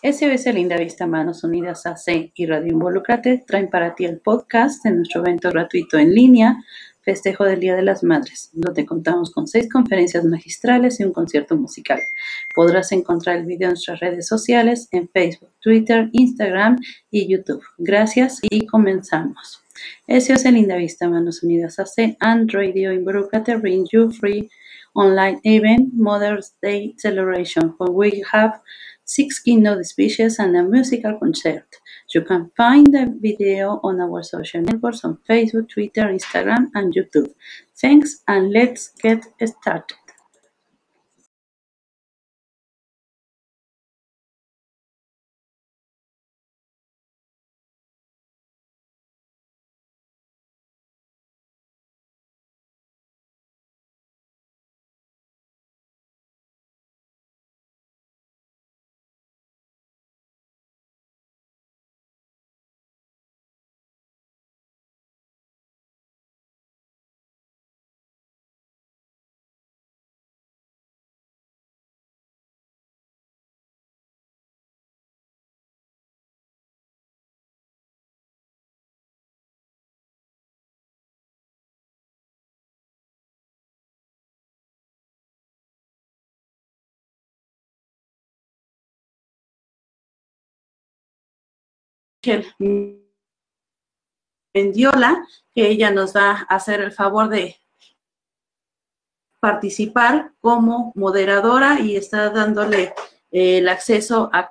SOS Linda Vista Manos Unidas AC y Radio Involucrate traen para ti el podcast de nuestro evento gratuito en línea Festejo del Día de las Madres, donde contamos con seis conferencias magistrales y un concierto musical. Podrás encontrar el video en nuestras redes sociales en Facebook, Twitter, Instagram y YouTube. Gracias y comenzamos. SOS Linda Vista Manos Unidas AC and Radio Involucrate bring you free online event Mother's Day celebration where we have six keynote speeches and a musical concert. You can find the video on our social networks on Facebook, Twitter, Instagram, and YouTube. Thanks, and let's get started. Mendiola, que ella nos va a hacer el favor de participar como moderadora y está dándole eh, el acceso a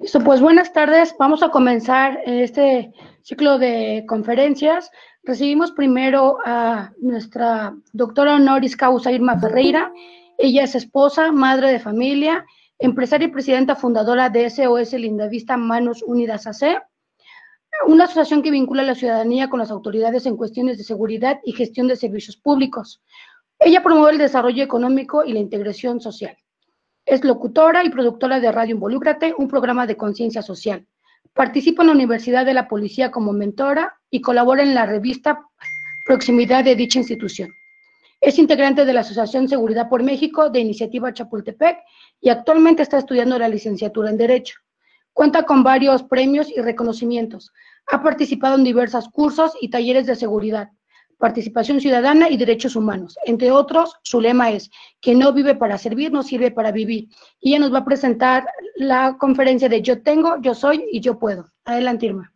Listo, pues buenas tardes. Vamos a comenzar este ciclo de conferencias Recibimos primero a nuestra doctora honoris causa Irma Ferreira. Ella es esposa, madre de familia, empresaria y presidenta fundadora de SOS Lindavista Manos Unidas AC, una asociación que vincula a la ciudadanía con las autoridades en cuestiones de seguridad y gestión de servicios públicos. Ella promueve el desarrollo económico y la integración social. Es locutora y productora de Radio Involúcrate, un programa de conciencia social. Participa en la Universidad de la Policía como mentora y colabora en la revista Proximidad de dicha institución. Es integrante de la Asociación Seguridad por México de Iniciativa Chapultepec y actualmente está estudiando la licenciatura en Derecho. Cuenta con varios premios y reconocimientos. Ha participado en diversos cursos y talleres de seguridad, participación ciudadana y derechos humanos. Entre otros, su lema es, que no vive para servir, no sirve para vivir. Y ella nos va a presentar la conferencia de Yo tengo, yo soy y yo puedo. Adelante, Irma.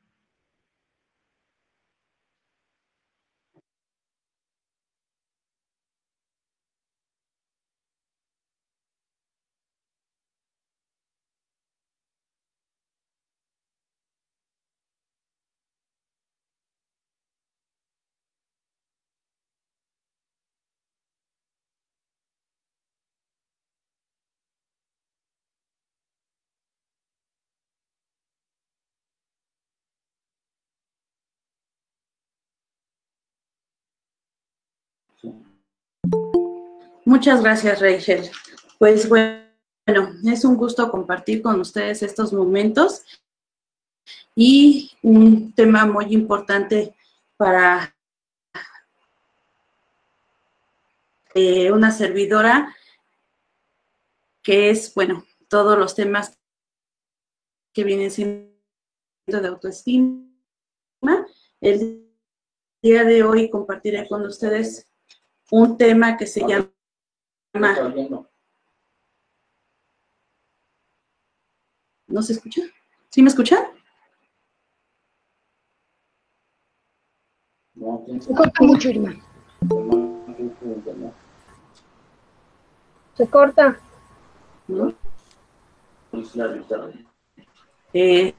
Muchas gracias, Rachel. Pues bueno, es un gusto compartir con ustedes estos momentos y un tema muy importante para eh, una servidora que es, bueno, todos los temas que vienen siendo de autoestima. El día de hoy compartiré con ustedes un tema que se llama ¿No se escucha? ¿Sí me escucha? Se corta mucho, Irma. Se corta. Eh,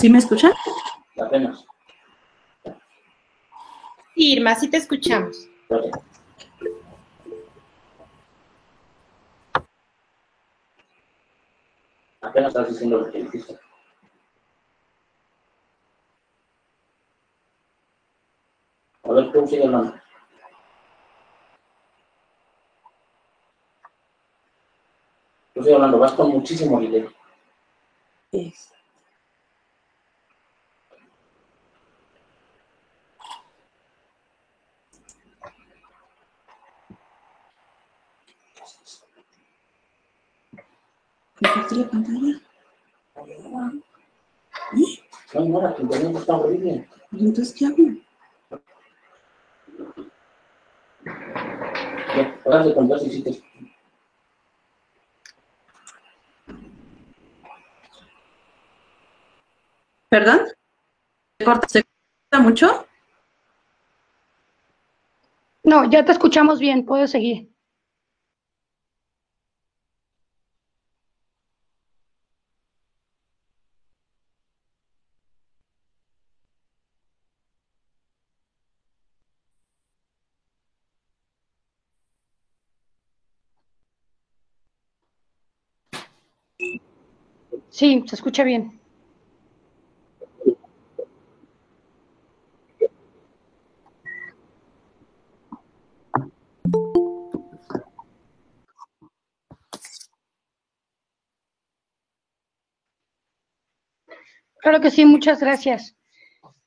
¿Sí me escucha? Apenas. Sí, Irma, sí te escuchamos. Apenas estás diciendo lo que dijiste. A ver, tú sigue hablando. Tú sigue hablando, vas con muchísimo video. Es. Compartir la pantalla. ¿Y? No, no, tu internet está horrible. ¿Y entonces qué hago? Ahora de contar si sí te- ¿Perdón? ¿Se corta, ¿Se corta mucho? No, ya te escuchamos bien, puedes seguir. Sí, se escucha bien. Claro que sí, muchas gracias.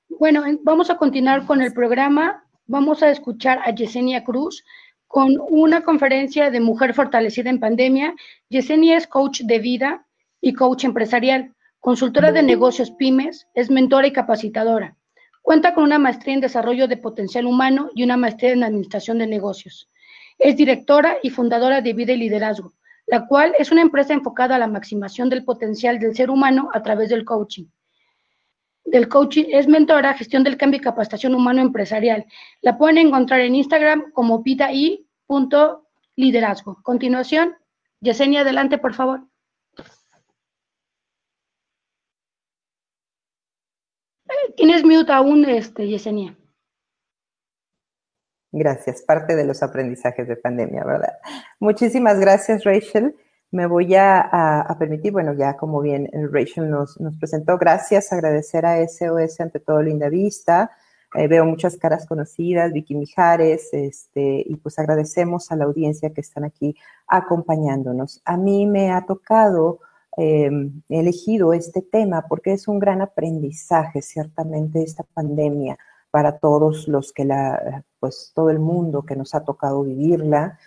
Bueno, en- vamos a continuar con el programa. Vamos a escuchar a Yesenia Cruz con una conferencia de Mujer Fortalecida en Pandemia. Yesenia es coach de vida y coach empresarial, consultora de negocios pymes, es mentora y capacitadora. Cuenta con una maestría en desarrollo de potencial humano y una maestría en administración de negocios. Es directora y fundadora de Vida y Liderazgo, la cual es una empresa enfocada a la maximación del potencial del ser humano a través del coaching del coaching es mentora, gestión del cambio y capacitación humano empresarial. La pueden encontrar en Instagram como pita.liderazgo. Continuación, Yesenia, adelante, por favor. Tienes mute aún, este, Yesenia. Gracias, parte de los aprendizajes de pandemia, ¿verdad? Muchísimas gracias, Rachel. Me voy a, permitir, bueno, ya como bien eh, Rachel nos, nos presentó, gracias, agradecer a SOS ante todo Linda Vista. Eh, veo muchas caras conocidas, Vicky Mijares, este, y pues agradecemos a la audiencia que están aquí acompañándonos. A mí me ha tocado, eh, he elegido este tema porque es un gran aprendizaje, ciertamente, esta pandemia para todos los que la, pues todo el mundo que nos ha tocado vivirla.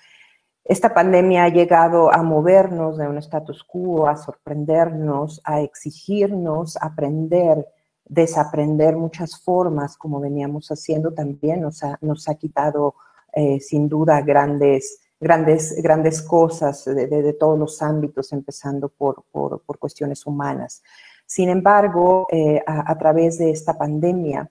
Esta pandemia ha llegado a movernos de un status quo, a sorprendernos, a exigirnos, aprender, desaprender muchas formas como veníamos haciendo también. Nos ha, nos ha quitado eh, sin duda grandes, grandes, grandes cosas de, todos los ámbitos, empezando por, por- por cuestiones humanas. Sin embargo, eh, a, a través de esta pandemia,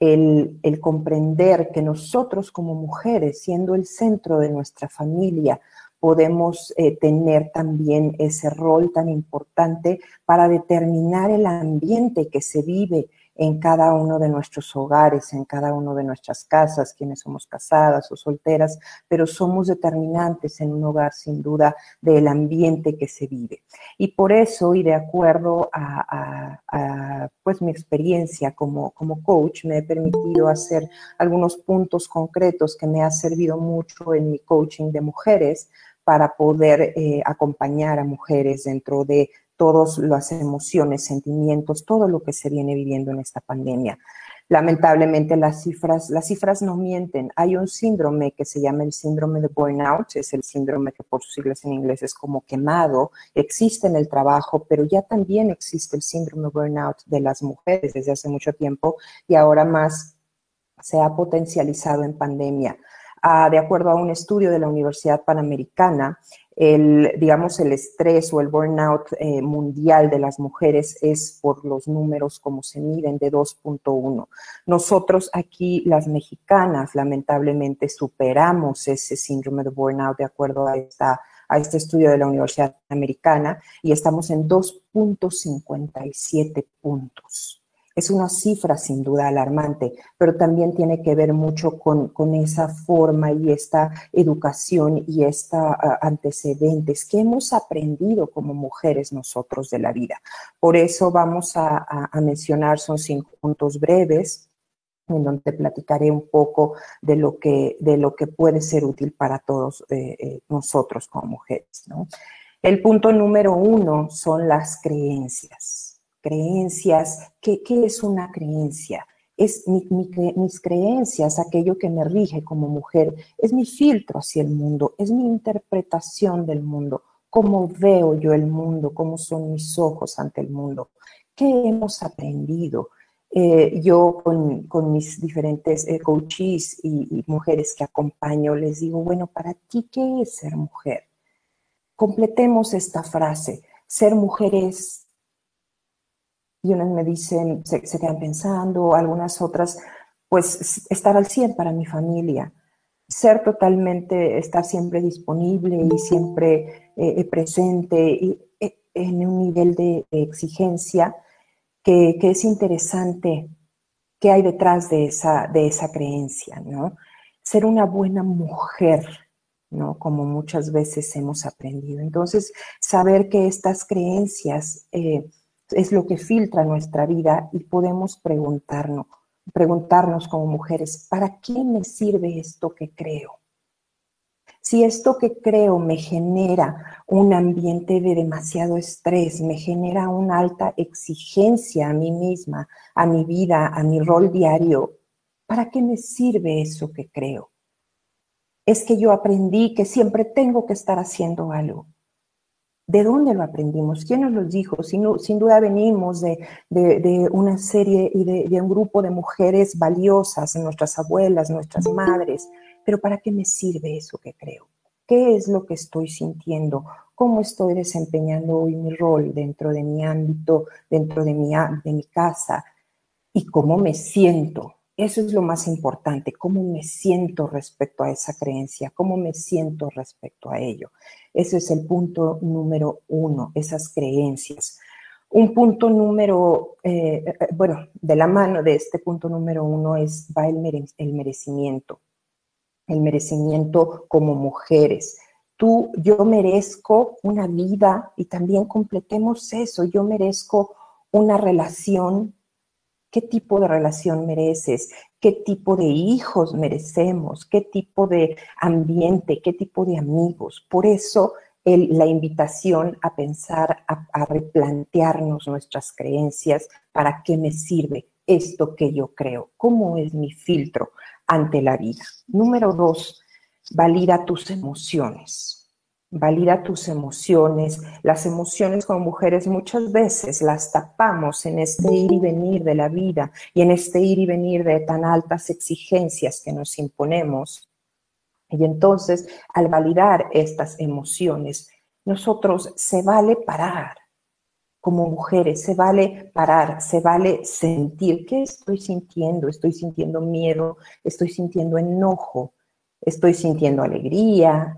el, el comprender que nosotros como mujeres, siendo el centro de nuestra familia, podemos eh, tener también ese rol tan importante para determinar el ambiente que se vive en cada uno de nuestros hogares, en cada uno de nuestras casas, quienes somos casadas o solteras, pero somos determinantes en un hogar sin duda del ambiente que se vive. Y por eso, y de acuerdo a, pues mi experiencia como, como coach, me he permitido hacer algunos puntos concretos que me ha servido mucho en mi coaching de mujeres para poder eh, acompañar a mujeres dentro de todas las emociones, sentimientos, todo lo que se viene viviendo en esta pandemia. Lamentablemente las cifras, las cifras no mienten. Hay un síndrome que se llama el síndrome de burnout, es el síndrome que por sus siglas en inglés es como quemado, existe en el trabajo, pero ya también existe el síndrome burnout de las mujeres desde hace mucho tiempo y ahora más se ha potencializado en pandemia. Ah, de acuerdo a un estudio de la Universidad Panamericana, el, digamos, el estrés o el burnout eh, mundial de las mujeres es por los números como se miden de 2.1. Nosotros aquí, las mexicanas, lamentablemente superamos ese síndrome de burnout de acuerdo a, esta, a este estudio de la Universidad Americana y estamos en 2.57 puntos. Es una cifra sin duda alarmante, pero también tiene que ver mucho con, con esa forma y esta educación y esta uh, antecedentes que hemos aprendido como mujeres nosotros de la vida. Por eso vamos a, mencionar, son cinco puntos breves, en donde platicaré un poco de lo que, de lo que puede ser útil para todos eh, eh, nosotros como mujeres. El punto número uno son las creencias creencias. ¿Qué, qué es una creencia? Es mi, mi, mis creencias, aquello que me rige como mujer, es mi filtro hacia el mundo, es mi interpretación del mundo, cómo veo yo el mundo, cómo son mis ojos ante el mundo, qué hemos aprendido. Eh, yo con, mis diferentes eh, coaches y, y, mujeres que acompaño les digo, bueno, para ti, ¿qué es ser mujer? Completemos esta frase. Ser mujer es, y unas me dicen, se, quedan pensando, algunas otras, pues estar al 100 para mi familia, ser totalmente, estar siempre disponible y siempre eh, eh, presente y, eh, en un nivel de, exigencia que, es interesante que hay detrás de esa, de esa creencia, ¿no? Ser una buena mujer, ¿no? Como muchas veces hemos aprendido. Entonces, saber que estas creencias es lo que filtra nuestra vida y podemos preguntarnos, preguntarnos como mujeres, ¿para qué me sirve esto que creo? Si esto que creo me genera un ambiente de demasiado estrés, me genera una alta exigencia a mí misma, a mi vida, a mi rol diario, ¿para qué me sirve eso que creo? Es que yo aprendí que siempre tengo que estar haciendo algo. ¿De dónde lo aprendimos? ¿Quién nos lo dijo? Sin, duda venimos de, una serie y de, un grupo de mujeres valiosas, nuestras abuelas, nuestras madres. Pero ¿para qué me sirve eso que creo? ¿Qué es lo que estoy sintiendo? ¿Cómo estoy desempeñando hoy mi rol dentro de mi ámbito, dentro de de mi casa? ¿Y cómo me siento? Eso es lo más importante, cómo me siento respecto a esa creencia, cómo me siento respecto a ello. Ese es el punto número uno, esas creencias. Un punto número, eh, eh, bueno, de la mano de este punto número uno es, va el merecimiento, el merecimiento como mujeres. Tú, yo merezco una vida y también completemos eso, yo merezco una relación qué tipo de relación mereces, qué tipo de hijos merecemos, qué tipo de ambiente, qué tipo de amigos. Por eso la invitación a pensar, a, a replantearnos nuestras creencias, ¿para qué me sirve esto que yo creo? ¿Cómo es mi filtro ante la vida? Número dos, valida tus emociones valida tus emociones. Las emociones como mujeres muchas veces las tapamos en este ir y venir de la vida y en este ir y venir de tan altas exigencias que nos imponemos. Y entonces, al validar estas emociones, nosotros se vale parar. Como mujeres, se vale parar, se vale sentir. ¿Qué estoy sintiendo? Estoy sintiendo miedo, estoy sintiendo enojo, estoy sintiendo alegría,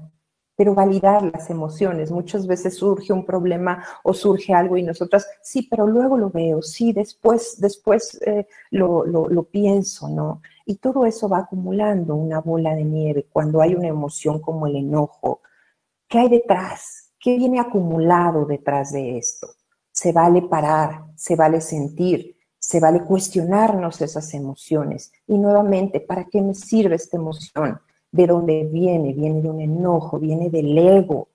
pero validar las emociones. Muchas veces surge un problema o surge algo y nosotras, sí, pero luego lo veo, sí, después, después eh, lo, lo, pienso, ¿no? Y todo eso va acumulando una bola de nieve cuando hay una emoción como el enojo. ¿Qué hay detrás? ¿Qué viene acumulado detrás de esto? Se vale parar, se vale sentir, se vale cuestionarnos esas emociones. Y nuevamente, ¿para qué me sirve esta emoción? De dónde viene, viene de un enojo, viene del ego.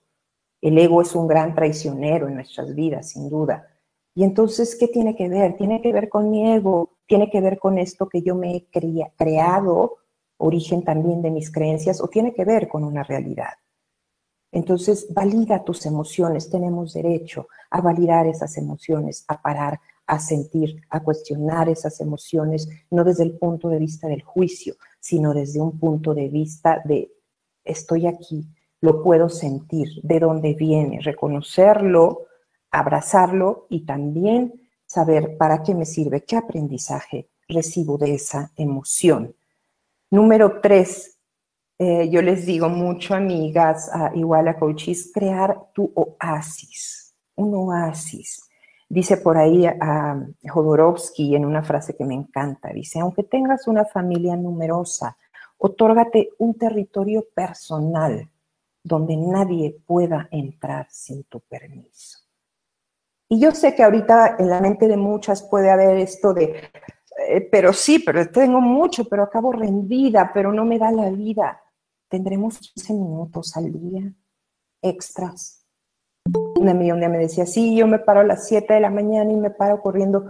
El ego es un gran traicionero en nuestras vidas, sin duda. Y entonces, ¿qué tiene que ver? Tiene que ver con mi ego, tiene que ver con esto que yo me he creado, origen también de mis creencias, o tiene que ver con una realidad. Entonces, valida tus emociones, tenemos derecho a validar esas emociones, a parar, a sentir, a cuestionar esas emociones, no desde el punto de vista del juicio, sino desde un punto de vista de estoy aquí, lo puedo sentir, de dónde viene, reconocerlo, abrazarlo y también saber para qué me sirve, qué aprendizaje recibo de esa emoción. Número tres, eh, yo les digo mucho, amigas, igual a coaches, crear tu oasis, un oasis. Dice por ahí a Jodorowsky en una frase que me encanta, dice, aunque tengas una familia numerosa, otórgate un territorio personal donde nadie pueda entrar sin tu permiso. Y yo sé que ahorita en la mente de muchas puede haber esto de, eh, pero sí, pero tengo mucho, pero acabo rendida, pero no me da la vida. Tendremos 15 minutos al día extras una amiga un día me decía, sí, yo me paro a las 7 de la mañana y me paro corriendo,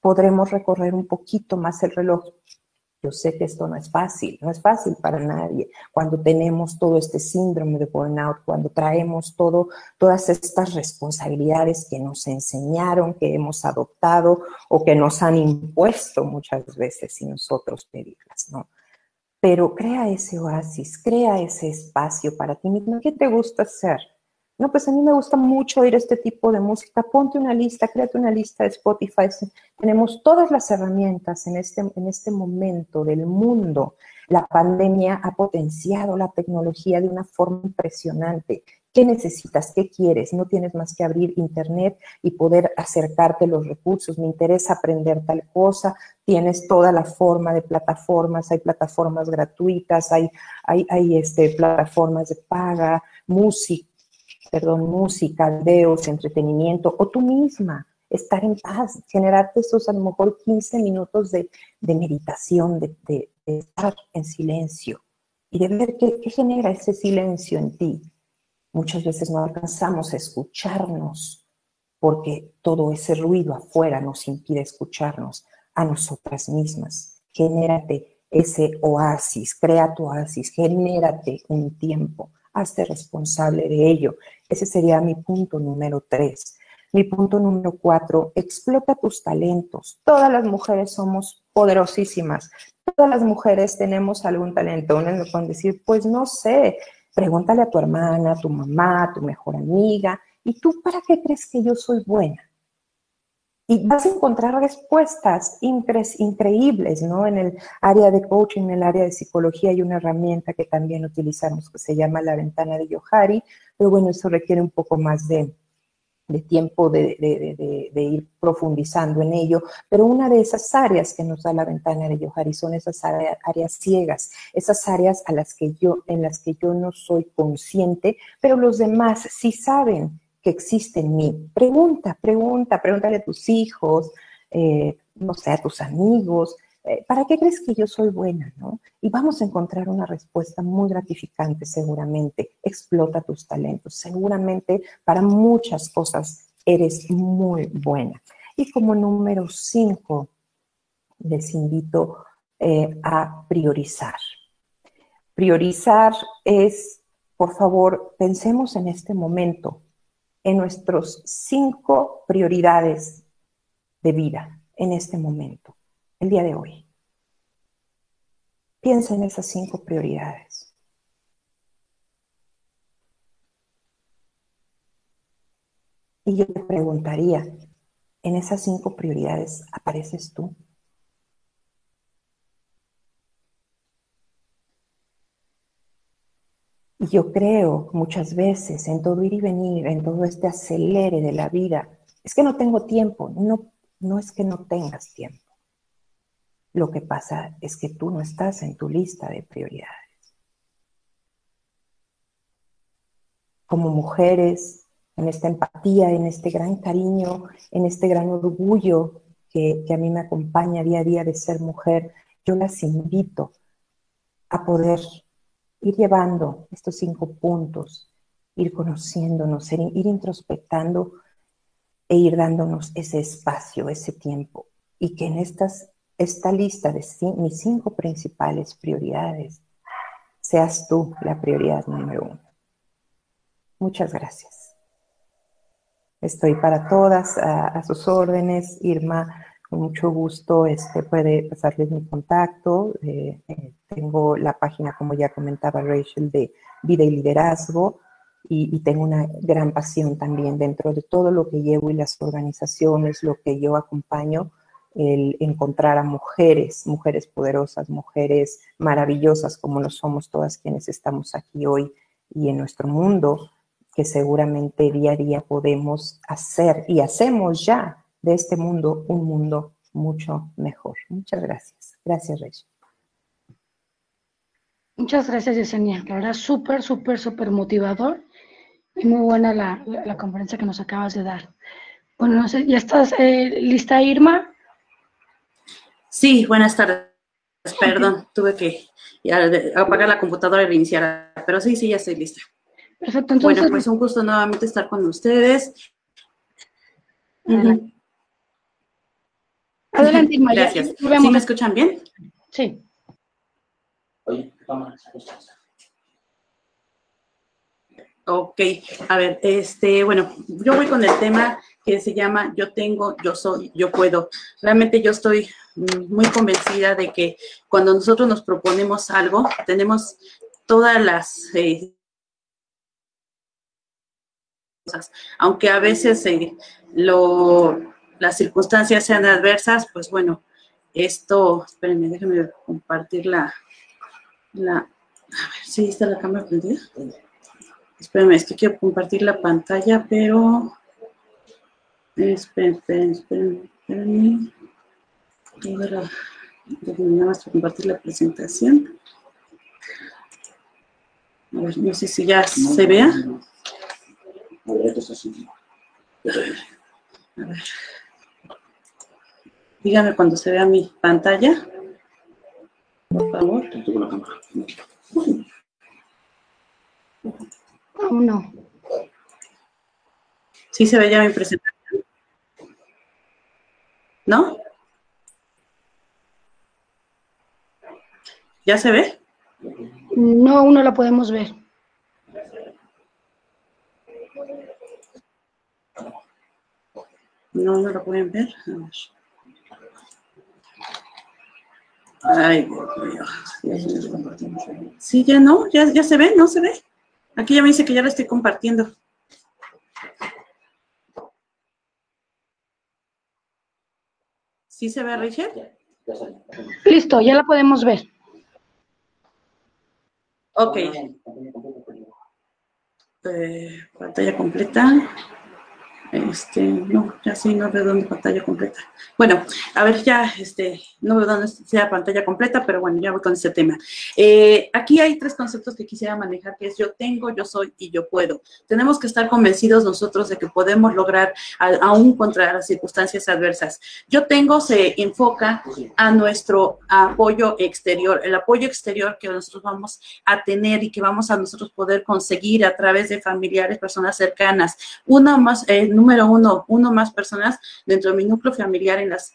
podremos recorrer un poquito más el reloj. Yo sé que esto no es fácil, no es fácil para nadie. Cuando tenemos todo este síndrome de burnout, cuando traemos todo, todas estas responsabilidades que nos enseñaron, que hemos adoptado o que nos han impuesto muchas veces sin nosotros pedirlas, ¿no? Pero crea ese oasis, crea ese espacio para ti mismo. ¿Qué te gusta hacer? No, pues a mí me gusta mucho oír este tipo de música. Ponte una lista, créate una lista de Spotify. Tenemos todas las herramientas en este, en este momento del mundo. La pandemia ha potenciado la tecnología de una forma impresionante. ¿Qué necesitas? ¿Qué quieres? No tienes más que abrir internet y poder acercarte los recursos. Me interesa aprender tal cosa. Tienes toda la forma de plataformas. Hay plataformas gratuitas, hay, hay, hay este, plataformas de paga, música perdón, música, videos, entretenimiento, o tú misma, estar en paz, generarte esos a lo mejor 15 minutos de, meditación, de, estar en silencio y de ver qué, qué genera ese silencio en ti. Muchas veces no alcanzamos a escucharnos porque todo ese ruido afuera nos impide escucharnos a nosotras mismas. Genérate ese oasis, crea tu oasis, genérate un tiempo hazte responsable de ello. Ese sería mi punto número tres. Mi punto número cuatro, explota tus talentos. Todas las mujeres somos poderosísimas. Todas las mujeres tenemos algún talento. Unas me pueden decir, pues no sé, pregúntale a tu hermana, a tu mamá, a tu mejor amiga. ¿Y tú para qué crees que yo soy buena? Y vas a encontrar respuestas increíbles, ¿no? En el área de coaching, en el área de psicología hay una herramienta que también utilizamos que se llama la ventana de Yohari, pero bueno, eso requiere un poco más de, tiempo de, ir profundizando en ello, pero una de esas áreas que nos da la ventana de Yohari son esas áreas, áreas ciegas, esas áreas a las que yo, en las que yo no soy consciente, pero los demás sí saben que existe en mí. Pregunta, pregunta, pregúntale a tus hijos, eh, no sé, a tus amigos, eh, ¿para qué crees que yo soy buena? ¿no? Y vamos a encontrar una respuesta muy gratificante seguramente. Explota tus talentos. Seguramente para muchas cosas eres muy buena. Y como número cinco, les invito eh, a priorizar. Priorizar es, por favor, pensemos en este momento en nuestros cinco prioridades de vida en este momento, el día de hoy. Piensa en esas cinco prioridades. Y yo te preguntaría, ¿en esas cinco prioridades apareces tú? Y yo creo muchas veces en todo ir y venir, en todo este acelere de la vida, es que no tengo tiempo. No, no es que no tengas tiempo. Lo que pasa es que tú no estás en tu lista de prioridades. Como mujeres, en esta empatía, en este gran cariño, en este gran orgullo que, que a mí me acompaña día a día de ser mujer, yo las invito a poder ir llevando estos cinco puntos, ir conociéndonos, ir introspectando e ir dándonos ese espacio, ese tiempo. Y que en estas, esta lista de mis cinco principales prioridades seas tú la prioridad número uno. Muchas gracias. Estoy para todas a sus órdenes. Irma, con mucho gusto este, puede pasarles mi contacto. Eh, eh, tengo la página, como ya comentaba Rachel, de vida y liderazgo y, tengo una gran pasión también dentro de todo lo que llevo y las organizaciones, lo que yo acompaño, el encontrar a mujeres, mujeres poderosas, mujeres maravillosas como lo somos todas quienes estamos aquí hoy y en nuestro mundo, que seguramente día a día podemos hacer y hacemos ya de este mundo un mundo mucho mejor. Muchas gracias. Gracias, Rachel. Muchas gracias, Yesenia. La verdad, súper, súper, súper motivador y muy buena la, conferencia que nos acabas de dar. Bueno, no sé, ¿ya estás eh, lista, Irma? Sí, buenas tardes. Perdón, tuve que apagar la computadora y reiniciar, pero sí, sí, ya estoy lista. Perfecto, entonces. Bueno, pues un gusto nuevamente estar con ustedes. Adelante, Irma. Gracias. ¿Sí me escuchan bien? Sí. Oye, toma, Ok, a ver, este, bueno, yo voy con el tema que se llama Yo tengo, yo soy, yo puedo. Realmente yo estoy muy convencida de que cuando nosotros nos proponemos algo, tenemos todas las eh, cosas, aunque a veces eh, lo, las circunstancias sean adversas, pues bueno, esto, espérenme, déjenme compartir la, la, a ver, ¿sí está la cámara prendida? Espérenme, es que quiero compartir la pantalla, pero... Esperen, esperen, esperen, esperen. Ahora, déjenme nada más compartir la presentación. A ver, no sé si ya se vea. A ver, esto es A ver. Dígame cuando se vea mi pantalla. Por favor. Tengo la cámara. Aún no. Sí se ve ya mi presentación. ¿No? ¿Ya se ve? No, aún no la podemos ver. No, no lo pueden ver. A ver. Ay, Dios mío. Sí, ya no, ya, ya se ve, ¿no se ve? Aquí ya me dice que ya lo estoy compartiendo. ¿Sí se ve, Richard? Listo, ya la podemos ver. Ok. Eh, pantalla completa. Este, no, ya sí, no veo dónde pantalla completa. Bueno, a ver, ya, este, no veo dónde sea pantalla completa, pero bueno, ya voy con ese tema. Eh, aquí hay tres conceptos que quisiera manejar, que es yo tengo, yo soy y yo puedo. Tenemos que estar convencidos nosotros de que podemos lograr, aún contra las circunstancias adversas. Yo tengo se enfoca a nuestro apoyo exterior, el apoyo exterior que nosotros vamos a tener y que vamos a nosotros poder conseguir a través de familiares, personas cercanas. Una más, eh, número uno, uno más personas dentro de mi núcleo familiar en las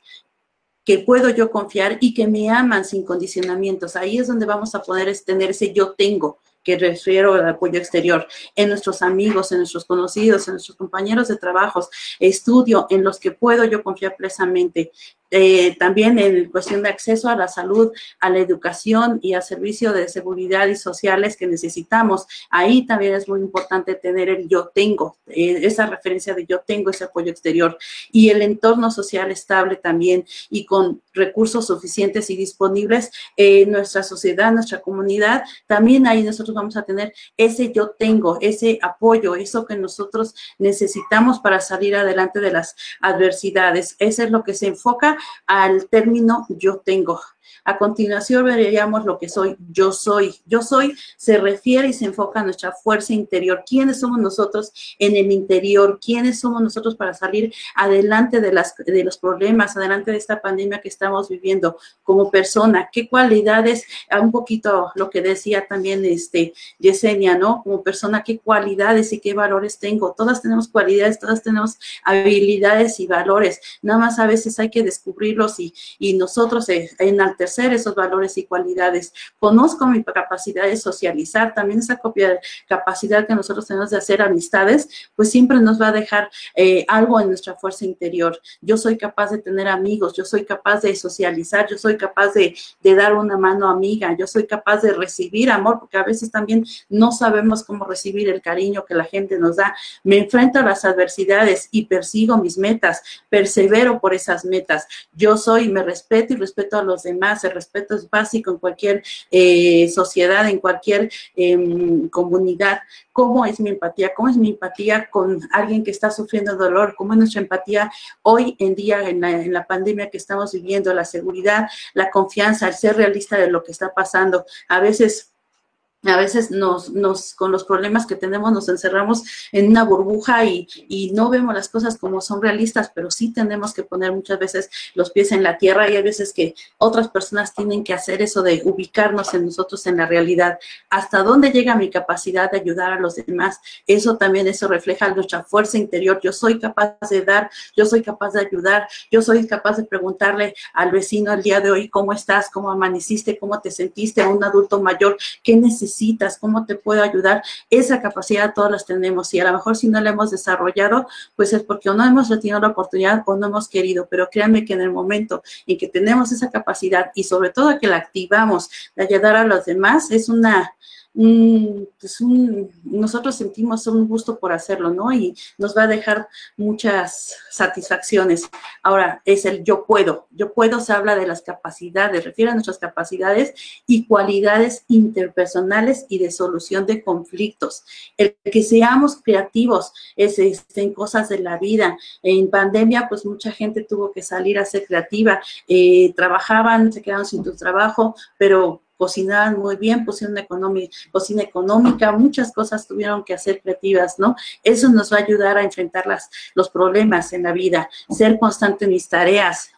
que puedo yo confiar y que me aman sin condicionamientos. Ahí es donde vamos a poder tener ese yo tengo que refiero al apoyo exterior, en nuestros amigos, en nuestros conocidos, en nuestros compañeros de trabajos, estudio, en los que puedo yo confiar plenamente. Eh, también en cuestión de acceso a la salud, a la educación y a servicio de seguridad y sociales que necesitamos. Ahí también es muy importante tener el yo tengo, eh, esa referencia de yo tengo ese apoyo exterior y el entorno social estable también y con recursos suficientes y disponibles en nuestra sociedad, nuestra comunidad, también ahí nosotros vamos a tener ese yo tengo, ese apoyo, eso que nosotros necesitamos para salir adelante de las adversidades. Eso es lo que se enfoca al término yo tengo. A continuación veríamos lo que soy, yo soy. Yo soy se refiere y se enfoca a nuestra fuerza interior. ¿Quiénes somos nosotros en el interior? ¿Quiénes somos nosotros para salir adelante de, las, de los problemas, adelante de esta pandemia que estamos viviendo como persona? ¿Qué cualidades? A un poquito lo que decía también este Yesenia, ¿no? Como persona, ¿qué cualidades y qué valores tengo? Todas tenemos cualidades, todas tenemos habilidades y valores. Nada más a veces hay que descubrirlos y, y nosotros eh, enaltecer esos valores y cualidades. Conozco mi capacidad de socializar, también esa capacidad que nosotros tenemos de hacer amistades, pues siempre nos va a dejar eh, algo en nuestra fuerza interior. Yo soy capaz de tener amigos, yo soy capaz de socializar, yo soy capaz de, de dar una mano amiga, yo soy capaz de recibir amor, porque a veces también no sabemos cómo recibir el cariño que la gente nos da. Me enfrento a las adversidades y persigo mis metas, persevero por esas metas. Yo soy, me respeto y respeto a los demás. El respeto es básico en cualquier eh, sociedad, en cualquier em, comunidad. ¿Cómo es mi empatía? ¿Cómo es mi empatía con alguien que está sufriendo dolor? ¿Cómo es nuestra empatía hoy en día en la, en la pandemia que estamos viviendo? La seguridad, la confianza, el ser realista de lo que está pasando. A veces a veces nos, nos, con los problemas que tenemos, nos encerramos en una burbuja y, y, no vemos las cosas como son realistas, pero sí tenemos que poner muchas veces los pies en la tierra y hay veces que otras personas tienen que hacer eso de ubicarnos en nosotros en la realidad. ¿Hasta dónde llega mi capacidad de ayudar a los demás? Eso también, eso refleja nuestra fuerza interior. Yo soy capaz de dar, yo soy capaz de ayudar, yo soy capaz de preguntarle al vecino el día de hoy, ¿cómo estás? ¿Cómo amaneciste? ¿Cómo te sentiste? A un adulto mayor, ¿qué necesitas? Necesitas, cómo te puedo ayudar. Esa capacidad todos las tenemos y a lo mejor si no la hemos desarrollado, pues es porque o no hemos tenido la oportunidad o no hemos querido, pero créanme que en el momento en que tenemos esa capacidad y sobre todo que la activamos de ayudar a los demás, es una, pues nosotros sentimos un gusto por hacerlo, ¿no? Y nos va a dejar muchas satisfacciones. Ahora, es el yo puedo. Yo puedo se habla de las capacidades, refiere a nuestras capacidades y cualidades interpersonales y de solución de conflictos. El que seamos creativos es, este, en cosas de la vida. En pandemia, pues mucha gente tuvo que salir a ser creativa. Eh, trabajaban, se quedaron sin tu trabajo, pero cocinaban muy bien, pusieron cocina económica, muchas cosas tuvieron que hacer creativas, ¿no? Eso nos va a ayudar a enfrentar las, los problemas en la vida, ser constante en mis tareas,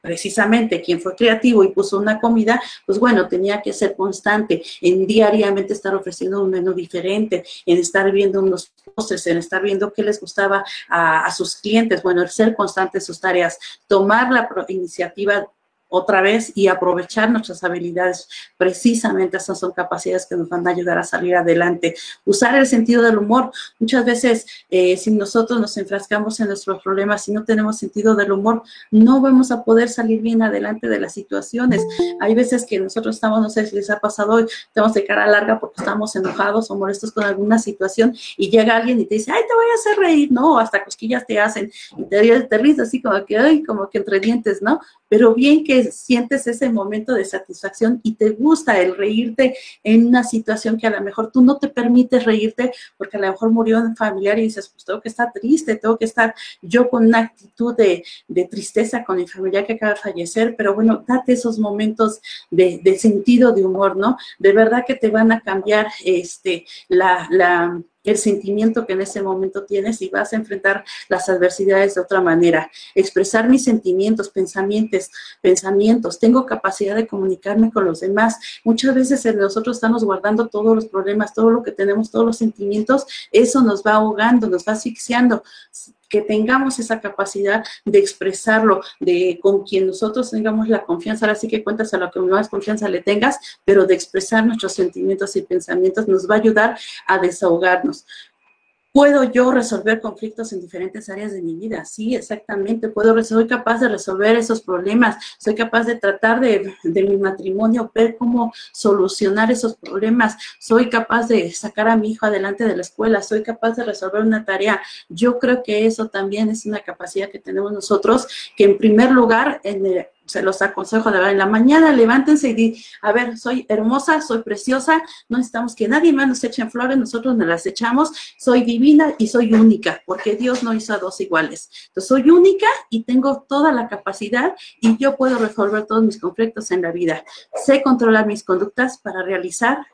precisamente quien fue creativo y puso una comida, pues bueno, tenía que ser constante en diariamente estar ofreciendo un menú diferente, en estar viendo unos postres, en estar viendo qué les gustaba a, a sus clientes, bueno, el ser constante en sus tareas, tomar la iniciativa otra vez y aprovechar nuestras habilidades. Precisamente esas son capacidades que nos van a ayudar a salir adelante. Usar el sentido del humor. Muchas veces, eh, si nosotros nos enfrascamos en nuestros problemas, si no tenemos sentido del humor, no vamos a poder salir bien adelante de las situaciones. Hay veces que nosotros estamos, no sé si les ha pasado hoy, estamos de cara larga porque estamos enojados o molestos con alguna situación y llega alguien y te dice, ay, te voy a hacer reír, ¿no? Hasta cosquillas te hacen y te, te ríes así como que, ay, como que entre dientes, ¿no? Pero bien que sientes ese momento de satisfacción y te gusta el reírte en una situación que a lo mejor tú no te permites reírte porque a lo mejor murió un familiar y dices, pues tengo que estar triste, tengo que estar yo con una actitud de, tristeza con mi familiar que acaba de fallecer, pero bueno, date esos momentos de, sentido de humor, ¿no? De verdad que te van a cambiar este, la, la el sentimiento que en ese momento tienes y vas a enfrentar las adversidades de otra manera. Expresar mis sentimientos, pensamientos, pensamientos. Tengo capacidad de comunicarme con los demás. Muchas veces nosotros estamos guardando todos los problemas, todo lo que tenemos, todos los sentimientos. Eso nos va ahogando, nos va asfixiando que tengamos esa capacidad de expresarlo, de con quien nosotros tengamos la confianza, ahora sí que cuentas a lo que más confianza le tengas, pero de expresar nuestros sentimientos y pensamientos nos va a ayudar a desahogarnos. ¿Puedo yo resolver conflictos en diferentes áreas de mi vida? Sí, exactamente. Puedo, soy capaz de resolver esos problemas. Soy capaz de tratar de, de, mi matrimonio, ver cómo solucionar esos problemas. Soy capaz de sacar a mi hijo adelante de la escuela. Soy capaz de resolver una tarea. Yo creo que eso también es una capacidad que tenemos nosotros, que en primer lugar, en el, se los aconsejo de verdad. En la mañana levántense y di, a ver, soy hermosa, soy preciosa, no necesitamos que nadie más nos eche flores, nosotros nos las echamos, soy divina y soy única, porque Dios no hizo a dos iguales. Entonces, soy única y tengo toda la capacidad y yo puedo resolver todos mis conflictos en la vida. Sé controlar mis conductas para realizar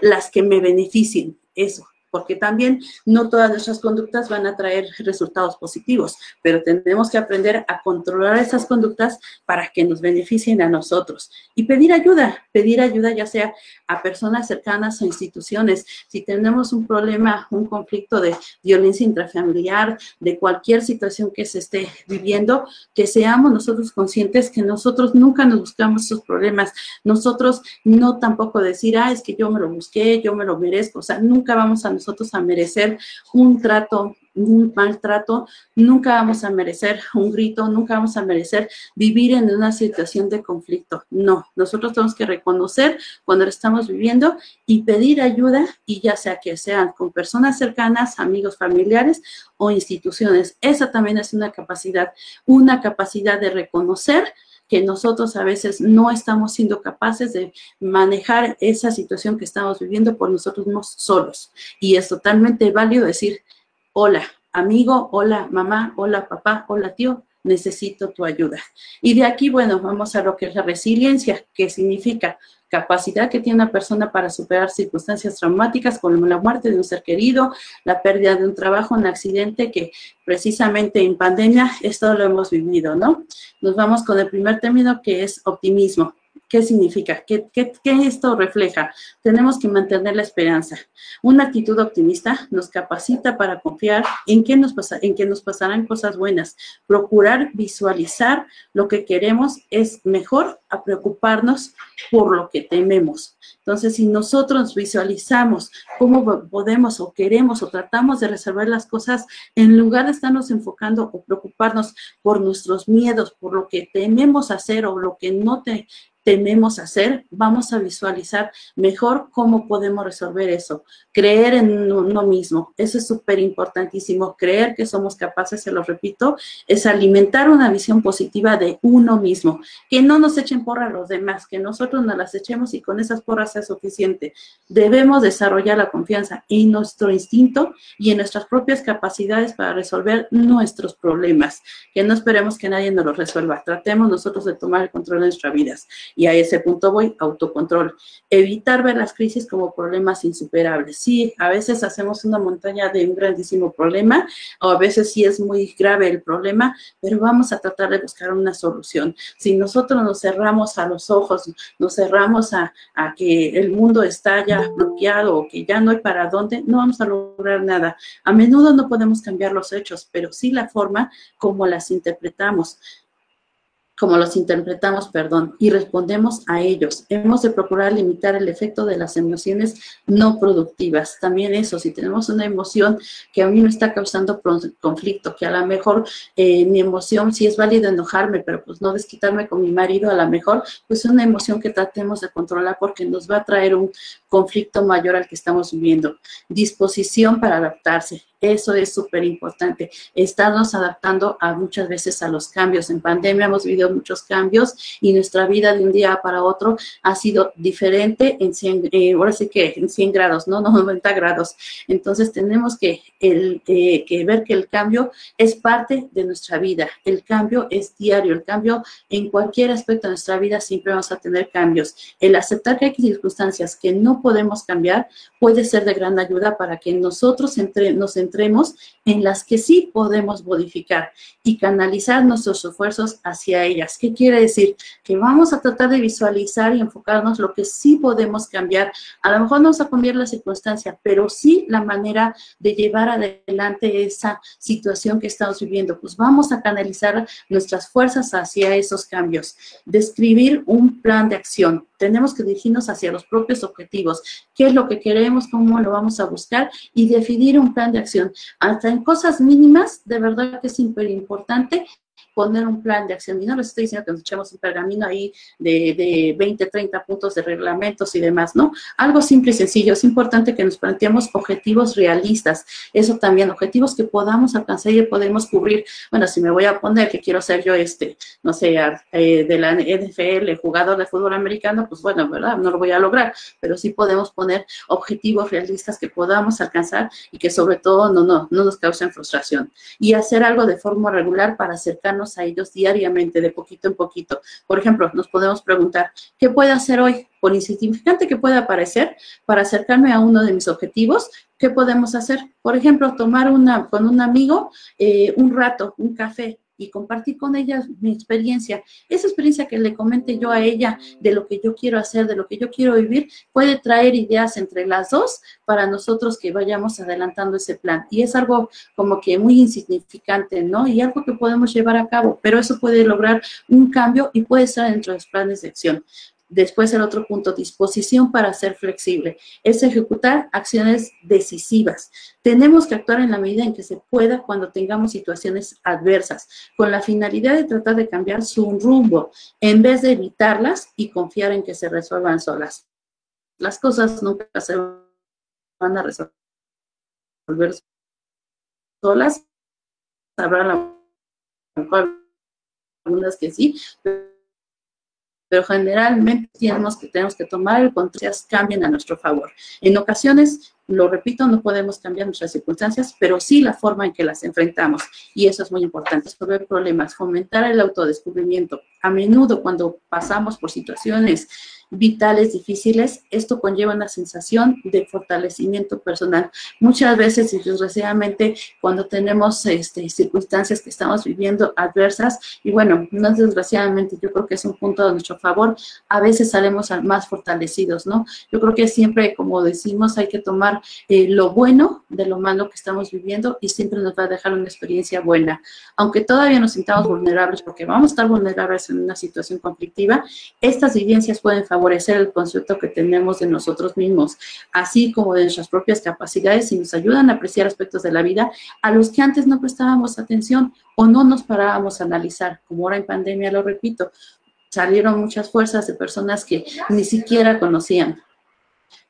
las que me beneficien. Eso, porque también no todas nuestras conductas van a traer resultados positivos, pero tenemos que aprender a controlar esas conductas para que nos beneficien a nosotros y pedir ayuda, pedir ayuda ya sea a personas cercanas o instituciones. Si tenemos un problema, un conflicto de violencia intrafamiliar, de cualquier situación que se esté viviendo, que seamos nosotros conscientes que nosotros nunca nos buscamos esos problemas. Nosotros no tampoco decir, ah, es que yo me lo busqué, yo me lo merezco. O sea, nunca vamos a nosotros a merecer un trato un maltrato, nunca vamos a merecer un grito, nunca vamos a merecer vivir en una situación de conflicto. No, nosotros tenemos que reconocer cuando lo estamos viviendo y pedir ayuda y ya sea que sean con personas cercanas, amigos, familiares o instituciones. Esa también es una capacidad, una capacidad de reconocer que nosotros a veces no estamos siendo capaces de manejar esa situación que estamos viviendo por nosotros mismos solos. Y es totalmente válido decir, hola, amigo, hola, mamá, hola, papá, hola, tío, necesito tu ayuda. Y de aquí, bueno, vamos a lo que es la resiliencia, que significa capacidad que tiene una persona para superar circunstancias traumáticas como la muerte de un ser querido, la pérdida de un trabajo, un accidente que precisamente en pandemia esto lo hemos vivido, ¿no? Nos vamos con el primer término que es optimismo. ¿Qué significa? ¿Qué, ¿Qué, esto refleja? Tenemos que mantener la esperanza. Una actitud optimista nos capacita para confiar en que, nos pasa, en que nos pasarán cosas buenas. Procurar visualizar lo que queremos es mejor a preocuparnos por lo que tememos. Entonces, si nosotros visualizamos cómo podemos o queremos o tratamos de resolver las cosas, en lugar de estarnos enfocando o preocuparnos por nuestros miedos, por lo que tememos hacer o lo que no te, tememos hacer, vamos a visualizar mejor cómo podemos resolver eso. Creer en uno mismo, eso es súper importantísimo. Creer que somos capaces, se lo repito, es alimentar una visión positiva de uno mismo. Que no nos echen porra a los demás, que nosotros nos las echemos y con esas porras sea suficiente. Debemos desarrollar la confianza en nuestro instinto y en nuestras propias capacidades para resolver nuestros problemas. Que no esperemos que nadie nos los resuelva. Tratemos nosotros de tomar el control de nuestras vidas. Y a ese punto voy, autocontrol. Evitar ver las crisis como problemas insuperables. Sí, a veces hacemos una montaña de un grandísimo problema, o a veces sí es muy grave el problema, pero vamos a tratar de buscar una solución. Si nosotros nos cerramos a los ojos, nos cerramos a, a que el mundo está ya bloqueado o que ya no hay para dónde, no vamos a lograr nada. A menudo no podemos cambiar los hechos, pero sí la forma como las interpretamos como los interpretamos, perdón, y respondemos a ellos. Hemos de procurar limitar el efecto de las emociones no productivas. También eso, si tenemos una emoción que a mí me está causando conflicto, que a lo mejor eh, mi emoción, sí es válido enojarme, pero pues no desquitarme con mi marido, a lo mejor, pues una emoción que tratemos de controlar porque nos va a traer un conflicto mayor al que estamos viviendo. Disposición para adaptarse. Eso es súper importante, estarnos adaptando a muchas veces a los cambios. En pandemia hemos vivido muchos cambios y nuestra vida de un día para otro ha sido diferente en 100, eh, ahora sí que en 100 grados, ¿no? 90 grados. Entonces tenemos que, el, eh, que ver que el cambio es parte de nuestra vida. El cambio es diario, el cambio en cualquier aspecto de nuestra vida siempre vamos a tener cambios. El aceptar que hay circunstancias que no podemos cambiar puede ser de gran ayuda para que nosotros entre, nos en las que sí podemos modificar y canalizar nuestros esfuerzos hacia ellas. ¿Qué quiere decir? Que vamos a tratar de visualizar y enfocarnos lo que sí podemos cambiar. A lo mejor no vamos a cambiar la circunstancia, pero sí la manera de llevar adelante esa situación que estamos viviendo. Pues vamos a canalizar nuestras fuerzas hacia esos cambios. Describir un plan de acción. Tenemos que dirigirnos hacia los propios objetivos. ¿Qué es lo que queremos? ¿Cómo lo vamos a buscar? Y definir un plan de acción. Hasta en cosas mínimas, de verdad que es súper importante poner un plan de acción. Y no les estoy diciendo que nos echemos un pergamino ahí de, de 20, 30 puntos de reglamentos y demás, ¿no? Algo simple y sencillo. Es importante que nos planteemos objetivos realistas. Eso también, objetivos que podamos alcanzar y podemos cubrir. Bueno, si me voy a poner que quiero ser yo, este, no sé, eh, de la NFL, jugador de fútbol americano, pues bueno, ¿verdad? No lo voy a lograr, pero sí podemos poner objetivos realistas que podamos alcanzar y que sobre todo no, no, no nos causen frustración. Y hacer algo de forma regular para acercarnos a ellos diariamente, de poquito en poquito. Por ejemplo, nos podemos preguntar, ¿qué puedo hacer hoy? Por insignificante que pueda parecer, para acercarme a uno de mis objetivos, ¿qué podemos hacer? Por ejemplo, tomar una, con un amigo eh, un rato, un café, y compartir con ella mi experiencia. Esa experiencia que le comente yo a ella de lo que yo quiero hacer, de lo que yo quiero vivir, puede traer ideas entre las dos para nosotros que vayamos adelantando ese plan. Y es algo como que muy insignificante, ¿no? Y algo que podemos llevar a cabo, pero eso puede lograr un cambio y puede estar dentro de los planes de acción. Después el otro punto, disposición para ser flexible, es ejecutar acciones decisivas. Tenemos que actuar en la medida en que se pueda cuando tengamos situaciones adversas, con la finalidad de tratar de cambiar su rumbo, en vez de evitarlas y confiar en que se resuelvan solas. Las cosas nunca se van a resolver solas. Habrá algunas que sí, pero generalmente tenemos que, tenemos que tomar el control, cambien a nuestro favor. En ocasiones Lo repito, no podemos cambiar nuestras circunstancias, pero sí la forma en que las enfrentamos. Y eso es muy importante, resolver problemas, fomentar el autodescubrimiento. A menudo cuando pasamos por situaciones vitales difíciles, esto conlleva una sensación de fortalecimiento personal. Muchas veces, y desgraciadamente, cuando tenemos este, circunstancias que estamos viviendo adversas, y bueno, no desgraciadamente, yo creo que es un punto de nuestro favor, a veces salimos más fortalecidos, ¿no? Yo creo que siempre, como decimos, hay que tomar eh, lo bueno de lo malo que estamos viviendo y siempre nos va a dejar una experiencia buena. Aunque todavía nos sintamos vulnerables, porque vamos a estar vulnerables en una situación conflictiva, estas vivencias pueden favorecer favorecer el concepto que tenemos de nosotros mismos, así como de nuestras propias capacidades y nos ayudan a apreciar aspectos de la vida a los que antes no prestábamos atención o no nos parábamos a analizar, como ahora en pandemia lo repito, salieron muchas fuerzas de personas que ni siquiera conocían.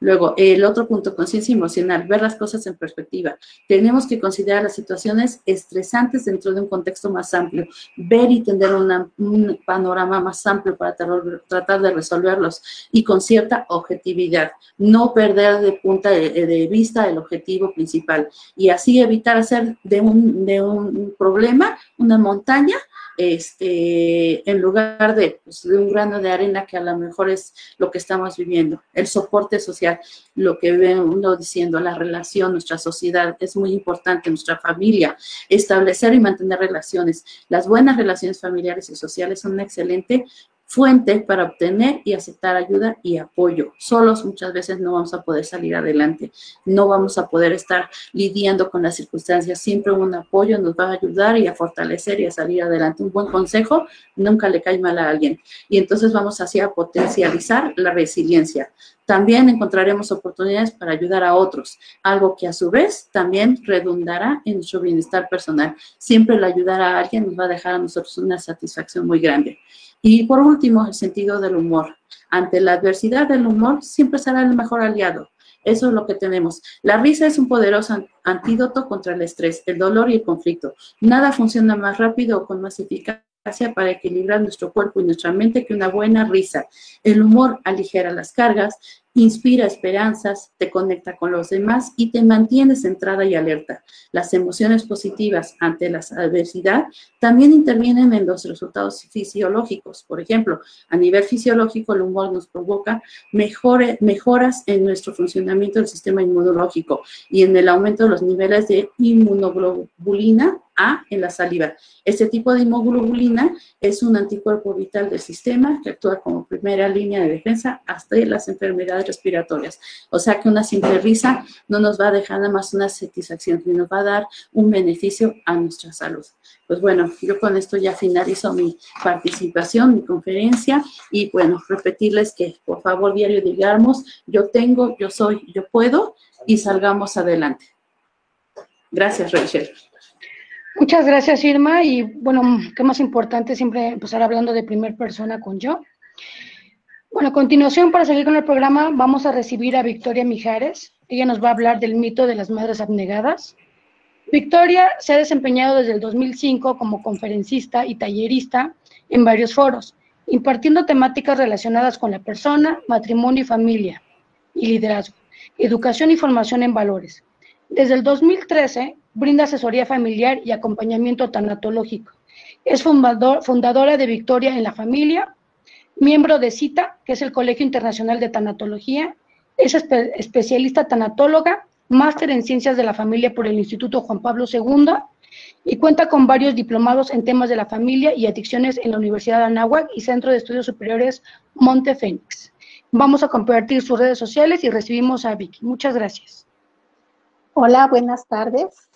Luego, el otro punto, conciencia emocional, ver las cosas en perspectiva. Tenemos que considerar las situaciones estresantes dentro de un contexto más amplio, ver y tener un panorama más amplio para tratar de resolverlos y con cierta objetividad, no perder de punta de, vista el objetivo principal y así evitar hacer de un, de un problema una montaña este, en lugar de, pues, de, un grano de arena que a lo mejor es lo que estamos viviendo. El soporte social, lo que ve uno diciendo, la relación, nuestra sociedad, es muy importante, nuestra familia, establecer y mantener relaciones. Las buenas relaciones familiares y sociales son una excelente fuente para obtener y aceptar ayuda y apoyo. Solos muchas veces no vamos a poder salir adelante, no vamos a poder estar lidiando con las circunstancias. Siempre un apoyo nos va a ayudar y a fortalecer y a salir adelante. Un buen consejo nunca le cae mal a alguien. Y entonces vamos así a potencializar la resiliencia. También encontraremos oportunidades para ayudar a otros, algo que a su vez también redundará en nuestro bienestar personal. Siempre el ayudar a alguien nos va a dejar a nosotros una satisfacción muy grande. Y por último, el sentido del humor. Ante la adversidad, el humor siempre será el mejor aliado. Eso es lo que tenemos. La risa es un poderoso antídoto contra el estrés, el dolor y el conflicto. Nada funciona más rápido o con más eficacia para equilibrar nuestro cuerpo y nuestra mente que una buena risa. El humor aligera las cargas, inspira esperanzas, te conecta con los demás y te mantiene centrada y alerta. Las emociones positivas ante la adversidad también intervienen en los resultados fisiológicos. Por ejemplo, a nivel fisiológico, el humor nos provoca mejoras en nuestro funcionamiento del sistema inmunológico y en el aumento de los niveles de inmunoglobulina A en la saliva. Este tipo de inmunoglobulina es un anticuerpo vital del sistema que actúa como primera línea de defensa hasta las enfermedades respiratorias. O sea que una simple risa no nos va a dejar nada más una satisfacción, sino va a dar un beneficio a nuestra salud. Pues bueno, yo con esto ya finalizo mi participación, mi conferencia y bueno, repetirles que por favor diario digamos, yo tengo, yo soy, yo puedo y salgamos adelante. Gracias, Rachel. Muchas gracias, Irma. Y bueno, qué más importante siempre empezar hablando de primera persona con yo. Bueno, a continuación, para seguir con el programa, vamos a recibir a Victoria Mijares. Ella nos va a hablar del mito de las madres abnegadas. Victoria se ha desempeñado desde el 2005 como conferencista y tallerista en varios foros, impartiendo temáticas relacionadas con la persona, matrimonio y familia, y liderazgo, educación y formación en valores. Desde el 2013 brinda asesoría familiar y acompañamiento tanatológico. Es fundadora de Victoria en la Familia, miembro de CITA, que es el Colegio Internacional de Tanatología, es especialista tanatóloga, máster en Ciencias de la Familia por el Instituto Juan Pablo II y cuenta con varios diplomados en temas de la familia y adicciones en la Universidad de Anáhuac y Centro de Estudios Superiores Monte Fénix. Vamos a compartir sus redes sociales y recibimos a Vicky. Muchas gracias. Hola, buenas tardes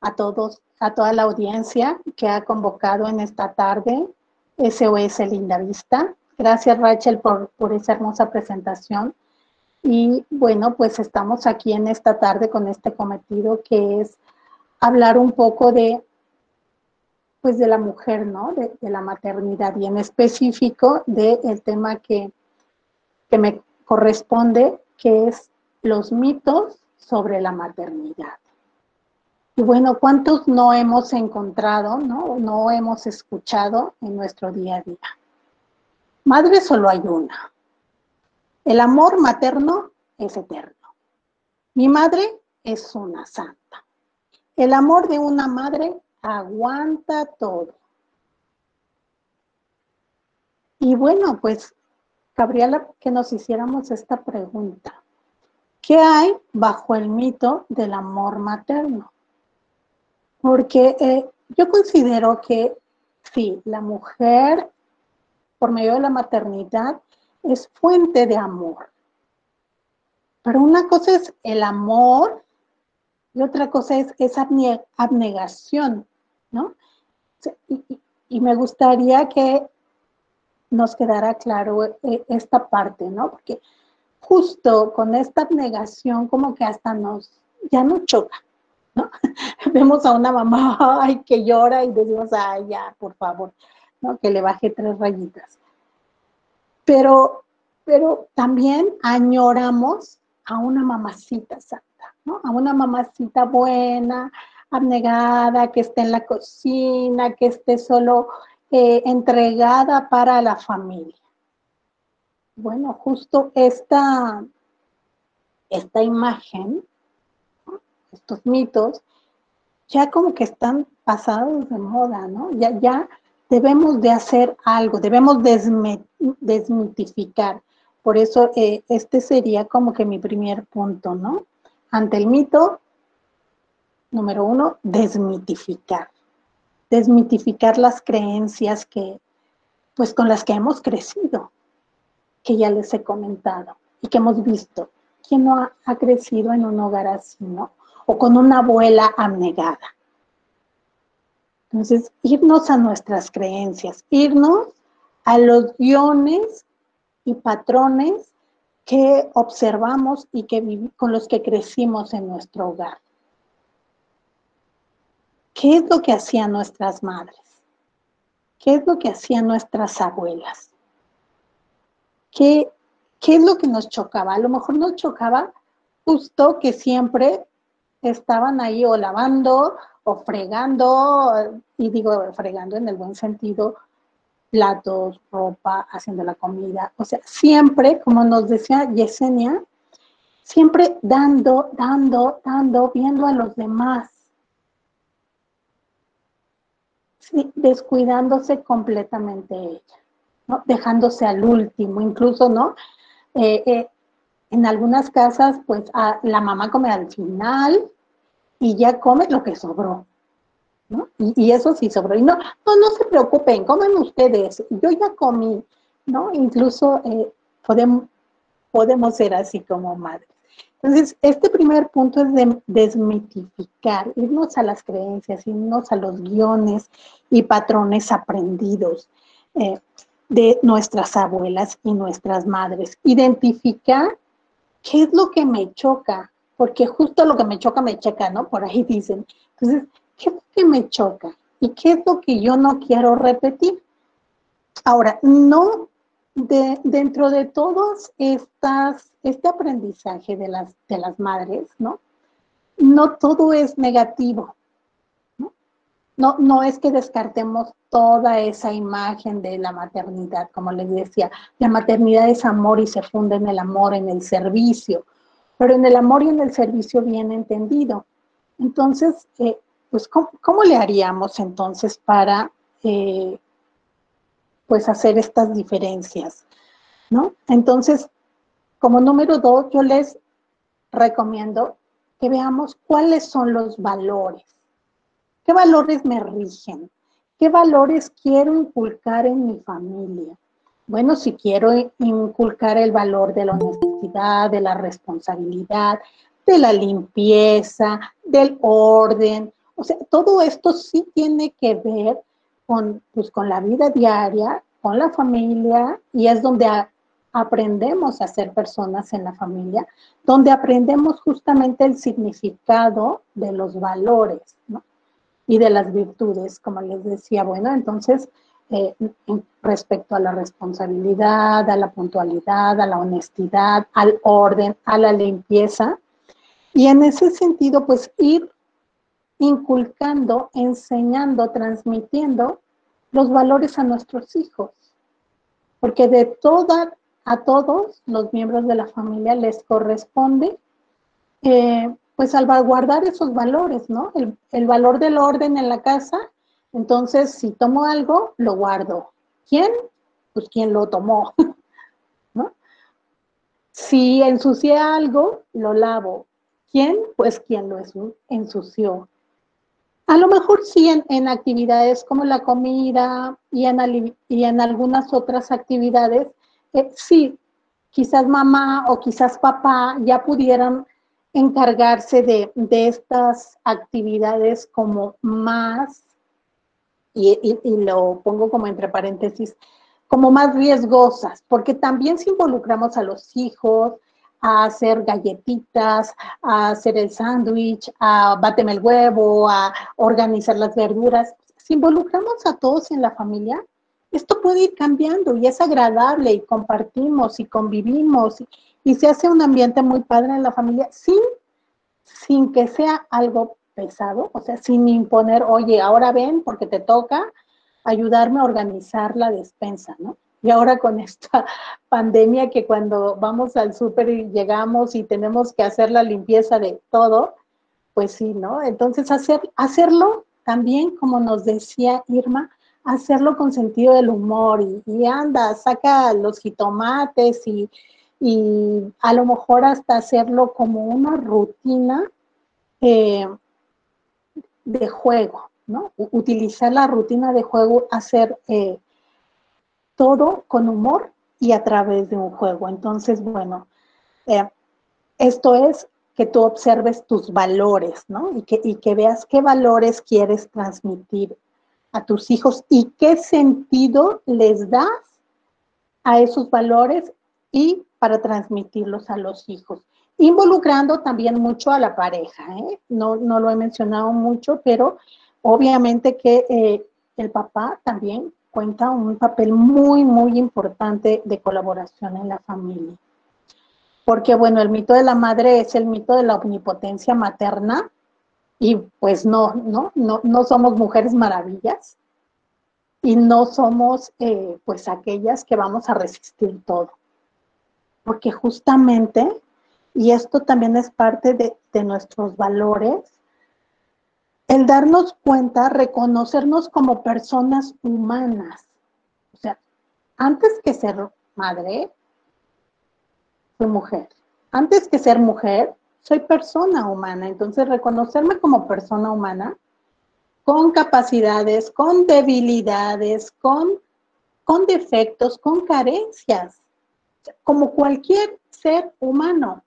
a todos, a toda la audiencia que ha convocado en esta tarde SOS Linda Vista. Gracias Rachel por, por esa hermosa presentación. Y bueno, pues estamos aquí en esta tarde con este cometido que es hablar un poco de, pues de la mujer, ¿no? De, la maternidad y en específico del tema que, que me corresponde, que es los mitos sobre la maternidad. Y bueno, ¿cuántos no hemos encontrado, no, no hemos escuchado en nuestro día a día? Madre solo hay una. El amor materno es eterno. Mi madre es una santa. El amor de una madre aguanta todo. Y bueno, pues cabría que nos hiciéramos esta pregunta. ¿Qué hay bajo el mito del amor materno? Porque eh, yo considero que sí, la mujer, por medio de la maternidad, es fuente de amor. Pero una cosa es el amor y otra cosa es esa abnegación, ¿no? Y, me gustaría que nos quedara claro eh, esta parte, ¿no? Porque justo con esta abnegación como que hasta nos, ya nos choca, Vemos a una mamá, que llora y decimos, ay, ya, por favor. Que le baje tres rayitas. Pero, pero también añoramos a una mamacita santa. A una mamacita buena, abnegada, que esté en la cocina, que esté solo eh, entregada para la familia. Bueno, justo esta, esta imagen, estos mitos, ya como que están pasados de moda, ¿no? Ya, ya debemos de hacer algo, debemos desmitificar. Por eso eh, este sería como que mi primer punto, ¿no? Ante el mito, número uno, desmitificar. Desmitificar las creencias que, pues con las que hemos crecido, que ya les he comentado y que hemos visto. ¿Quién no ha, ha crecido en un hogar así, no? O con una abuela abnegada. Entonces, irnos a nuestras creencias, irnos a los guiones y patrones que observamos y que con los que crecimos en nuestro hogar. ¿Qué es lo que hacían nuestras madres? ¿Qué es lo que hacían nuestras abuelas? ¿Qué, ¿Qué es lo que nos chocaba? A lo mejor nos chocaba justo que siempre estaban ahí o lavando o fregando, y digo fregando en el buen sentido, platos, ropa, haciendo la comida. O sea, siempre, como nos decía Yesenia, siempre dando, dando, dando, viendo a los demás. Descuidándose completamente ella, ¿no? dejándose al último, incluso, ¿no? Eh, eh, en algunas casas, pues la mamá come al final y ya come lo que sobró. Y, eso sí sobró. Y no, no, no se preocupen, comen ustedes. Yo ya comí, ¿no? Incluso eh, podemos, podemos ser así como madres. Entonces, este primer punto es de desmitificar, irnos a las creencias, irnos a los guiones y patrones aprendidos eh, de nuestras abuelas y nuestras madres. Identificar qué es lo que me choca, porque justo lo que me choca, me checa, ¿no? Por ahí dicen. Entonces, ¿Qué es lo que me choca? ¿Y qué es lo que yo no quiero repetir? Ahora, no de, dentro de todos estas, este aprendizaje de las, de las madres, ¿no? No todo es negativo. ¿No? No, es que descartemos toda esa imagen de la maternidad, como les decía, la maternidad es amor y se funda en el amor, en el servicio, pero en el amor y en el servicio bien entendido. Entonces, eh, pues ¿cómo, le haríamos entonces para eh, pues hacer estas diferencias? ¿No? Entonces, como número dos, yo les recomiendo que veamos cuáles son los valores. ¿Qué valores me rigen? ¿Qué valores quiero inculcar en mi familia? Bueno, si quiero inculcar el valor de la honestidad, de la responsabilidad, de la limpieza, del orden, o sea, todo esto sí tiene que ver con, pues, con la vida diaria, con la familia, y es donde aprendemos a ser personas en la familia, donde aprendemos justamente el significado de los valores. Y de las virtudes, como les decía. Bueno, entonces, eh, respecto a la responsabilidad, a la puntualidad, a la honestidad, al orden, a la limpieza, y en ese sentido, pues ir inculcando, enseñando, transmitiendo los valores a nuestros hijos. Porque de toda, a todos los miembros de la familia les corresponde eh, pues salvaguardar esos valores, ¿no? El, el valor del orden en la casa. Entonces, si tomo algo, lo guardo. ¿Quién? Pues quien lo tomó, ¿no? Si ensucié algo, lo lavo. ¿Quién? Pues quien lo ensució. A lo mejor sí en, actividades como la comida y en, y en algunas otras actividades, eh, sí, quizás mamá o quizás papá ya pudieran encargarse de, estas actividades como más, y, lo pongo como entre paréntesis, como más riesgosas, porque también si involucramos a los hijos, a hacer galletitas, a hacer el sándwich, a báteme el huevo, a organizar las verduras. Si involucramos a todos en la familia, esto puede ir cambiando y es agradable y compartimos y convivimos se hace un ambiente muy padre en la familia sin, sin que sea algo pesado, o sea, sin imponer, oye, ahora ven porque te toca ayudarme a organizar la despensa, ¿no? Y ahora con esta pandemia que cuando vamos al súper y llegamos y tenemos que hacer la limpieza de todo, pues sí, ¿no? Entonces hacer, hacerlo también, como nos decía Irma, hacerlo con sentido del humor y, anda, saca los jitomates y, y, a lo mejor hasta hacerlo como una rutina eh, de juego, ¿no? Utilizar la rutina de juego, hacer... Eh, todo con humor y a través de un juego. Entonces, bueno, eh, esto es que tú observes tus valores, ¿no? Y que, y que veas qué valores quieres transmitir a tus hijos y qué sentido les das a esos valores y para transmitirlos a los hijos. Involucrando también mucho a la pareja, ¿eh? no, no lo he mencionado mucho, pero obviamente que eh, el papá también cuenta un papel muy, muy importante de colaboración en la familia. Porque, bueno, el mito de la madre es el mito de la omnipotencia materna y pues no, no, no, no somos mujeres maravillas y no somos eh, pues aquellas que vamos a resistir todo. Porque justamente, y esto también es parte de, de nuestros valores, el darnos cuenta, reconocernos como personas humanas. O sea, antes que ser madre, soy mujer. Antes que ser mujer, soy persona humana. Entonces, reconocerme como persona humana, con capacidades, con debilidades, con, con defectos, con carencias, como cualquier ser humano.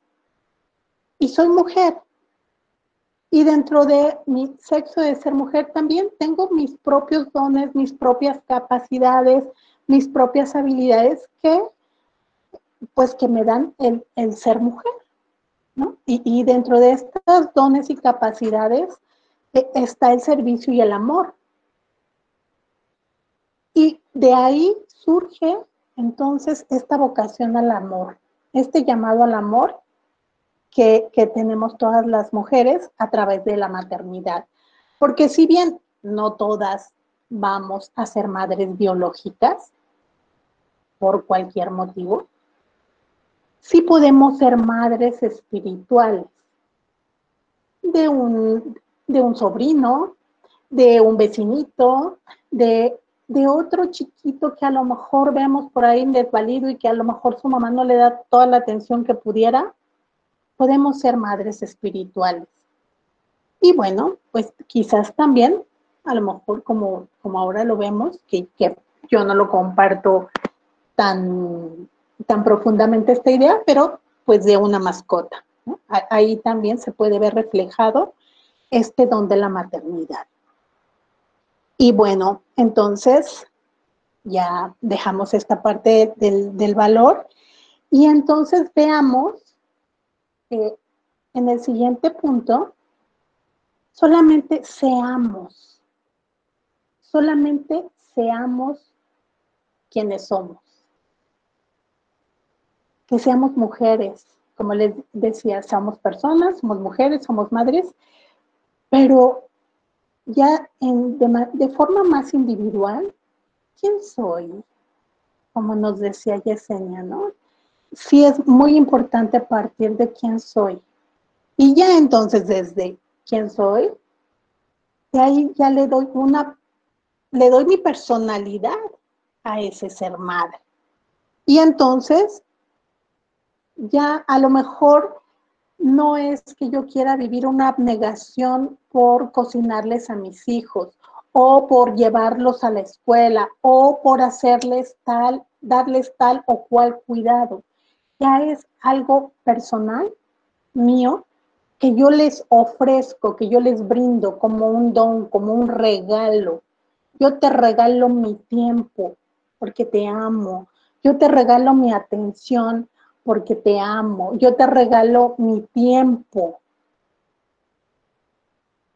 Y soy mujer. Y dentro de mi sexo de ser mujer también tengo mis propios dones, mis propias capacidades, mis propias habilidades que, pues, que me dan el, ser mujer. ¿no? Y, dentro de estos dones y capacidades e, está el servicio y el amor. Y de ahí surge entonces esta vocación al amor, este llamado al amor que, tenemos todas las mujeres a través de la maternidad. Porque si bien no todas vamos a ser madres biológicas, por cualquier motivo, sí podemos ser madres espirituales de un, de un sobrino, de un vecinito, de, de, otro chiquito que a lo mejor vemos por ahí desvalido y que a lo mejor su mamá no le da toda la atención que pudiera, podemos ser madres espirituales. Y bueno, pues quizás también, a lo mejor como, como ahora lo vemos, que, yo no lo comparto tan, tan profundamente esta idea, pero pues de una mascota. Ahí también se puede ver reflejado este don de la maternidad. Y bueno, entonces ya dejamos esta parte del, del valor y entonces veamos en el siguiente punto, solamente seamos, solamente seamos quienes somos. Que seamos mujeres, como les decía, somos personas, somos mujeres, somos madres, pero ya de, de, forma más individual, ¿quién soy? Como nos decía Yesenia, ¿no? sí es muy importante partir de quién soy. Y ya entonces desde quién soy, ahí ya le doy una, le doy mi personalidad a ese ser madre. Y entonces, ya a lo mejor no es que yo quiera vivir una abnegación por cocinarles a mis hijos o por llevarlos a la escuela o por hacerles tal, darles tal o cual cuidado. Ya es algo personal mío que yo les ofrezco, que yo les brindo como un don, como un regalo. Yo te regalo mi tiempo porque te amo. Yo te regalo mi atención porque te amo. Yo te regalo mi tiempo.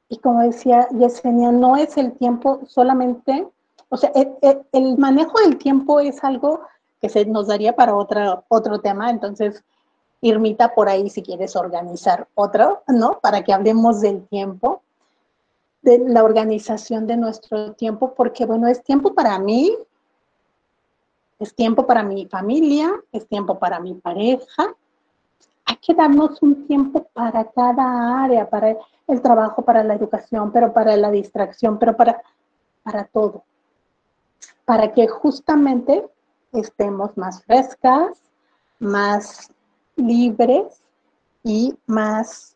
Y como decía Yesenia, no es el tiempo solamente, o sea, el, manejo del tiempo es algo que se nos daría para otra, otro tema, entonces, Irmita, por ahí si quieres organizar otro, ¿no? Para que hablemos del tiempo, de la organización de nuestro tiempo, porque bueno, es tiempo para mí, es tiempo para mi familia, es tiempo para mi pareja. Hay que darnos un tiempo para cada área, para el trabajo, para la educación, pero para la distracción, pero para, para todo. Para que justamente estemos más frescas, más libres y más,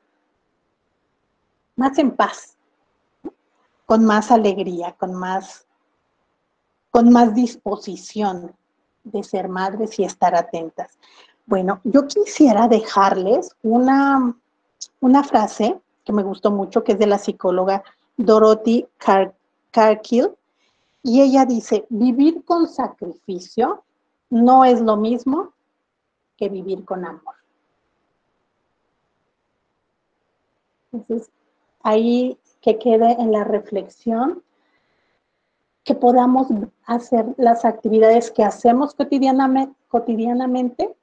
más en paz, con más alegría, con más, con más disposición de ser madres y estar atentas. Bueno, yo quisiera dejarles una, una frase que me gustó mucho, que es de la psicóloga Dorothy Carkill, y ella dice, vivir con sacrificio no es lo mismo que vivir con amor. Entonces, ahí que quede en la reflexión que podamos hacer las actividades que hacemos cotidianamente,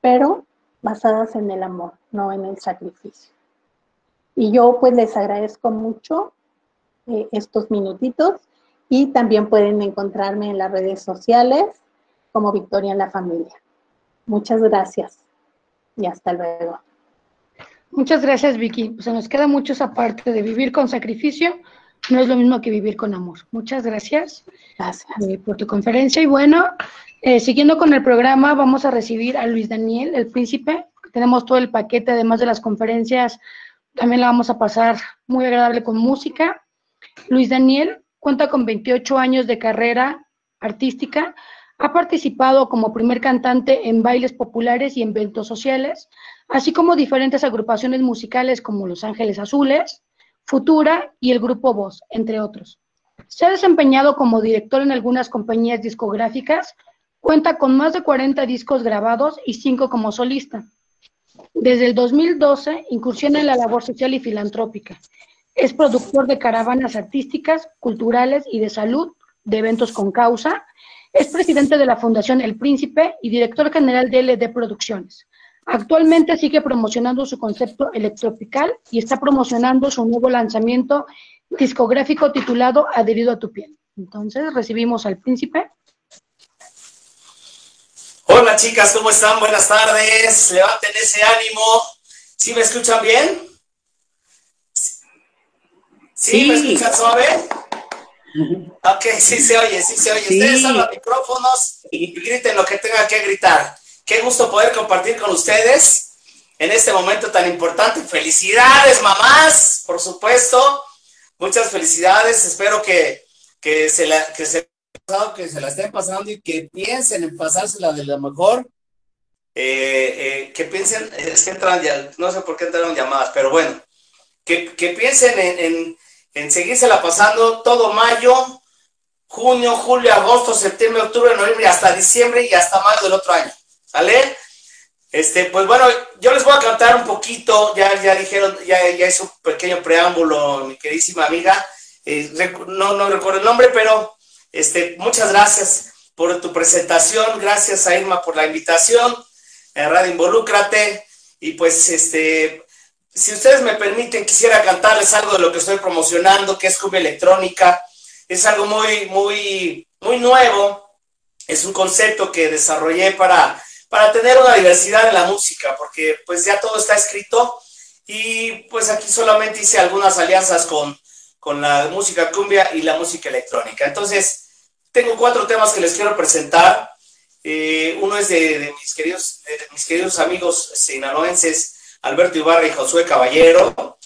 pero basadas en el amor, no en el sacrificio. Y yo pues les agradezco mucho eh, estos minutitos y también pueden encontrarme en las redes sociales como Victoria en la Familia. Muchas gracias y hasta luego. Muchas gracias, Vicky. Se nos queda mucho esa parte de vivir con sacrificio, no es lo mismo que vivir con amor. Muchas gracias, gracias. Eh, por tu conferencia. Y bueno, eh, siguiendo con el programa, vamos a recibir a Luis Daniel, el príncipe. Tenemos todo el paquete, además de las conferencias, también la vamos a pasar muy agradable con música. Luis Daniel cuenta con 28 años de carrera artística. Ha participado como primer cantante en bailes populares y en eventos sociales, así como diferentes agrupaciones musicales como Los Ángeles Azules, Futura y el Grupo Voz, entre otros. Se ha desempeñado como director en algunas compañías discográficas, cuenta con más de 40 discos grabados y 5 como solista. Desde el 2012 incursiona en la labor social y filantrópica. Es productor de caravanas artísticas, culturales y de salud, de eventos con causa. Es presidente de la Fundación El Príncipe y director general de LD Producciones. Actualmente sigue promocionando su concepto electropical y está promocionando su nuevo lanzamiento discográfico titulado Adherido a tu piel. Entonces recibimos al príncipe. Hola chicas, ¿cómo están? Buenas tardes. Levanten ese ánimo. ¿Sí me escuchan bien? ¿Sí, me escuchan suave? Ok, sí se oye, sí se oye. Ustedes son los micrófonos y griten lo que tengan que gritar. Qué gusto poder compartir con ustedes en este momento tan importante. Felicidades, mamás, por supuesto. Muchas felicidades. Espero que, se la, que se, que se la estén pasando y que piensen en pasársela de lo mejor. Eh, eh, que piensen, es que entran ya, no sé por qué entraron llamadas, pero bueno, que, piensen en, en, en seguírsela pasando todo mayo, junio, julio, agosto, septiembre, octubre, noviembre, hasta diciembre y hasta mayo del otro año. ¿Sale? Este, pues bueno, yo les voy a cantar un poquito, ya, ya dijeron, ya, ya hizo un pequeño preámbulo, mi queridísima amiga, eh, no, no recuerdo el nombre, pero este, muchas gracias por tu presentación, gracias a Irma por la invitación, a Radio Involúcrate, y pues este, si ustedes me permiten, quisiera cantarles algo de lo que estoy promocionando, que es cumbia electrónica, es algo muy, muy, muy nuevo, es un concepto que desarrollé para para tener una diversidad en la música, porque pues ya todo está escrito Y pues aquí solamente hice algunas alianzas con, con la música cumbia y la música electrónica. Entonces, tengo cuatro temas que les quiero presentar. Eh, uno es de, mis queridos, de mis queridos amigos sinaloenses, Alberto Ibarra y Josué Caballero,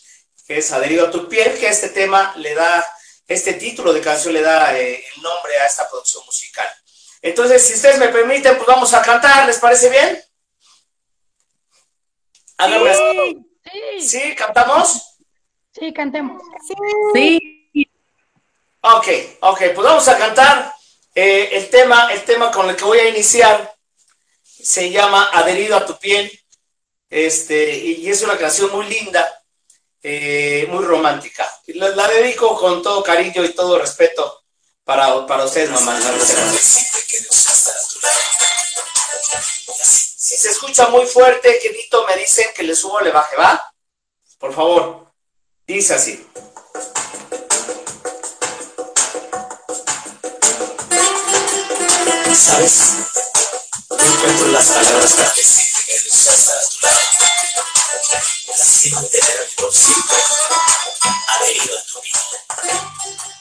que es Adherido a tu piel, que este tema le da, este título de canción le da eh, el nombre a esta producción musical. Entonces, si ustedes me permiten, pues vamos a cantar, ¿les parece bien? Sí, sí. ¿Sí? ¿Cantamos? Sí, cantemos. Sí. Ok, ok, pues vamos a cantar. Eh, el, tema, el tema con el que voy a iniciar se llama Adherido a tu piel. Este, y es una canción muy linda, eh, muy romántica. La, la, dedico con todo cariño y todo respeto para, para ustedes, mamá. Si se escucha muy fuerte, quedito, me dicen que le subo o le baje, ¿va? Por favor. Dice así. ¿Sabes? Encuentro las palabras para decirte que Dios está a tu lado. Así mantener imposible adherido a tu vida.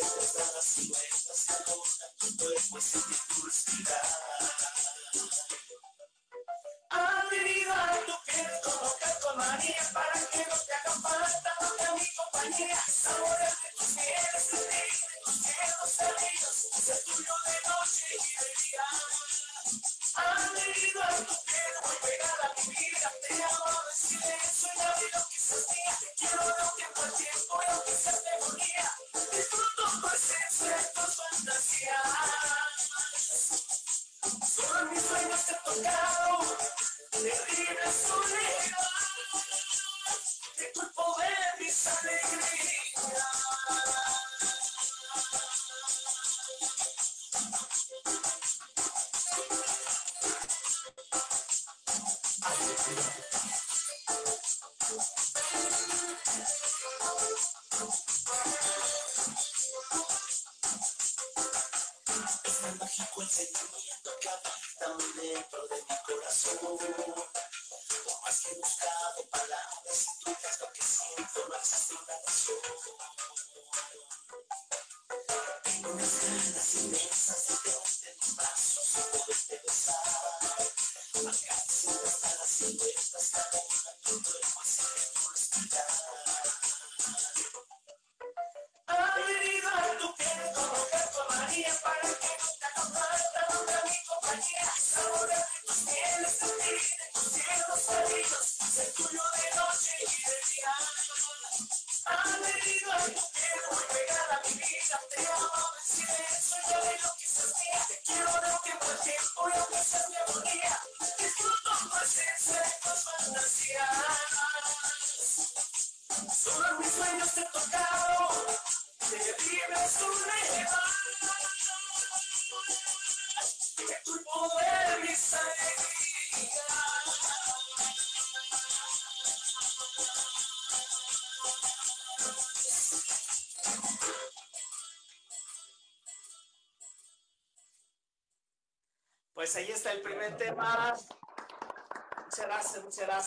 Acariciar las siluetas que adornan tu cuerpo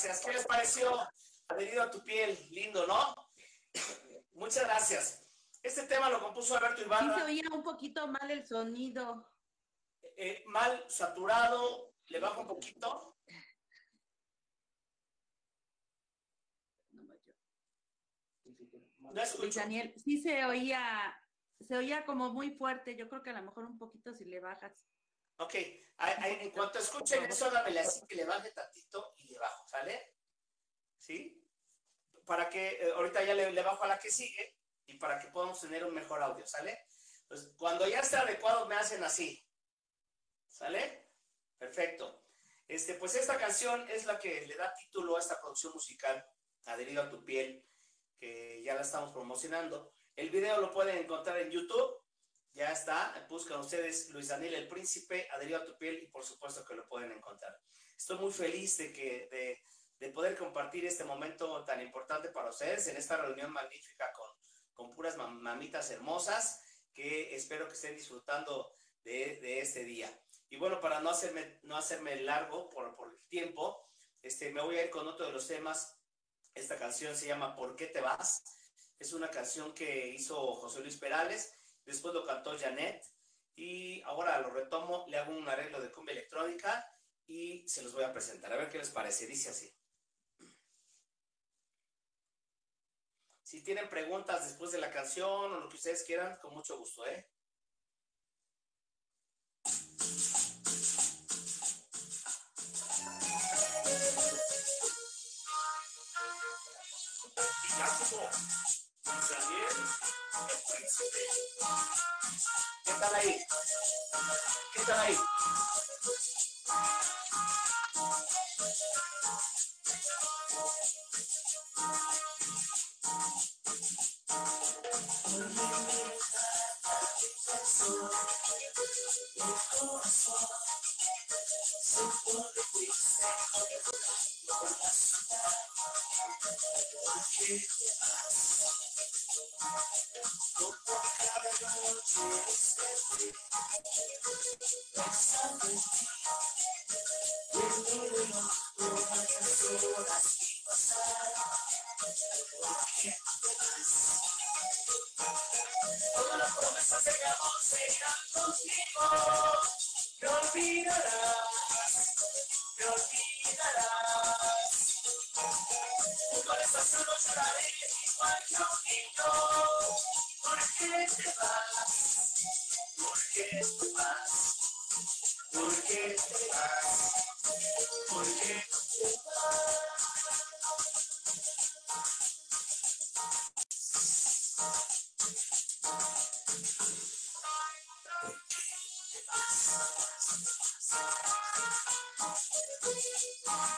gracias. ¿Qué les pareció? Adherido a tu piel, lindo, ¿no? Muchas gracias. Este tema lo compuso Alberto Sí Ibarra. se oía un poquito mal el sonido. eh, mal, saturado, le bajo un poquito. No escucho. Daniel, sí se oía, se oía como muy fuerte. Yo creo que a lo mejor un poquito si le bajas. Ok, Ay, ay, en cuanto escuchen eso, háganmele así que le baje tantito ¿sale? ¿Sí? Para que eh, ahorita ya le, le bajo a la que sigue y para que podamos tener un mejor audio, ¿sale? Pues cuando ya esté adecuado me hacen así. ¿Sale? Perfecto. Este, pues esta canción es la que le da título a esta producción musical, Adherido a tu piel, que ya la estamos promocionando. El video lo pueden encontrar en YouTube, ya está, buscan ustedes Luis Daniel el Príncipe, Adherido a tu piel y por supuesto que lo pueden encontrar. Estoy muy feliz de, que, de, de poder compartir este momento tan importante para ustedes en esta reunión magnífica con, con puras mamitas hermosas que espero que estén disfrutando de, de este día. Y bueno, para no hacerme, no hacerme largo por, por el tiempo, este, me voy a ir con otro de los temas. Esta canción se llama ¿Por qué te vas? Es una canción que hizo José Luis Perales, después lo cantó Janet, y ahora lo retomo, le hago un arreglo de cumbia electrónica y se los voy a presentar. A ver qué les parece. Dice así. Si tienen preguntas después de la canción o lo que ustedes quieran, con mucho gusto, ¿eh? El príncipe. ¿Qué tal ahí? ¿Qué tal ahí? Se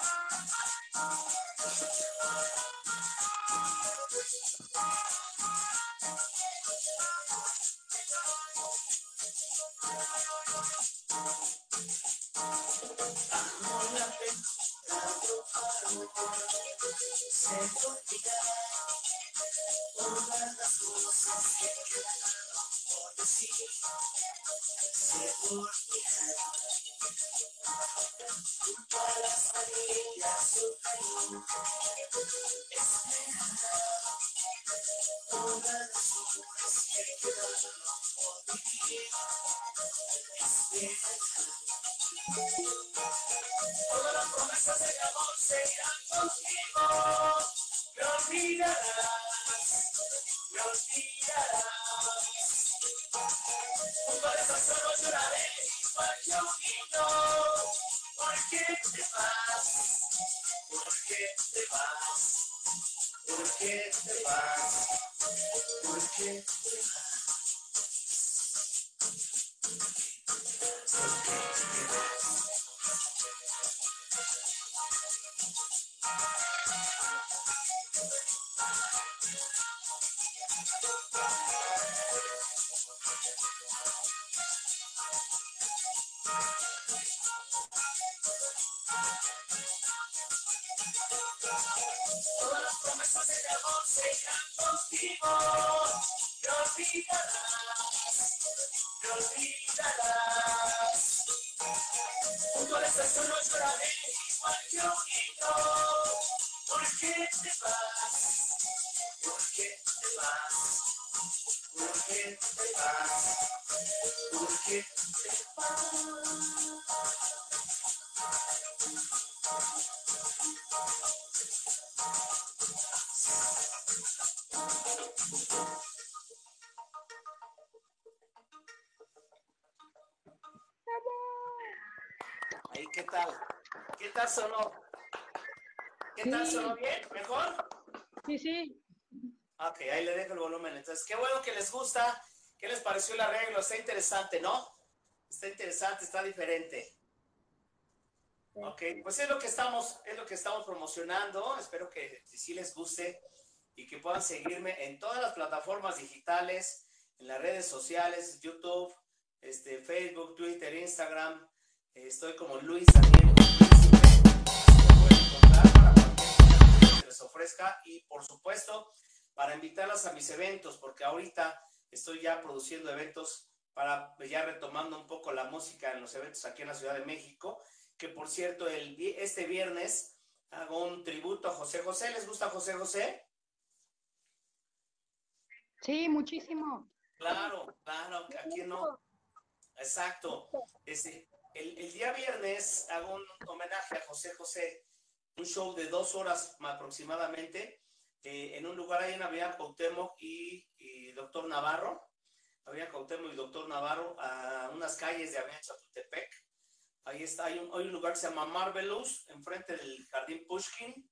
Entonces, qué bueno que les gusta. ¿Qué les pareció el arreglo? Está interesante, ¿no? Está interesante, está diferente. Ok, pues es lo que estamos, es lo que estamos promocionando. Espero que sí les guste y que puedan seguirme en todas las plataformas digitales, en las redes sociales, YouTube, este, Facebook, Twitter, Instagram. estoy como Luis Daniel que les ofrezca y por supuesto para invitarlas a mis eventos, porque ahorita estoy ya produciendo eventos para ya retomando un poco la música en los eventos aquí en la Ciudad de México, que por cierto, el, este viernes hago un tributo a José José. ¿Les gusta José José? Sí, muchísimo. Claro, claro, aquí no. Exacto. Este, el, el, día viernes hago un homenaje a José José, un show de dos horas aproximadamente, eh, en un lugar ahí en Avenida Cuauhtémoc y, y Doctor Navarro. Avenida Cuauhtémoc y Doctor Navarro, a unas calles de Avenida Chapultepec. Ahí está, hay un, hay un lugar que se llama Marvelous, enfrente del Jardín Pushkin,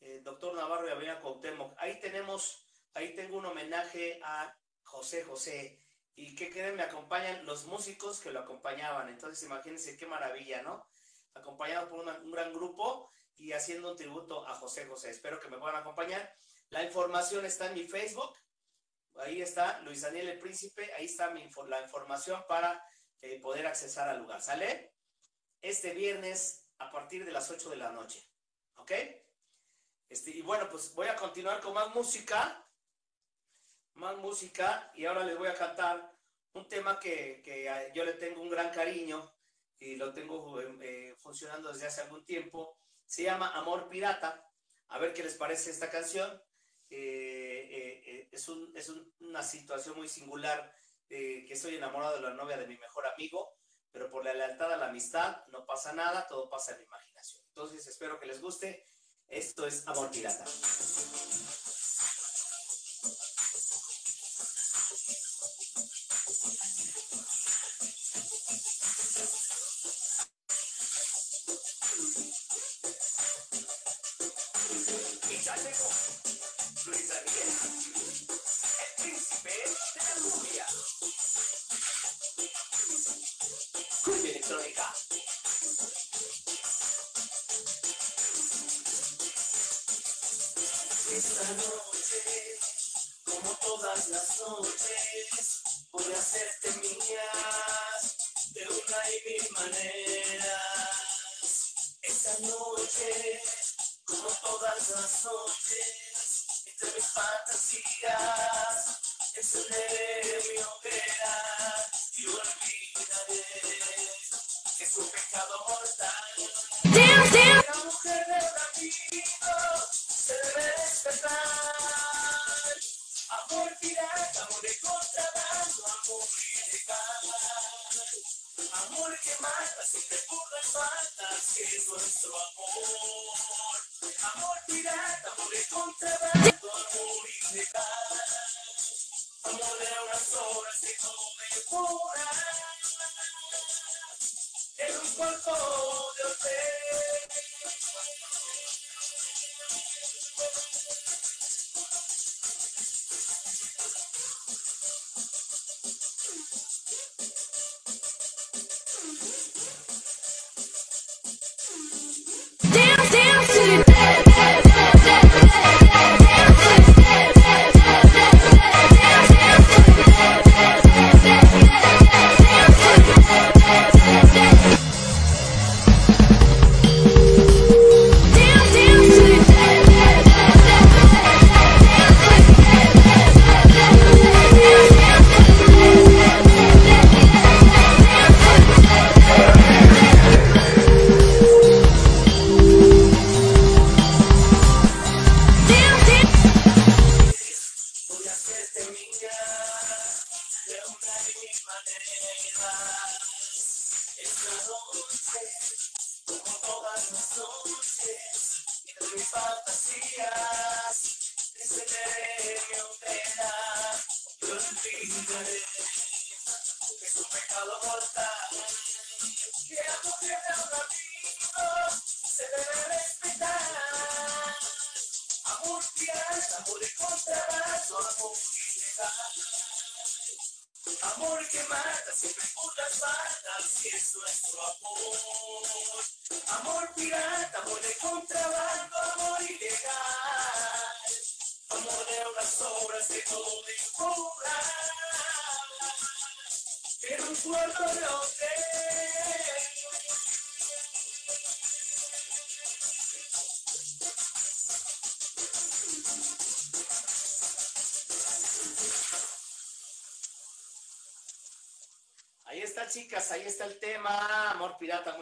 eh, Doctor Navarro y Avenida Cuauhtémoc. Ahí tenemos, ahí tengo un homenaje a José José. ¿Y qué creen? Me acompañan los músicos que lo acompañaban. Entonces, imagínense qué maravilla, ¿no? Acompañado por una, un gran grupo y haciendo un tributo a José José. Espero que me puedan acompañar. La información está en mi Facebook. Ahí está Luis Daniel el Príncipe. Ahí está mi, la información para eh, poder accesar al lugar. ¿Sale? Este viernes a partir de las 8 de la noche. ¿Ok? Este, y bueno, pues voy a continuar con más música más música y ahora les voy a cantar un tema que, que yo le tengo un gran cariño y lo tengo eh, funcionando desde hace algún tiempo. Se llama Amor Pirata. A ver qué les parece esta canción. Eh, eh, es, un, es un, una situación muy singular que estoy enamorado de la novia de mi mejor amigo, pero por la lealtad a la amistad no pasa nada, todo pasa en la imaginación. Entonces espero que les guste. Esto es Amor Pirata.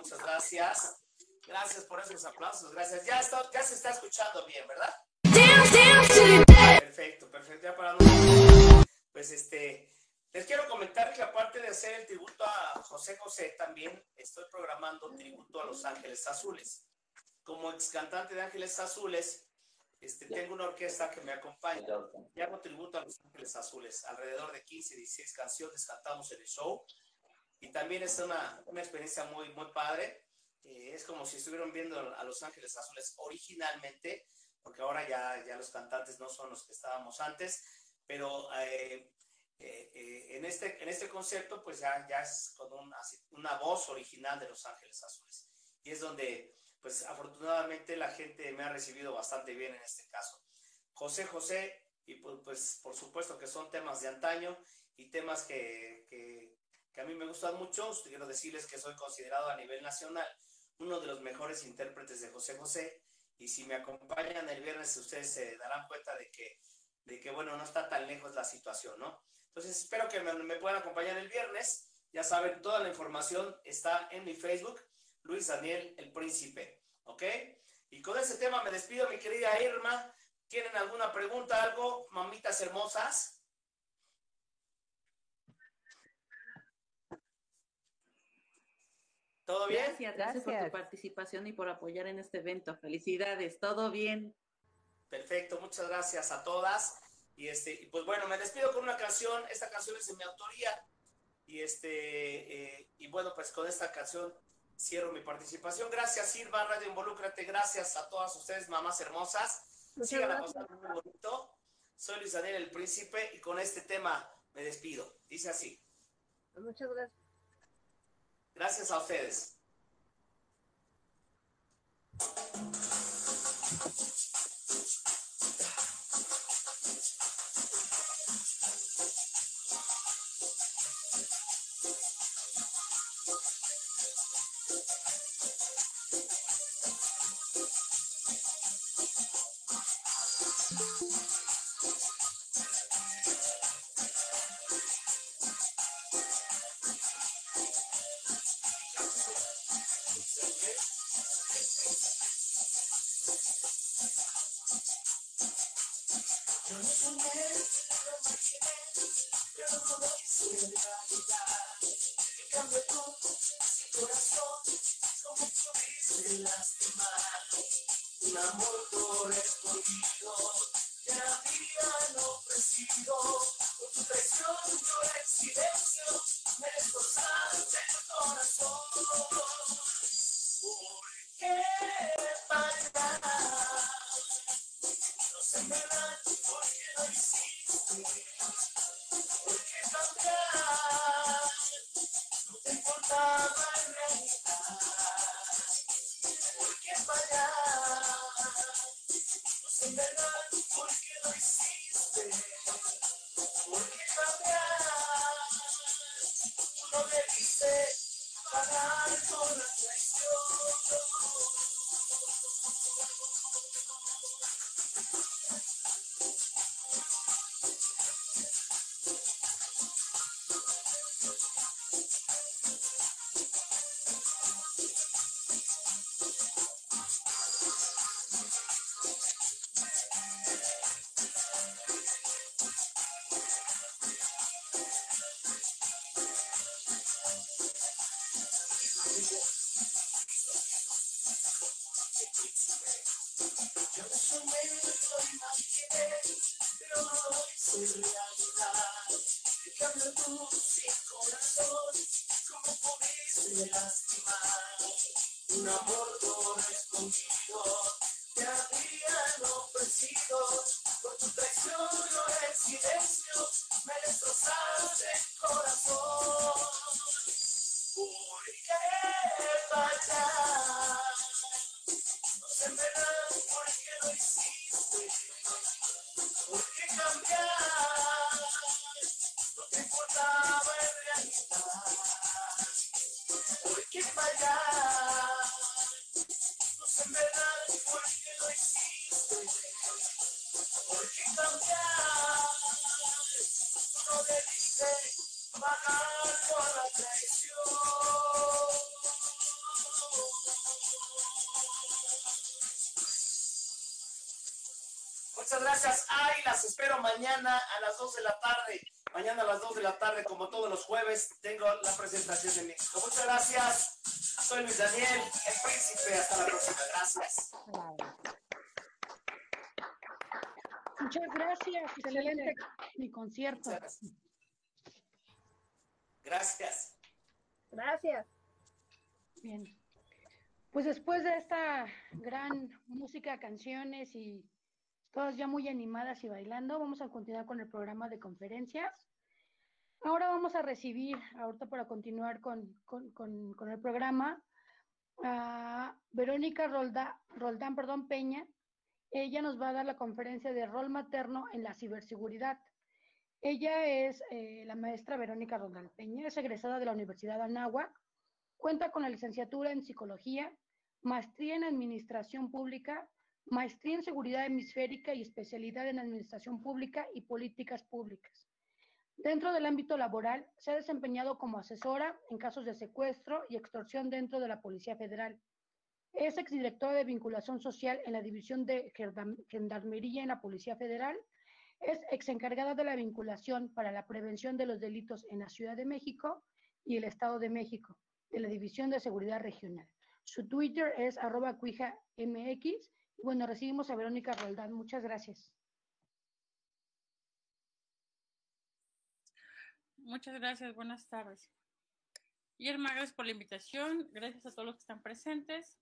Muchas gracias. Gracias por esos aplausos, gracias. Ya, está, ya se está escuchando bien, ¿verdad? Perfecto, perfecto. Ya parando. Pues este, les quiero comentar que aparte de hacer el tributo a José José, también estoy programando tributo a Los Ángeles Azules. Como ex cantante de Ángeles Azules, este, tengo una orquesta que me acompaña y hago tributo a Los Ángeles Azules. Alrededor de 15, 16 canciones cantamos en el show y también es una, una experiencia muy, muy padre. Eh, es como si estuvieran viendo a Los Ángeles Azules originalmente, porque ahora ya, ya los cantantes no son los que estábamos antes, pero eh, eh, eh, en, este, en este concepto pues ya, ya es con una, una voz original de Los Ángeles Azules. Y es donde pues afortunadamente la gente me ha recibido bastante bien en este caso. José José, y pues, pues por supuesto que son temas de antaño y temas que, que, a mí me gustan mucho. Quiero decirles que soy considerado a nivel nacional uno de los mejores intérpretes de José José. Y si me acompañan el viernes, ustedes se darán cuenta de que, de que bueno, no está tan lejos la situación, ¿no? Entonces, espero que me, me puedan acompañar el viernes. Ya saben, toda la información está en mi Facebook, Luis Daniel el Príncipe, ¿ok? Y con ese tema me despido, mi querida Irma. ¿Tienen alguna pregunta, algo, mamitas hermosas? ¿Todo bien? Gracias, gracias, por tu participación y por apoyar en este evento. Felicidades, todo bien. Perfecto, muchas gracias a todas. Y este, y pues bueno, me despido con una canción. Esta canción es de mi autoría. Y este, eh, y bueno, pues con esta canción cierro mi participación. Gracias, Silva, Radio Involúcrate. Gracias a todas ustedes, mamás hermosas. Sigan pasando muy bonito. Soy Luis Daniel el Príncipe y con este tema me despido. Dice así. Muchas gracias. Gracias a ustedes. Lord. Mañana a las 2 de la tarde. Mañana a las 2 de la tarde, como todos los jueves, tengo la presentación de México. Muchas gracias. Soy Luis Daniel, el príncipe. Hasta la próxima. Gracias. Muchas gracias. Excelente mi concierto. Gracias. Gracias. Bien. Pues después de esta gran música, canciones y todas ya muy animadas y bailando, vamos a continuar con el programa de conferencias. Ahora vamos a recibir, ahorita para continuar con, con- con- con el programa, a Verónica Rolda- Roldán perdón, Peña. Ella nos va a dar la conferencia de rol materno en la ciberseguridad. Ella es eh, la maestra Verónica Roldán Peña, es egresada de la Universidad de Anáhuac, cuenta con la licenciatura en psicología, maestría en administración pública, maestría en seguridad hemisférica y especialidad en administración pública y políticas públicas. Dentro del ámbito laboral, se ha desempeñado como asesora en casos de secuestro y extorsión dentro de la Policía Federal. Es exdirectora de vinculación social en la División de Gendarmería en la Policía Federal. Es exencargada de la vinculación para la prevención de los delitos en la Ciudad de México y el Estado de México, de la División de Seguridad Regional. Su Twitter es arroba cuija mx. Y bueno, recibimos a Verónica Roldán. Muchas gracias. Muchas gracias, buenas tardes. Irma, gracias por la invitación, gracias a todos los que están presentes.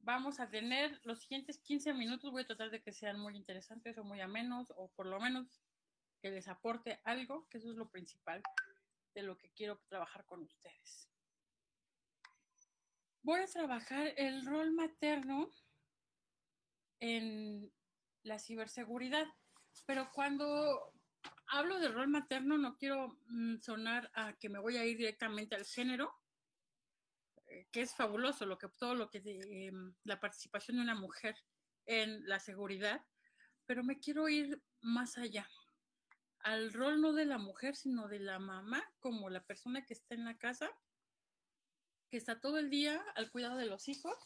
Vamos a tener los siguientes 15 minutos, voy a tratar de que sean muy interesantes o muy amenos, o por lo menos que les aporte algo, que eso es lo principal de lo que quiero trabajar con ustedes. Voy a trabajar el rol materno en la ciberseguridad, pero cuando hablo de rol materno, no quiero mm, sonar a que me voy a ir directamente al género, eh, que es fabuloso lo que todo lo que eh, la participación de una mujer en la seguridad, pero me quiero ir más allá al rol no de la mujer, sino de la mamá como la persona que está en la casa, que está todo el día al cuidado de los hijos,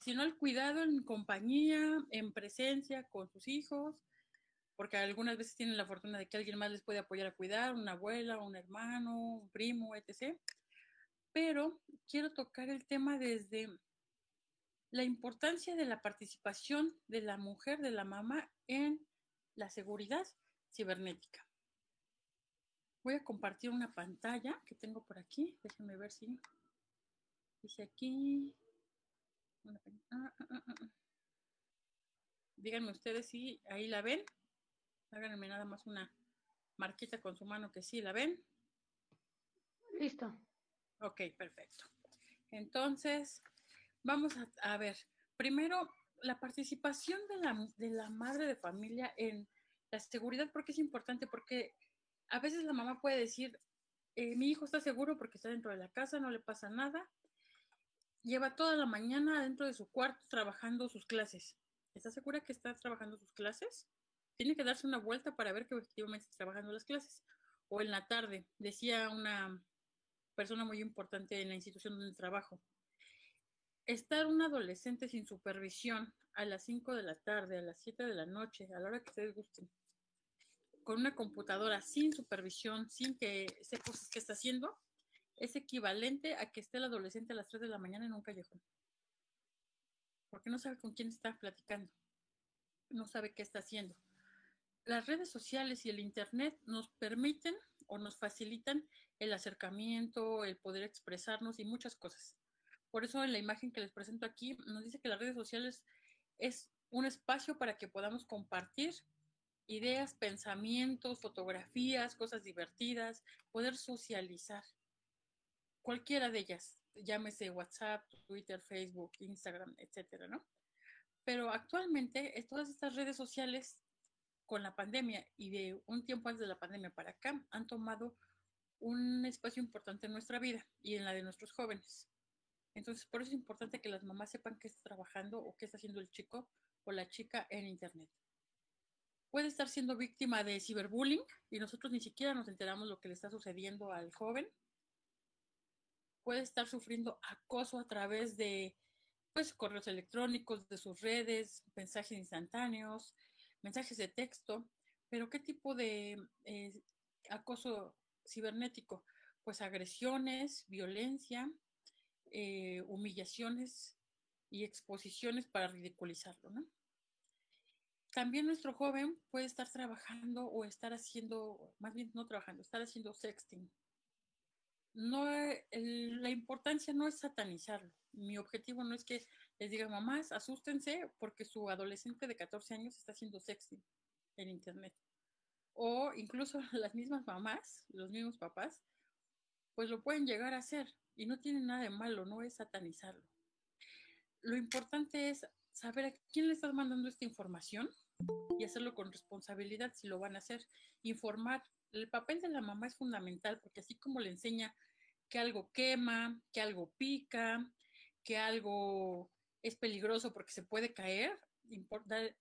sino al cuidado en compañía, en presencia con sus hijos, porque algunas veces tienen la fortuna de que alguien más les puede apoyar a cuidar, una abuela, un hermano, un primo, etc. Pero quiero tocar el tema desde la importancia de la participación de la mujer, de la mamá, en la seguridad cibernética. Voy a compartir una pantalla que tengo por aquí. Déjenme ver si dice aquí. Ah, ah, ah, ah. Díganme ustedes si ahí la ven. Háganme nada más una marquita con su mano que sí la ven. Listo. Ok, perfecto. Entonces, vamos a, a ver. Primero, la participación de la, de la madre de familia en la seguridad, porque es importante, porque a veces la mamá puede decir, eh, mi hijo está seguro porque está dentro de la casa, no le pasa nada. Lleva toda la mañana dentro de su cuarto trabajando sus clases. ¿Está segura que está trabajando sus clases? Tiene que darse una vuelta para ver que efectivamente está trabajando las clases. O en la tarde, decía una persona muy importante en la institución donde trabajo. Estar un adolescente sin supervisión a las 5 de la tarde, a las 7 de la noche, a la hora que ustedes gusten, con una computadora sin supervisión, sin que sepa qué está haciendo, es equivalente a que esté el adolescente a las 3 de la mañana en un callejón. Porque no sabe con quién está platicando, no sabe qué está haciendo. Las redes sociales y el Internet nos permiten o nos facilitan el acercamiento, el poder expresarnos y muchas cosas. Por eso en la imagen que les presento aquí nos dice que las redes sociales es un espacio para que podamos compartir ideas, pensamientos, fotografías, cosas divertidas, poder socializar. Cualquiera de ellas. llámese WhatsApp, Twitter, Facebook, Instagram, etcétera, ¿no? Pero actualmente todas estas redes sociales con la pandemia y de un tiempo antes de la pandemia para acá han tomado un espacio importante en nuestra vida y en la de nuestros jóvenes. Entonces, por eso es importante que las mamás sepan qué está trabajando o qué está haciendo el chico o la chica en Internet. Puede estar siendo víctima de ciberbullying y nosotros ni siquiera nos enteramos lo que le está sucediendo al joven. Puede estar sufriendo acoso a través de pues, correos electrónicos, de sus redes, mensajes instantáneos, mensajes de texto. Pero ¿qué tipo de eh, acoso cibernético? Pues agresiones, violencia, eh, humillaciones y exposiciones para ridiculizarlo, ¿no? También nuestro joven puede estar trabajando o estar haciendo, más bien no trabajando, estar haciendo sexting. No, la importancia no es satanizarlo. Mi objetivo no es que les diga, mamás, asústense porque su adolescente de 14 años está haciendo sexting en Internet. O incluso las mismas mamás, los mismos papás, pues lo pueden llegar a hacer y no tiene nada de malo, no es satanizarlo. Lo importante es saber a quién le estás mandando esta información y hacerlo con responsabilidad si lo van a hacer. Informar. El papel de la mamá es fundamental porque así como le enseña que algo quema, que algo pica, que algo es peligroso porque se puede caer,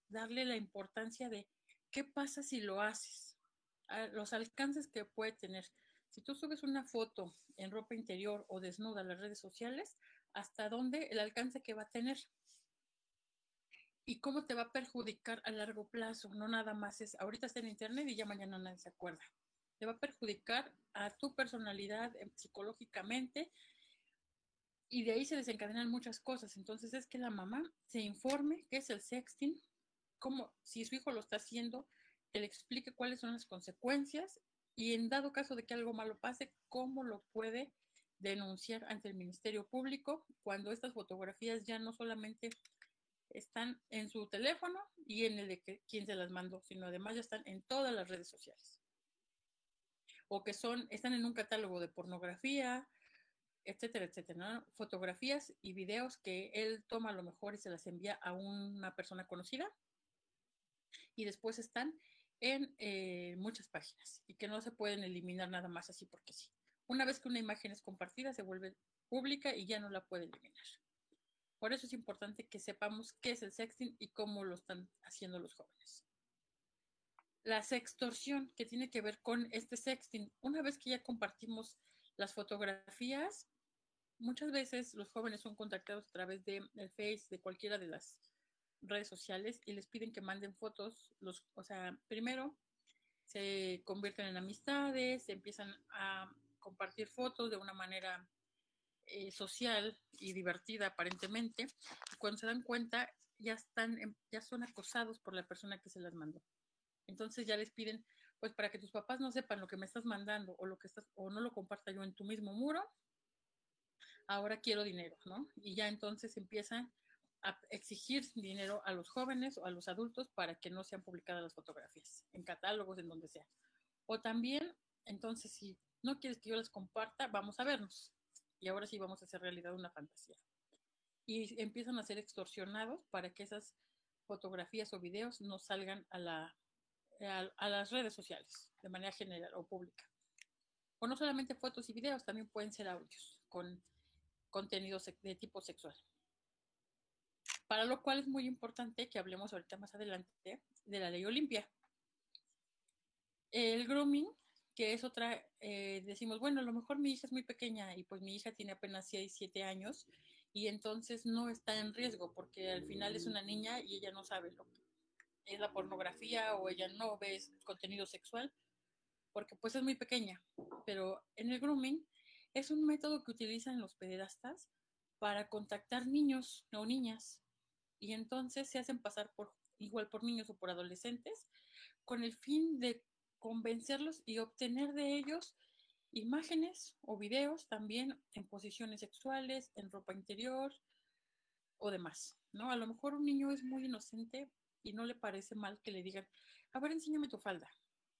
darle la importancia de qué pasa si lo haces, los alcances que puede tener. Si tú subes una foto en ropa interior o desnuda a las redes sociales, ¿hasta dónde el alcance que va a tener? ¿Y cómo te va a perjudicar a largo plazo? No nada más es, ahorita está en internet y ya mañana nadie se acuerda. Te va a perjudicar a tu personalidad eh, psicológicamente y de ahí se desencadenan muchas cosas. Entonces es que la mamá se informe qué es el sexting, cómo, si su hijo lo está haciendo, que le explique cuáles son las consecuencias y en dado caso de que algo malo pase, cómo lo puede denunciar ante el Ministerio Público cuando estas fotografías ya no solamente están en su teléfono y en el de que, quien se las mandó, sino además ya están en todas las redes sociales. O que son, están en un catálogo de pornografía, etcétera, etcétera, fotografías y videos que él toma a lo mejor y se las envía a una persona conocida y después están en eh, muchas páginas y que no se pueden eliminar nada más así porque sí. Una vez que una imagen es compartida, se vuelve pública y ya no la puede eliminar. Por eso es importante que sepamos qué es el sexting y cómo lo están haciendo los jóvenes. La sextorsión, que tiene que ver con este sexting, una vez que ya compartimos las fotografías, muchas veces los jóvenes son contactados a través de el Face, de cualquiera de las redes sociales y les piden que manden fotos, los, o sea, primero se convierten en amistades, se empiezan a compartir fotos de una manera eh, social y divertida aparentemente, y cuando se dan cuenta ya están, ya son acosados por la persona que se las mandó. Entonces ya les piden, pues para que tus papás no sepan lo que me estás mandando o lo que estás, o no lo comparta yo en tu mismo muro, ahora quiero dinero, ¿no? Y ya entonces empiezan a exigir dinero a los jóvenes o a los adultos para que no sean publicadas las fotografías, en catálogos, en donde sea. O también, entonces, si no quieres que yo las comparta, vamos a vernos. Y ahora sí vamos a hacer realidad una fantasía. Y empiezan a ser extorsionados para que esas fotografías o videos no salgan a, la, a, las redes sociales de manera general o pública. O no solamente fotos y videos, también pueden ser audios con contenido de tipo sexual para lo cual es muy importante que hablemos ahorita más adelante de la ley Olimpia. El grooming, que es otra, eh, decimos, bueno, a lo mejor mi hija es muy pequeña y pues mi hija tiene apenas 6, 7 años y entonces no está en riesgo porque al final es una niña y ella no sabe lo que es la pornografía o ella no ve contenido sexual porque pues es muy pequeña. Pero en el grooming es un método que utilizan los pederastas para contactar niños o niñas y entonces se hacen pasar por igual por niños o por adolescentes con el fin de convencerlos y obtener de ellos imágenes o videos también en posiciones sexuales, en ropa interior o demás, ¿no? A lo mejor un niño es muy inocente y no le parece mal que le digan, a ver, enséñame tu falda,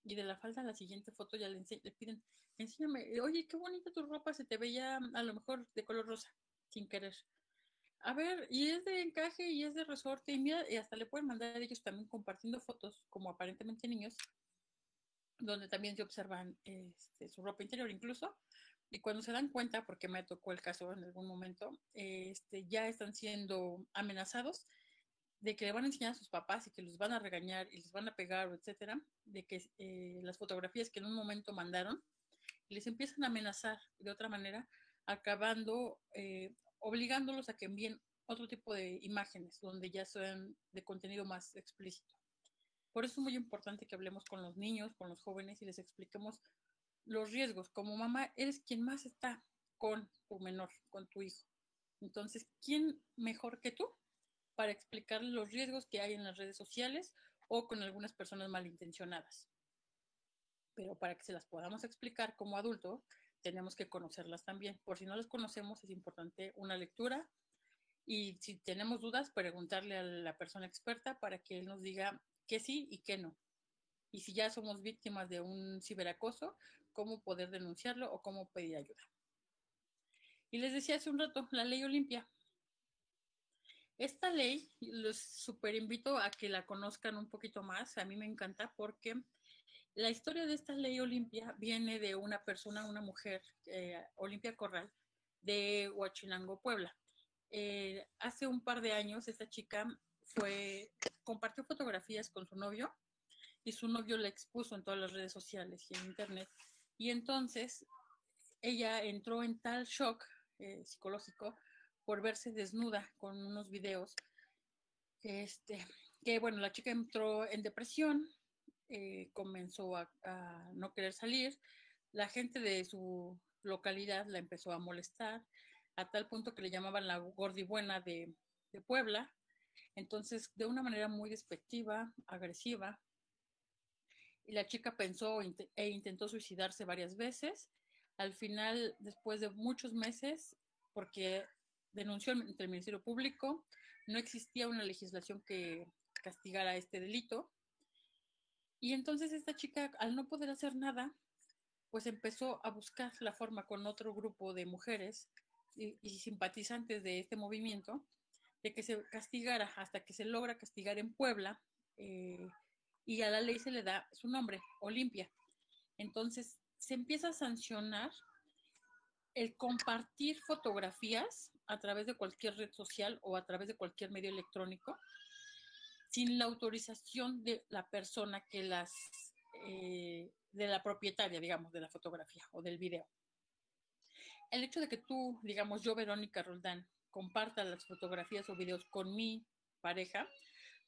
y de la falda a la siguiente foto ya le, piden, enséñame, oye, qué bonita tu ropa, se te veía a lo mejor de color rosa, sin querer. A ver, y es de encaje y es de resorte, y mira, y hasta le pueden mandar ellos también compartiendo fotos, como aparentemente niños, donde también se observan este, su ropa interior incluso, y cuando se dan cuenta, porque me tocó el caso en algún momento, este, ya están siendo amenazados de que le van a enseñar a sus papás y que los van a regañar y les van a pegar, etcétera, de que eh, las fotografías que en un momento mandaron les empiezan a amenazar de otra manera, acabando eh, obligándolos a que envíen otro tipo de imágenes donde ya sean de contenido más explícito. Por eso es muy importante que hablemos con los niños, con los jóvenes y les expliquemos los riesgos. Como mamá, eres quien más está con tu menor, con tu hijo. Entonces, ¿quién mejor que tú para explicarle los riesgos que hay en las redes sociales o con algunas personas malintencionadas? Pero para que se las podamos explicar como adulto, tenemos que conocerlas también. Por si no las conocemos, es importante una lectura y si tenemos dudas, preguntarle a la persona experta para que él nos diga qué sí y qué no. Y si ya somos víctimas de un ciberacoso, cómo poder denunciarlo o cómo pedir ayuda. Y les decía hace un rato, la ley Olimpia. Esta ley, los super invito a que la conozcan un poquito más. A mí me encanta porque la historia de esta ley Olimpia viene de una persona, una mujer, eh, Olimpia Corral, de Huachinango, Puebla. Eh, hace un par de años esta chica compartió fotografías con su novio y su novio la expuso en todas las redes sociales y en internet. Y entonces ella entró en tal shock eh, psicológico por verse desnuda con unos videos, este, que bueno, la chica entró en depresión, eh, comenzó a, no querer salir, la gente de su localidad la empezó a molestar, a tal punto que le llamaban la gordibuena de, de Puebla, entonces de una manera muy despectiva, agresiva, y la chica pensó e intentó suicidarse varias veces. Al final, después de muchos meses, porque denunció ante el Ministerio Público, no existía una legislación que castigara este delito, y entonces esta chica, al no poder hacer nada, pues empezó a buscar la forma con otro grupo de mujeres y, simpatizantes de este movimiento de que se castigara hasta que se logra castigar en Puebla eh, y a la ley se le da su nombre, Olimpia. Entonces se empieza a sancionar el compartir fotografías a través de cualquier red social o a través de cualquier medio electrónico sin la autorización de la persona que las, eh, de la propietaria, digamos, de la fotografía o del video. El hecho de que tú, digamos, yo, Verónica Roldán, comparta las fotografías o videos con mi pareja,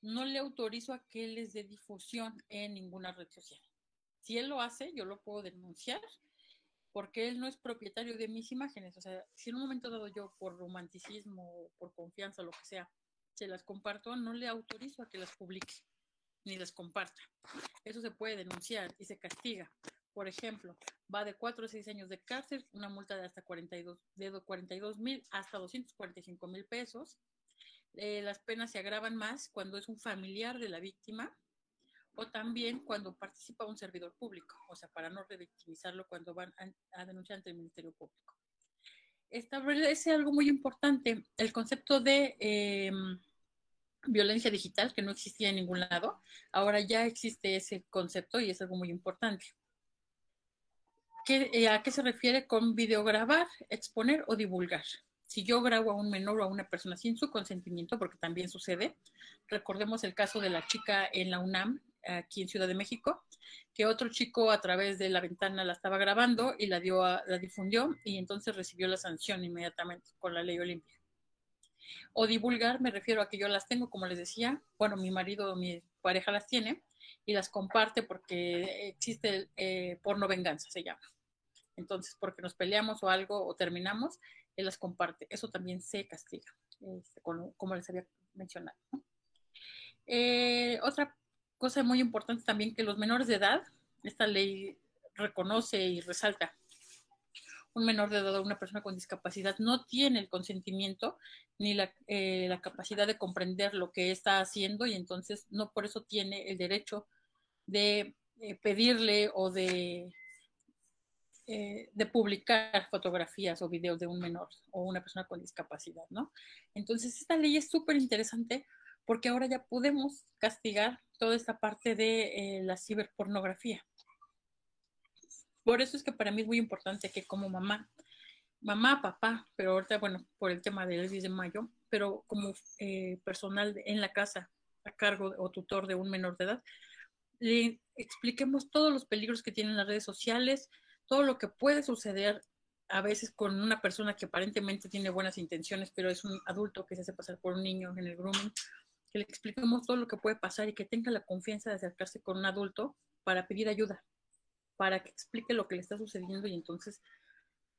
no le autorizo a que les dé difusión en ninguna red social. Si él lo hace, yo lo puedo denunciar porque él no es propietario de mis imágenes. O sea, si en un momento dado yo por romanticismo, por confianza, lo que sea, se las comparto, no le autorizo a que las publique ni las comparta. Eso se puede denunciar y se castiga. Por ejemplo, va de 4 a 6 años de cárcel, una multa de hasta 42 de 42 mil hasta 245 mil pesos. Eh, las penas se agravan más cuando es un familiar de la víctima o también cuando participa un servidor público, o sea, para no revictimizarlo cuando van a, denunciar ante el Ministerio Público establece algo muy importante, el concepto de em, violencia digital que no existía en ningún lado. Ahora ya existe ese concepto y es algo muy importante. Eh, ¿A qué se refiere con videograbar, exponer o divulgar? Si yo grabo a un menor o a una persona sin su consentimiento, porque también sucede, recordemos el caso de la chica en la UNAM, aquí en Ciudad de México, que otro chico a través de la ventana la estaba grabando y la dio la difundió y entonces recibió la sanción inmediatamente con la ley Olimpia. O divulgar, me refiero a que yo las tengo, como les decía, bueno, mi marido o mi pareja las tiene y las comparte porque existe eh, porno venganza, se llama. Entonces, porque nos peleamos o algo o terminamos, él las comparte. Eso también se castiga, este, como, les había mencionado. Eh, otra cosa muy importante también que los menores de edad, esta ley reconoce y resalta, un menor de edad o una persona con discapacidad no tiene el consentimiento ni la, eh, la, capacidad de comprender lo que está haciendo y entonces no por eso tiene el derecho de eh, pedirle o de, eh, de publicar fotografías o videos de un menor o una persona con discapacidad, ¿no? Entonces, esta ley es súper interesante porque ahora ya podemos castigar toda esta parte de eh, la ciberpornografía. Por eso es que para mí es muy importante que como mamá, mamá, papá, pero ahorita, bueno, por el tema del 10 de mayo, pero como eh, personal en la casa a cargo o tutor de un menor de edad, le expliquemos todos los peligros que tienen las redes sociales, todo lo que puede suceder a veces con una persona que aparentemente tiene buenas intenciones, pero es un adulto que se hace pasar por un niño en el grooming, que le expliquemos todo lo que puede pasar y que tenga la confianza de acercarse con un adulto para pedir ayuda, para que explique lo que le está sucediendo y entonces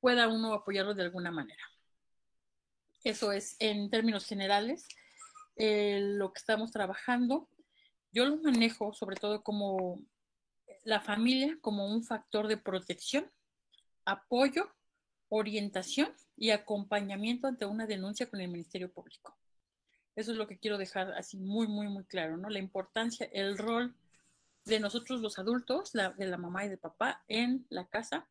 pueda uno apoyarlo de alguna manera. Eso es en términos generales eh, lo que estamos trabajando. Yo lo manejo sobre todo como la familia como un factor de protección, apoyo, orientación y acompañamiento ante una denuncia con el Ministerio Público. Eso es lo que quiero dejar así muy, muy, muy claro, ¿no? La importancia, el rol de nosotros los adultos, la, de la mamá y de papá en la casa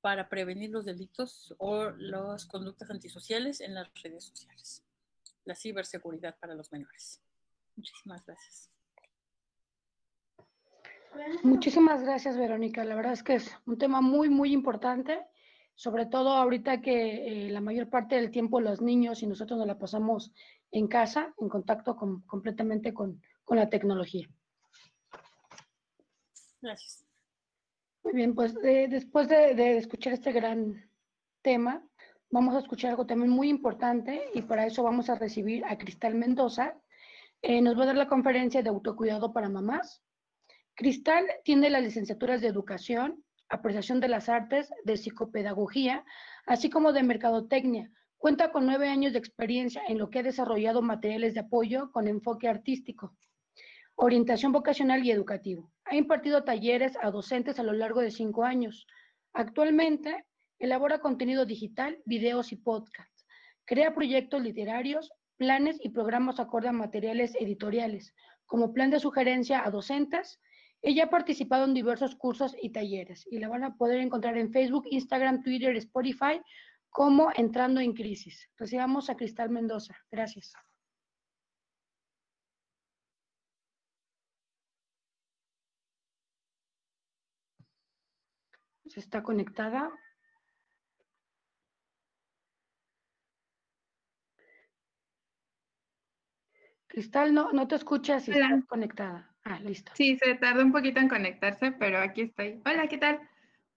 para prevenir los delitos o las conductas antisociales en las redes sociales. La ciberseguridad para los menores. Muchísimas gracias. Muchísimas gracias, Verónica. La verdad es que es un tema muy, muy importante, sobre todo ahorita que eh, la mayor parte del tiempo los niños y nosotros nos la pasamos en casa, en contacto con, completamente con, con la tecnología. Gracias. Muy bien, pues eh, después de, de, escuchar este gran tema, vamos a escuchar algo también muy importante y para eso vamos a recibir a Cristal Mendoza. Eh, nos va a dar la conferencia de autocuidado para mamás. Cristal tiene las licenciaturas de Educación, Apreciación de las Artes, de Psicopedagogía, así como de Mercadotecnia. Cuenta con nueve años de experiencia en lo que ha desarrollado materiales de apoyo con enfoque artístico, orientación vocacional y educativo. Ha impartido talleres a docentes a lo largo de cinco años. Actualmente elabora contenido digital, videos y podcasts. Crea proyectos literarios, planes y programas acorde a materiales editoriales, como plan de sugerencia a docentes, ella ha participado en diversos cursos y talleres y la van a poder encontrar en Facebook, Instagram, Twitter, Spotify como Entrando en Crisis. Recibamos a Cristal Mendoza. Gracias. ¿Se está conectada? Cristal, no, no te escuchas si estás conectada. Ah, listo. Sí, se tardó un poquito en conectarse, pero aquí estoy. Hola, ¿qué tal?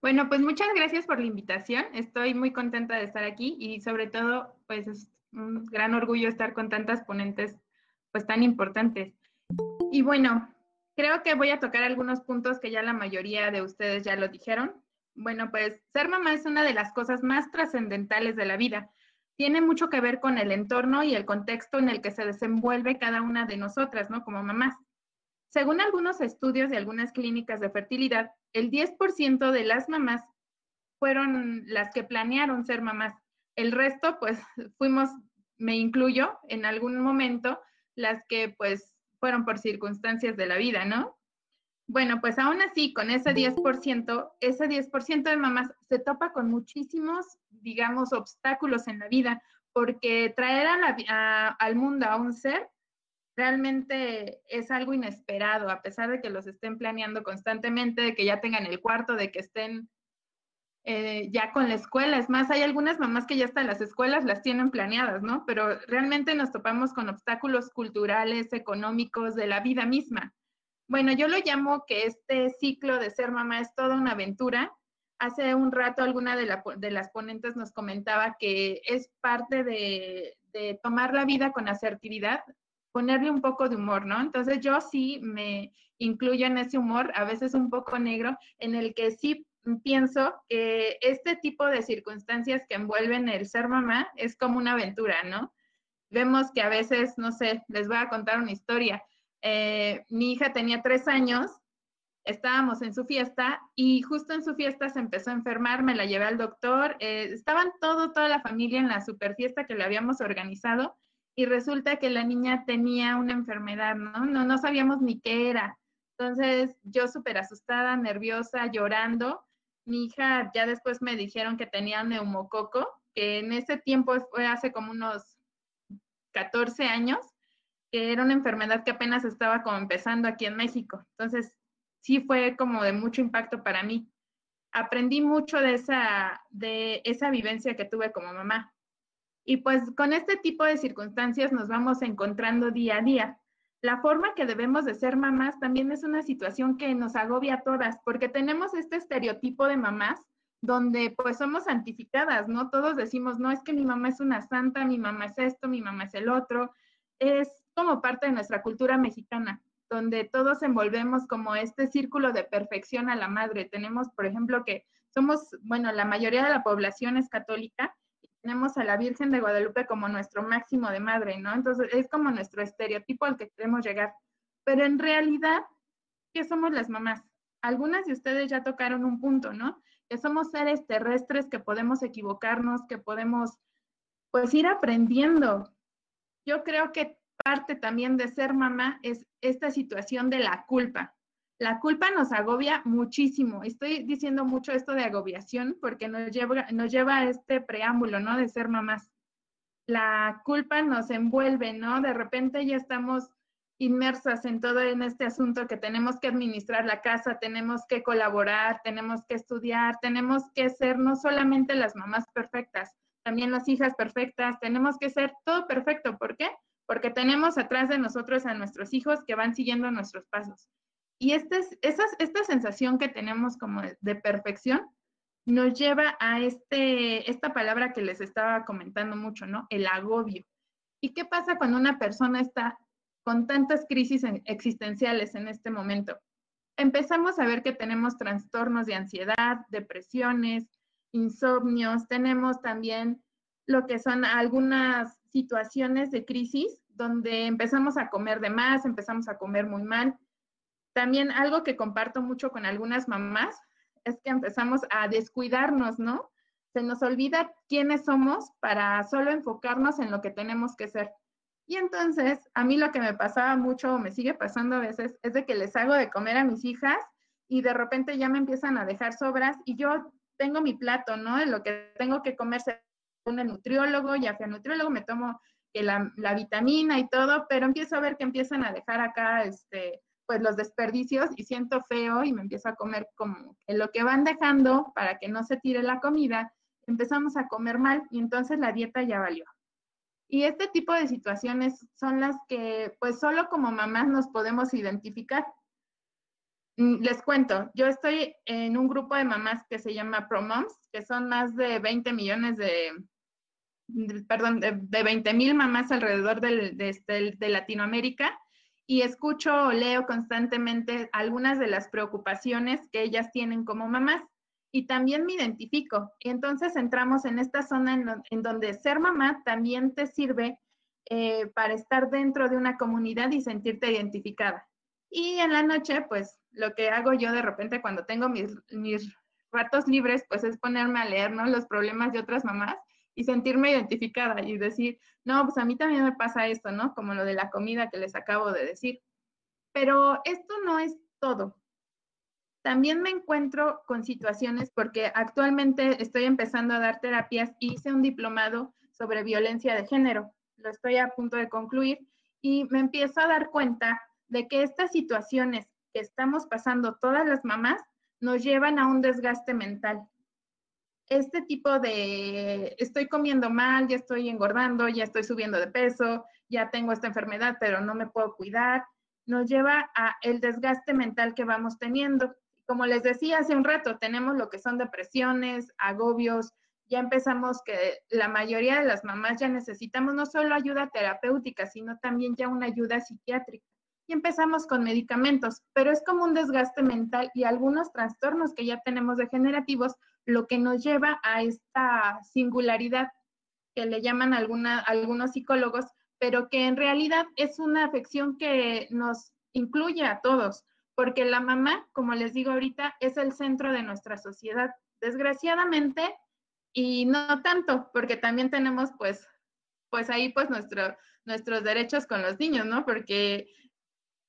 Bueno, pues muchas gracias por la invitación. Estoy muy contenta de estar aquí y sobre todo, pues es un gran orgullo estar con tantas ponentes pues tan importantes. Y bueno, creo que voy a tocar algunos puntos que ya la mayoría de ustedes ya lo dijeron. Bueno, pues ser mamá es una de las cosas más trascendentales de la vida. Tiene mucho que ver con el entorno y el contexto en el que se desenvuelve cada una de nosotras, ¿no? Como mamás. Según algunos estudios de algunas clínicas de fertilidad, el 10% de las mamás fueron las que planearon ser mamás. El resto, pues, fuimos, me incluyo, en algún momento, las que, pues, fueron por circunstancias de la vida, ¿no? Bueno, pues aún así, con ese 10%, ese 10% de mamás se topa con muchísimos, digamos, obstáculos en la vida, porque traer a la, a, al mundo a un ser realmente es algo inesperado, a pesar de que los estén planeando constantemente, de que ya tengan el cuarto, de que estén eh, ya con la escuela. Es más, hay algunas mamás que ya hasta las escuelas las tienen planeadas, ¿no? Pero realmente nos topamos con obstáculos culturales, económicos, de la vida misma. Bueno, yo lo llamo que este ciclo de ser mamá es toda una aventura. Hace un rato alguna de, la, de las ponentes nos comentaba que es parte de, de tomar la vida con asertividad, ponerle un poco de humor, ¿no? Entonces yo sí me incluyo en ese humor, a veces un poco negro, en el que sí pienso que este tipo de circunstancias que envuelven el ser mamá es como una aventura, ¿no? Vemos que a veces, no sé, les voy a contar una historia. Eh, mi hija tenía tres años, estábamos en su fiesta y justo en su fiesta se empezó a enfermar, me la llevé al doctor, eh, estaban todo, toda la familia en la super fiesta que le habíamos organizado y resulta que la niña tenía una enfermedad, ¿no? No, no sabíamos ni qué era. Entonces, yo súper asustada, nerviosa, llorando. Mi hija ya después me dijeron que tenía neumococo, que en ese tiempo fue hace como unos 14 años, que era una enfermedad que apenas estaba como empezando aquí en México. Entonces, sí fue como de mucho impacto para mí. Aprendí mucho de esa, de esa vivencia que tuve como mamá. Y pues con este tipo de circunstancias nos vamos encontrando día a día. La forma que debemos de ser mamás también es una situación que nos agobia a todas, porque tenemos este estereotipo de mamás donde pues somos santificadas, ¿no? Todos decimos, no, es que mi mamá es una santa, mi mamá es esto, mi mamá es el otro. Es como parte de nuestra cultura mexicana, donde todos envolvemos como este círculo de perfección a la madre. Tenemos, por ejemplo, que somos, bueno, la mayoría de la población es católica tenemos a la Virgen de Guadalupe como nuestro máximo de madre, ¿no? Entonces es como nuestro estereotipo al que queremos llegar. Pero en realidad, ¿qué somos las mamás? Algunas de ustedes ya tocaron un punto, ¿no? Que somos seres terrestres, que podemos equivocarnos, que podemos, pues, ir aprendiendo. Yo creo que parte también de ser mamá es esta situación de la culpa. La culpa nos agobia muchísimo. Estoy diciendo mucho esto de agobiación porque nos lleva, nos lleva a este preámbulo, ¿no? De ser mamás. La culpa nos envuelve, ¿no? De repente ya estamos inmersas en todo en este asunto que tenemos que administrar la casa, tenemos que colaborar, tenemos que estudiar, tenemos que ser no solamente las mamás perfectas, también las hijas perfectas, tenemos que ser todo perfecto. ¿Por qué? Porque tenemos atrás de nosotros a nuestros hijos que van siguiendo nuestros pasos. Y este, esta sensación que tenemos como de, perfección nos lleva a este, esta palabra que les estaba comentando mucho, ¿no? El agobio. ¿Y qué pasa cuando una persona está con tantas crisis existenciales en este momento? Empezamos a ver que tenemos trastornos de ansiedad, depresiones, insomnios, tenemos también lo que son algunas situaciones de crisis donde empezamos a comer de más, empezamos a comer muy mal, también algo que comparto mucho con algunas mamás es que empezamos a descuidarnos, ¿no? Se nos olvida quiénes somos para solo enfocarnos en lo que tenemos que ser. Y entonces, a mí lo que me pasaba mucho, o me sigue pasando a veces, es de que les hago de comer a mis hijas y de repente ya me empiezan a dejar sobras y yo tengo mi plato, ¿no? De lo que tengo que comer un nutriólogo, ya fui al nutriólogo, me tomo la, la, vitamina y todo, pero empiezo a ver que empiezan a dejar acá, este, pues los desperdicios y siento feo y me empiezo a comer como en lo que van dejando para que no se tire la comida, empezamos a comer mal y entonces la dieta ya valió. Y este tipo de situaciones son las que pues solo como mamás nos podemos identificar. Mm, les cuento, yo estoy en un grupo de mamás que se llama ProMoms, que son más de 20 millones de, perdón, de, 20 mil mamás alrededor de, este, de Latinoamérica y escucho o leo constantemente algunas de las preocupaciones que ellas tienen como mamás y también me identifico. Y entonces entramos en esta zona en, donde ser mamá también te sirve eh, para estar dentro de una comunidad y sentirte identificada. Y en la noche, pues lo que hago yo de repente cuando tengo mis, mis ratos libres, pues es ponerme a leer ¿no? los problemas de otras mamás y sentirme identificada y decir, no, pues a mí también me pasa esto, ¿no? Como lo de la comida que les acabo de decir. Pero esto no es todo. También me encuentro con situaciones porque actualmente estoy empezando a dar terapias y hice un diplomado sobre violencia de género. Lo estoy a punto de concluir y me empiezo a dar cuenta de que estas situaciones que estamos pasando todas las mamás nos llevan a un desgaste mental este tipo de estoy comiendo mal, ya estoy engordando, ya estoy subiendo de peso, ya tengo esta enfermedad, pero no me puedo cuidar, nos lleva a el desgaste mental que vamos teniendo. Como les decía hace un rato, tenemos lo que son depresiones, agobios, ya empezamos que la mayoría de las mamás ya necesitamos no solo ayuda terapéutica, sino también ya una ayuda psiquiátrica. Y empezamos con medicamentos, pero es como un desgaste mental y algunos trastornos que ya tenemos degenerativos lo que nos lleva a esta singularidad que le llaman algunos psicólogos, pero que en realidad es una afección que nos incluye a todos, porque la mamá, como les digo ahorita, es el centro de nuestra sociedad. Desgraciadamente, y no tanto, porque también tenemos pues, pues ahí pues nuestro, nuestros derechos con los niños, ¿no? Porque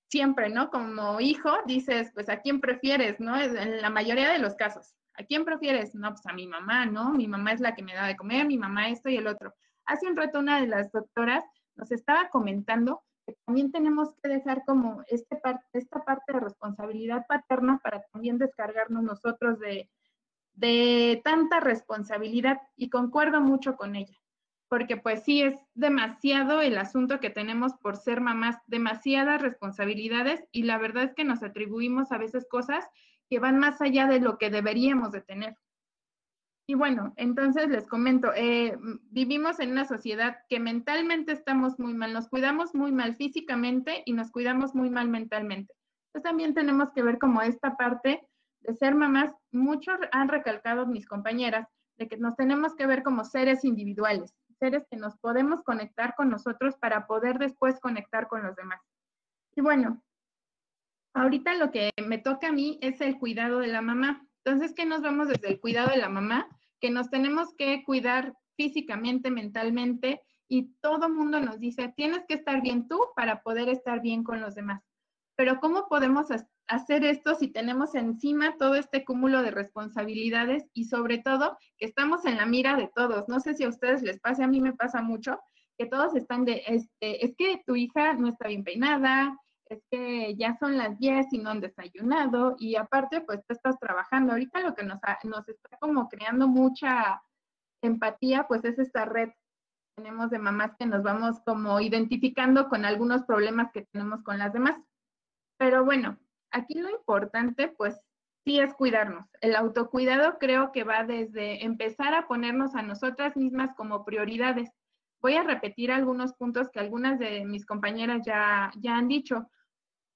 siempre, ¿no? Como hijo, dices, pues a quién prefieres, ¿no? En la mayoría de los casos. ¿A quién prefieres? No, pues a mi mamá, ¿no? Mi mamá es la que me da de comer, mi mamá esto y el otro. Hace un rato una de las doctoras nos estaba comentando que también tenemos que dejar como este esta parte de responsabilidad paterna para también descargarnos nosotros de, de tanta responsabilidad y concuerdo mucho con ella, porque pues sí es demasiado el asunto que tenemos por ser mamás, demasiadas responsabilidades y la verdad es que nos atribuimos a veces cosas que van más allá de lo que deberíamos de tener. Y bueno, entonces les comento, eh, vivimos en una sociedad que mentalmente estamos muy mal, nos cuidamos muy mal físicamente y nos cuidamos muy mal mentalmente. Entonces también tenemos que ver como esta parte de ser mamás, muchos han recalcado mis compañeras, de que nos tenemos que ver como seres individuales, seres que nos podemos conectar con nosotros para poder después conectar con los demás. Y bueno, ahorita lo que me toca a mí es el cuidado de la mamá. Entonces, ¿qué nos vamos desde el cuidado de la mamá? Que nos tenemos que cuidar físicamente, mentalmente, y todo mundo nos dice, tienes que estar bien tú para poder estar bien con los demás. Pero ¿cómo podemos hacer esto si tenemos encima todo este cúmulo de responsabilidades y sobre todo que estamos en la mira de todos? No sé si a ustedes les pasa, a mí me pasa mucho, que todos están de, este, es que tu hija no está bien peinada, es que ya son las 10 y no han desayunado y aparte pues tú estás trabajando. Ahorita lo que nos, nos está como creando mucha empatía pues es esta red que tenemos de mamás que nos vamos como identificando con algunos problemas que tenemos con las demás. Pero bueno, aquí lo importante pues sí es cuidarnos. El autocuidado creo que va desde empezar a ponernos a nosotras mismas como prioridades. Voy a repetir algunos puntos que algunas de mis compañeras ya, ya han dicho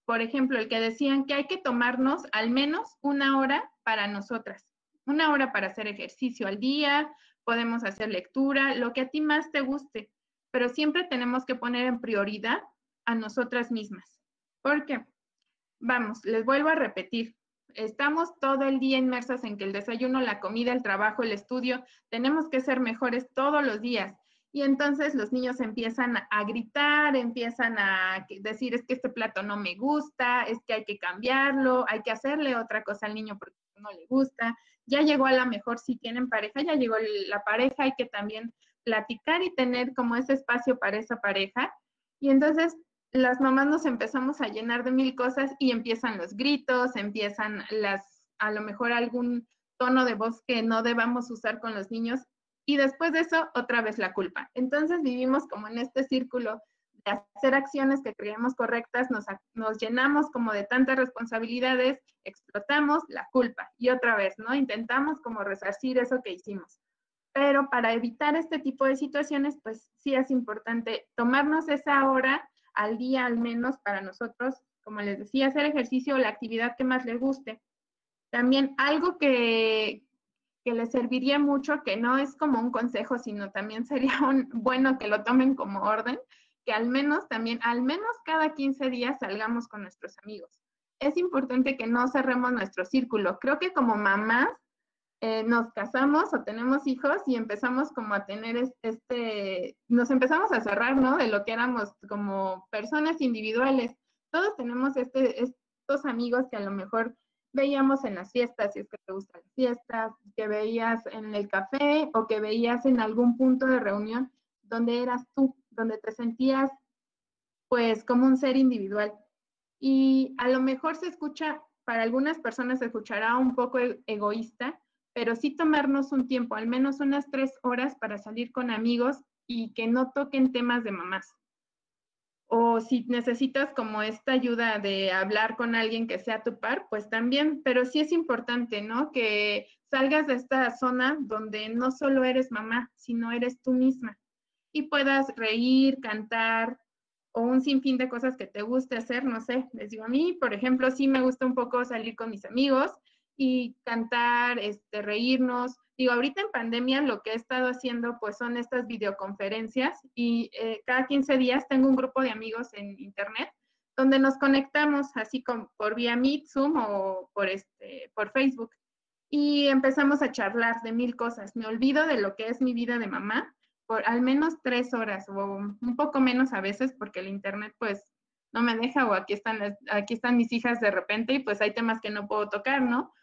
por ejemplo, el que decían que hay que tomarnos al menos una hora para nosotras, una hora para hacer ejercicio al día, podemos hacer lectura, lo que a ti más te guste, pero siempre tenemos que poner en prioridad a nosotras mismas. Porque, vamos, les vuelvo a repetir, estamos todo el día inmersas en que el desayuno, la comida, el trabajo, el estudio, tenemos que ser mejores todos los días. Y entonces los niños empiezan a gritar, empiezan a decir, es que este plato no me gusta, es que hay que cambiarlo, hay que hacerle otra cosa al niño porque no le gusta. Ya llegó a la mejor si tienen pareja, ya llegó la pareja, hay que también platicar y tener como ese espacio para esa pareja. Y entonces las mamás nos empezamos a llenar de mil cosas y empiezan los gritos, empiezan las, a lo mejor algún tono de voz que no debamos usar con los niños y después de eso otra vez la culpa. Entonces vivimos como en este círculo de hacer acciones que creemos correctas, nos, nos llenamos como de tantas responsabilidades, explotamos la culpa y otra vez, ¿no? Intentamos como resarcir eso que hicimos. Pero para evitar este tipo de situaciones, pues sí es importante tomarnos esa hora al día al menos para nosotros, como les decía, hacer ejercicio o la actividad que más les guste. También algo que, que les serviría mucho, que no es como un consejo, sino también sería un, bueno que lo tomen como orden, que al menos también, al menos cada 15 días salgamos con nuestros amigos. Es importante que no cerremos nuestro círculo. Creo que como mamás eh, nos casamos o tenemos hijos y empezamos como a tener este, nos empezamos a cerrar, ¿no? De lo que éramos como personas individuales. Todos tenemos este, estos amigos que a lo mejor veíamos en las fiestas, si es que te gustan las fiestas, que veías en el café o que veías en algún punto de reunión donde eras tú, donde te sentías pues como un ser individual. Y a lo mejor se escucha, para algunas personas se escuchará un poco e-, egoísta, pero sí tomarnos un tiempo, al menos unas tres horas para salir con amigos y que no toquen temas de mamás o si necesitas como esta ayuda de hablar con alguien que sea tu par, pues también, pero sí es importante, ¿no? Que salgas de esta zona donde no solo eres mamá, sino eres tú misma y puedas reír, cantar o un sinfín de cosas que te guste hacer, no sé, les digo a mí, por ejemplo, sí me gusta un poco salir con mis amigos y cantar, este, reírnos, Digo, ahorita en pandemia lo que he estado haciendo pues son estas videoconferencias y eh, cada 15 días tengo un grupo de amigos en internet donde nos conectamos así como por vía Meet, Zoom o por, este, por Facebook y empezamos a charlar de mil cosas. Me olvido de lo que es mi vida de mamá por al menos tres horas o un poco menos a veces porque el internet pues no me deja o aquí están, aquí están mis hijas de repente y pues hay temas que no puedo tocar, ¿no?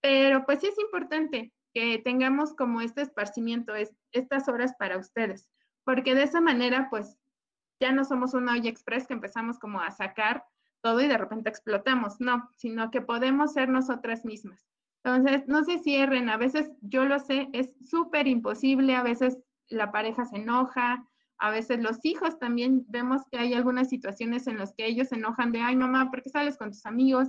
Pero pues sí es importante que tengamos como este esparcimiento, es, estas horas para ustedes, porque de esa manera pues ya no somos una olla express que empezamos como a sacar todo y de repente explotamos, no, sino que podemos ser nosotras mismas. Entonces, no se cierren, a veces yo lo sé, es súper imposible, a veces la pareja se enoja, a veces los hijos también vemos que hay algunas situaciones en las que ellos se enojan de, ay mamá, ¿por qué sales con tus amigos?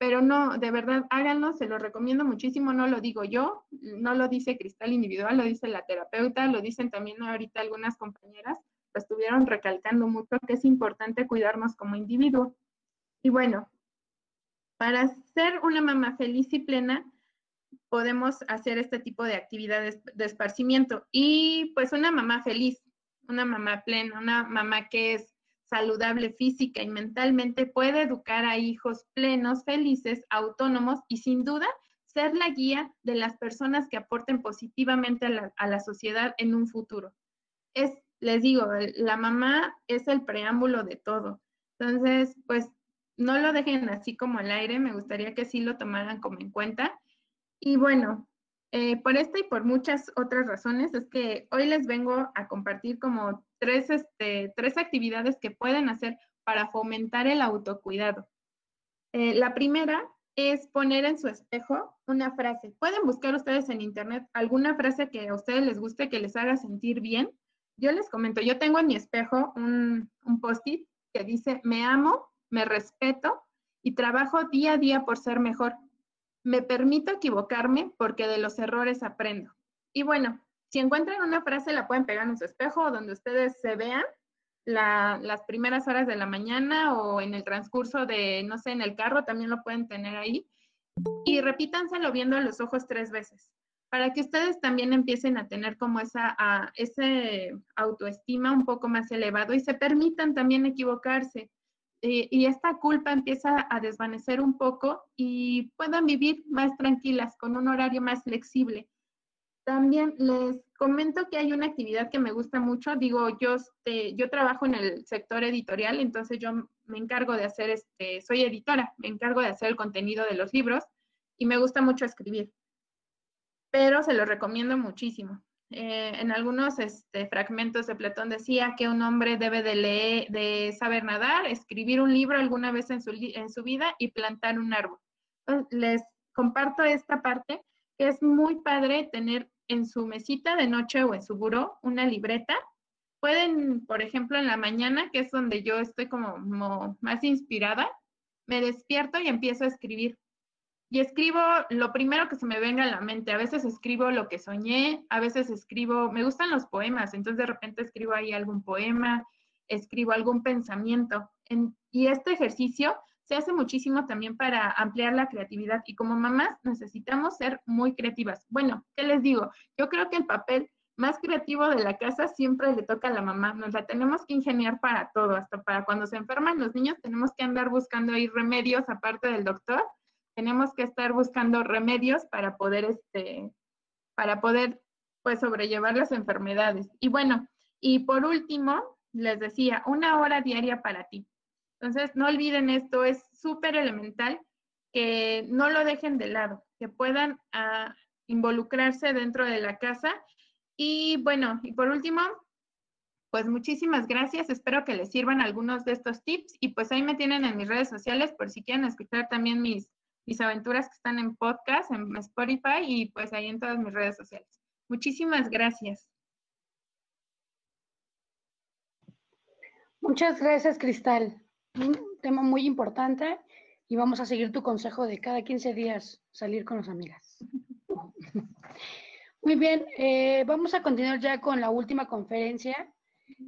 Pero no, de verdad, háganlo, se lo recomiendo muchísimo, no lo digo yo, no lo dice Cristal Individual, lo dice la terapeuta, lo dicen también ahorita algunas compañeras, lo estuvieron recalcando mucho que es importante cuidarnos como individuo. Y bueno, para ser una mamá feliz y plena, podemos hacer este tipo de actividades de esparcimiento. Y pues una mamá feliz, una mamá plena, una mamá que es saludable física y mentalmente puede educar a hijos plenos, felices, autónomos y sin duda ser la guía de las personas que aporten positivamente a la, a la sociedad en un futuro. Es, les digo, la mamá es el preámbulo de todo. Entonces, pues no lo dejen así como al aire, me gustaría que sí lo tomaran como en cuenta. Y bueno, eh, por esta y por muchas otras razones es que hoy les vengo a compartir como tres, este, tres actividades que pueden hacer para fomentar el autocuidado. Eh, la primera es poner en su espejo una frase. Pueden buscar ustedes en internet alguna frase que a ustedes les guste, que les haga sentir bien. Yo les comento, yo tengo en mi espejo un, un post-it que dice, me amo me respeto y trabajo día a día por ser mejor. Me permito equivocarme porque de los errores aprendo. Y bueno, si encuentran una frase, la pueden pegar en su espejo donde ustedes se vean las primeras horas de la mañana o en el transcurso de, no sé, en el carro también lo pueden tener ahí. Y repítanselo viendo a los ojos tres veces para que ustedes también empiecen a tener como esa ese autoestima un poco más elevado y se permitan también equivocarse. Eh, y esta culpa empieza a desvanecer un poco y puedan vivir más tranquilas, con un horario más flexible. También les comento que hay una actividad que me gusta mucho. Digo, yo, este, yo trabajo en el sector editorial, entonces yo me encargo de hacer, este, soy editora, me encargo de hacer el contenido de los libros y me gusta mucho escribir. Pero se lo recomiendo muchísimo. Eh, en algunos este, fragmentos de Platón decía que un hombre debe de leer, de saber nadar, escribir un libro alguna vez en su, en su vida y plantar un árbol. les comparto esta parte que es muy padre tener en su mesita de noche o en su buró una libreta. Pueden, por ejemplo, en la mañana, que es donde yo estoy como más inspirada, me despierto y empiezo a escribir y escribo lo primero que se me venga a la mente. A veces escribo lo que soñé, a veces escribo, me gustan los poemas, entonces de repente escribo ahí algún poema, escribo algún pensamiento. y este ejercicio se hace muchísimo también para ampliar la creatividad y como mamás necesitamos ser muy creativas. Bueno, ¿qué les digo? Yo creo que el papel más creativo de la casa siempre le toca a la mamá. Nos la tenemos que ingeniar para todo, hasta para cuando se enferman los niños tenemos que andar buscando ahí remedios aparte del doctor tenemos que estar buscando remedios para poder, este, para poder, pues, sobrellevar las enfermedades. Y bueno, y por último, les decía, una hora diaria para ti. Entonces, no olviden esto, es súper elemental que no lo dejen de lado, que puedan ah, involucrarse dentro de la casa. Y bueno, y por último, pues muchísimas gracias. Espero que les sirvan algunos de estos tips y pues ahí me tienen en mis redes sociales por si quieren escuchar también mis, mis aventuras que están en podcast, en Spotify y pues ahí en todas mis redes sociales. Muchísimas gracias. Muchas gracias, Cristal. Un tema muy importante y vamos a seguir tu consejo de cada 15 días salir con las amigas. Muy bien, eh, vamos a continuar ya con la última conferencia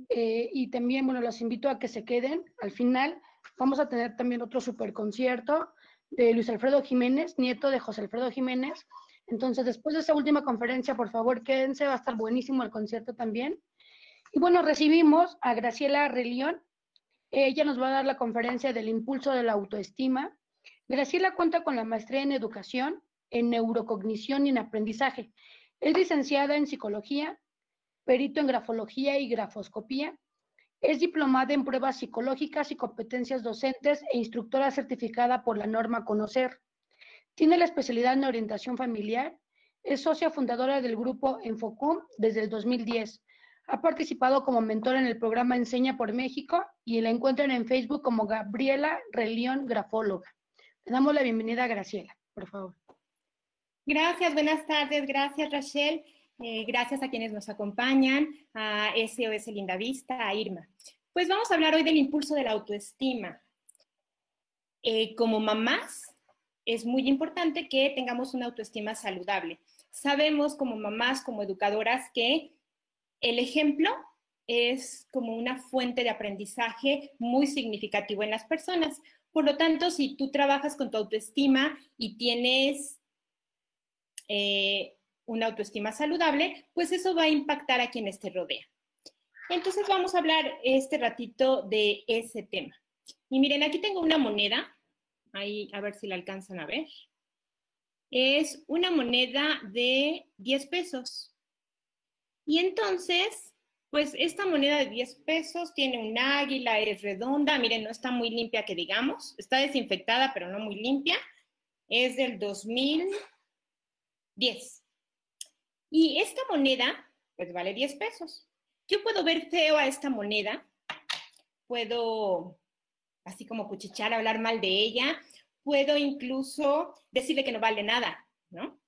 eh, y también, bueno, los invito a que se queden. Al final vamos a tener también otro super concierto de Luis Alfredo Jiménez, nieto de José Alfredo Jiménez. Entonces, después de esa última conferencia, por favor, quédense, va a estar buenísimo el concierto también. Y bueno, recibimos a Graciela Relión. Ella nos va a dar la conferencia del impulso de la autoestima. Graciela cuenta con la maestría en educación, en neurocognición y en aprendizaje. Es licenciada en psicología, perito en grafología y grafoscopía. Es diplomada en pruebas psicológicas y competencias docentes e instructora certificada por la norma Conocer. Tiene la especialidad en orientación familiar. Es socia fundadora del grupo Enfocom desde el 2010. Ha participado como mentora en el programa Enseña por México y la encuentran en Facebook como Gabriela Relión Grafóloga. Le damos la bienvenida a Graciela, por favor. Gracias, buenas tardes. Gracias, Rachel. Eh, gracias a quienes nos acompañan, a SOS Linda Vista, a Irma. Pues vamos a hablar hoy del impulso de la autoestima. Eh, como mamás, es muy importante que tengamos una autoestima saludable. Sabemos como mamás, como educadoras, que el ejemplo es como una fuente de aprendizaje muy significativo en las personas. Por lo tanto, si tú trabajas con tu autoestima y tienes eh, una autoestima saludable, pues eso va a impactar a quienes te rodean. Entonces vamos a hablar este ratito de ese tema. Y miren, aquí tengo una moneda, ahí a ver si la alcanzan a ver. Es una moneda de 10 pesos. Y entonces, pues esta moneda de 10 pesos tiene un águila, es redonda, miren, no está muy limpia que digamos, está desinfectada, pero no muy limpia. Es del 2010. Y esta moneda, pues vale 10 pesos. Yo puedo ver feo a esta moneda, puedo así como cuchichar, hablar mal de ella, puedo incluso decirle que no vale nada, ¿no?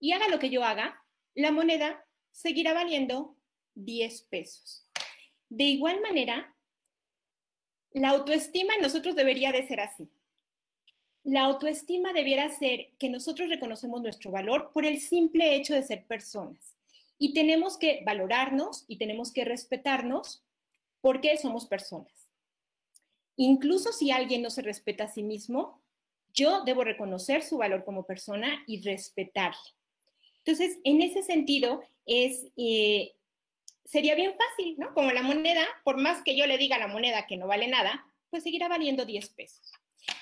Y haga lo que yo haga, la moneda seguirá valiendo 10 pesos. De igual manera, la autoestima en nosotros debería de ser así. La autoestima debiera ser que nosotros reconocemos nuestro valor por el simple hecho de ser personas. Y tenemos que valorarnos y tenemos que respetarnos porque somos personas. Incluso si alguien no se respeta a sí mismo, yo debo reconocer su valor como persona y respetarle. Entonces, en ese sentido, es, eh, sería bien fácil, ¿no? Como la moneda, por más que yo le diga a la moneda que no vale nada, pues seguirá valiendo 10 pesos.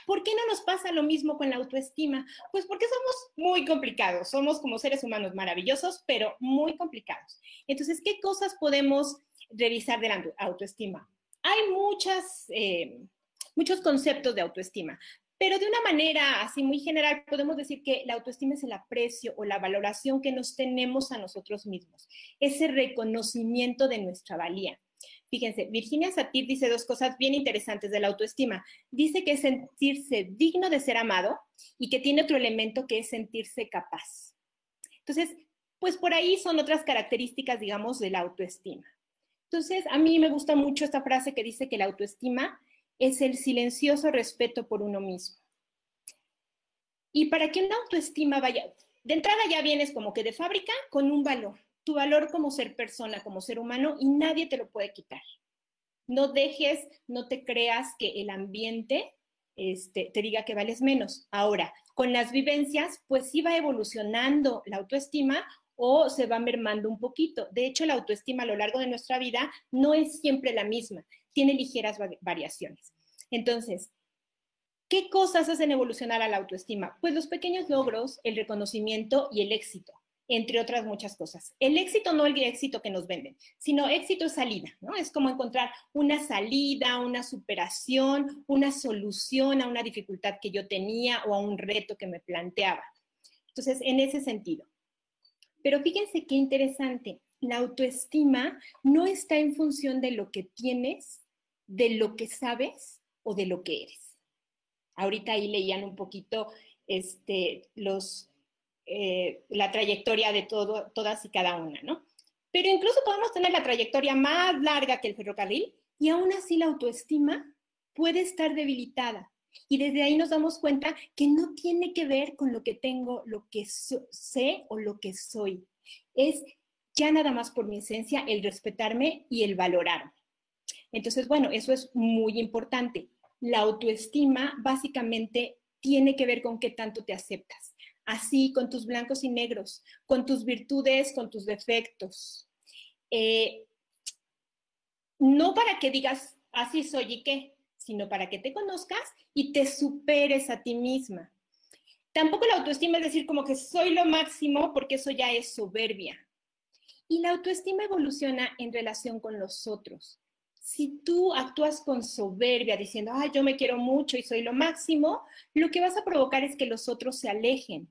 ¿Por qué no nos pasa lo mismo con la autoestima? Pues porque somos muy complicados, somos como seres humanos maravillosos, pero muy complicados. Entonces, ¿qué cosas podemos revisar de la autoestima? Hay muchas, eh, muchos conceptos de autoestima, pero de una manera así muy general podemos decir que la autoestima es el aprecio o la valoración que nos tenemos a nosotros mismos, ese reconocimiento de nuestra valía. Fíjense, Virginia Satir dice dos cosas bien interesantes de la autoestima. Dice que es sentirse digno de ser amado y que tiene otro elemento que es sentirse capaz. Entonces, pues por ahí son otras características, digamos, de la autoestima. Entonces, a mí me gusta mucho esta frase que dice que la autoestima es el silencioso respeto por uno mismo. Y para que una autoestima vaya, de entrada ya vienes como que de fábrica con un valor tu valor como ser persona, como ser humano, y nadie te lo puede quitar. No dejes, no te creas que el ambiente este, te diga que vales menos. Ahora, con las vivencias, pues sí va evolucionando la autoestima o se va mermando un poquito. De hecho, la autoestima a lo largo de nuestra vida no es siempre la misma, tiene ligeras variaciones. Entonces, ¿qué cosas hacen evolucionar a la autoestima? Pues los pequeños logros, el reconocimiento y el éxito entre otras muchas cosas. El éxito no el éxito que nos venden, sino éxito es salida, ¿no? Es como encontrar una salida, una superación, una solución a una dificultad que yo tenía o a un reto que me planteaba. Entonces, en ese sentido. Pero fíjense qué interesante, la autoestima no está en función de lo que tienes, de lo que sabes o de lo que eres. Ahorita ahí leían un poquito este, los, eh, la trayectoria de todo, todas y cada una, ¿no? Pero incluso podemos tener la trayectoria más larga que el ferrocarril y aún así la autoestima puede estar debilitada. Y desde ahí nos damos cuenta que no tiene que ver con lo que tengo, lo que sé o lo que soy. Es ya nada más por mi esencia el respetarme y el valorarme. Entonces, bueno, eso es muy importante. La autoestima básicamente tiene que ver con qué tanto te aceptas así con tus blancos y negros, con tus virtudes, con tus defectos. Eh, no para que digas, así soy y qué, sino para que te conozcas y te superes a ti misma. Tampoco la autoestima es decir como que soy lo máximo, porque eso ya es soberbia. Y la autoestima evoluciona en relación con los otros. Si tú actúas con soberbia diciendo, ay, yo me quiero mucho y soy lo máximo, lo que vas a provocar es que los otros se alejen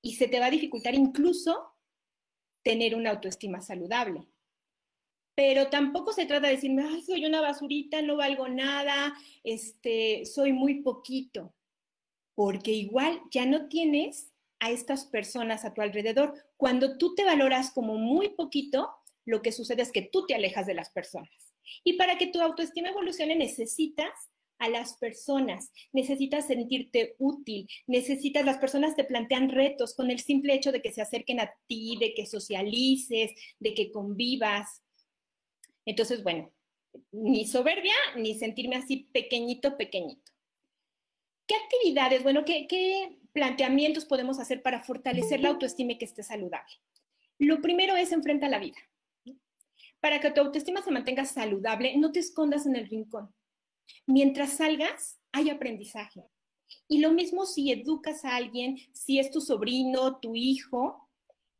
y se te va a dificultar incluso tener una autoestima saludable. Pero tampoco se trata de decirme, ay, soy una basurita, no valgo nada, este, soy muy poquito, porque igual ya no tienes a estas personas a tu alrededor. Cuando tú te valoras como muy poquito, lo que sucede es que tú te alejas de las personas. Y para que tu autoestima evolucione necesitas a las personas, necesitas sentirte útil, necesitas, las personas te plantean retos con el simple hecho de que se acerquen a ti, de que socialices, de que convivas. Entonces, bueno, ni soberbia, ni sentirme así pequeñito, pequeñito. ¿Qué actividades, bueno, qué, qué planteamientos podemos hacer para fortalecer la autoestima y que esté saludable? Lo primero es enfrenta la vida. Para que tu autoestima se mantenga saludable, no te escondas en el rincón. Mientras salgas, hay aprendizaje. Y lo mismo si educas a alguien, si es tu sobrino, tu hijo,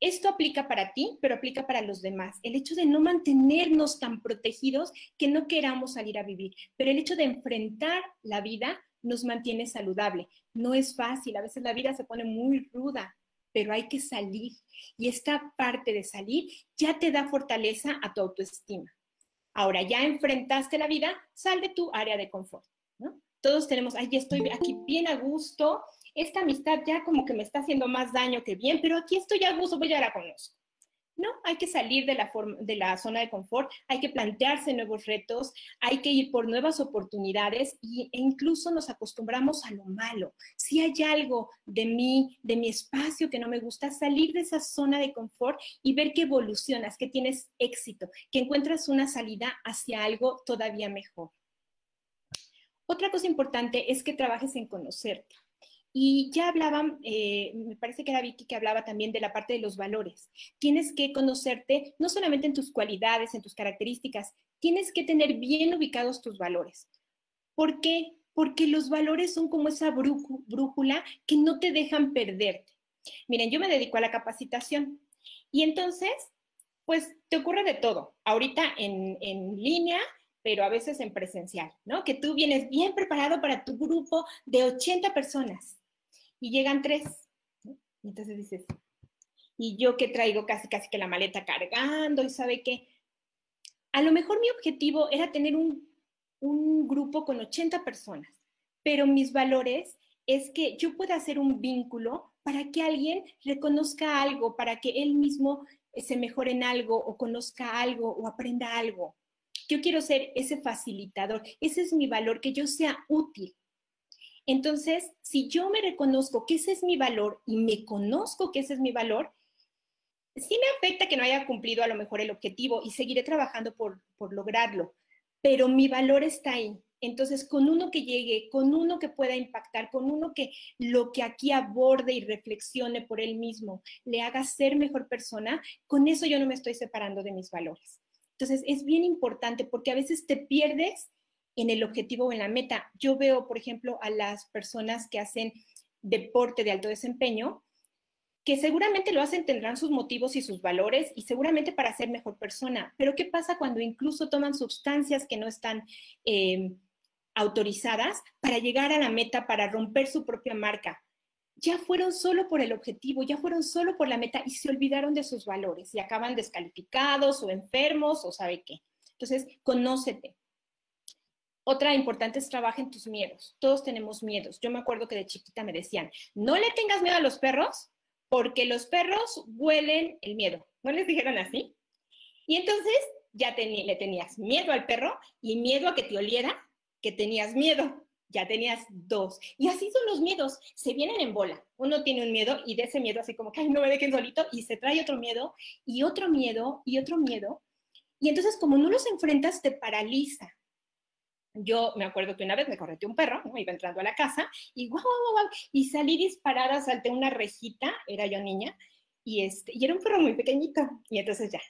esto aplica para ti, pero aplica para los demás. El hecho de no mantenernos tan protegidos que no queramos salir a vivir, pero el hecho de enfrentar la vida nos mantiene saludable. No es fácil, a veces la vida se pone muy ruda, pero hay que salir. Y esta parte de salir ya te da fortaleza a tu autoestima. Ahora ya enfrentaste la vida, sal de tu área de confort. Todos tenemos, ay, estoy aquí bien a gusto, esta amistad ya como que me está haciendo más daño que bien, pero aquí estoy a gusto, pues ya la conozco. No, hay que salir de la, zona de confort, hay que plantearse nuevos retos, hay que ir por nuevas oportunidades y, e incluso nos acostumbramos a lo malo. Si hay algo de mí, de mi espacio que no me gusta, salir de esa zona de confort y ver que evolucionas, que tienes éxito, que encuentras una salida hacia algo todavía mejor. Otra cosa importante es que trabajes en conocerte. Y ya hablaban, eh, me parece que era Vicky que hablaba también de la parte de los valores. Tienes que conocerte no solamente en tus cualidades, en tus características, tienes que tener bien ubicados tus valores. ¿Por qué? Porque los valores son como esa brújula que no te dejan perderte. Miren, yo me dedico a la capacitación y entonces, pues te ocurre de todo. Ahorita en, en línea pero a veces en presencial, ¿no? Que tú vienes bien preparado para tu grupo de 80 personas y llegan tres. Y entonces dices, y yo que traigo casi, casi que la maleta cargando y sabe qué. A lo mejor mi objetivo era tener un, un grupo con 80 personas, pero mis valores es que yo pueda hacer un vínculo para que alguien reconozca algo, para que él mismo se mejore en algo o conozca algo o aprenda algo. Yo quiero ser ese facilitador, ese es mi valor, que yo sea útil. Entonces, si yo me reconozco que ese es mi valor y me conozco que ese es mi valor, sí me afecta que no haya cumplido a lo mejor el objetivo y seguiré trabajando por, por lograrlo, pero mi valor está ahí. Entonces, con uno que llegue, con uno que pueda impactar, con uno que lo que aquí aborde y reflexione por él mismo, le haga ser mejor persona, con eso yo no me estoy separando de mis valores. Entonces, es bien importante porque a veces te pierdes en el objetivo o en la meta. Yo veo, por ejemplo, a las personas que hacen deporte de alto desempeño, que seguramente lo hacen, tendrán sus motivos y sus valores y seguramente para ser mejor persona. Pero ¿qué pasa cuando incluso toman sustancias que no están eh, autorizadas para llegar a la meta, para romper su propia marca? Ya fueron solo por el objetivo, ya fueron solo por la meta y se olvidaron de sus valores y acaban descalificados o enfermos o sabe qué. Entonces, conócete, otra importante es trabaja en tus miedos. Todos tenemos miedos. Yo me acuerdo que de chiquita me decían, no le tengas miedo a los perros porque los perros huelen el miedo. ¿No les dijeron así? Y entonces ya le tenías miedo al perro y miedo a que te oliera, que tenías miedo. Ya tenías dos. Y así son los miedos. Se vienen en bola. Uno tiene un miedo y de ese miedo así como que, ay, no me dejen solito y se trae otro miedo y otro miedo y otro miedo. Y entonces como no los enfrentas, te paraliza yo me acuerdo que una vez me correteó un perro, iba entrando a la casa y guau, guau, guau, y salí disparada, salté una rejita, era yo niña, y, este, y era un perro muy pequeñito, y entonces ya,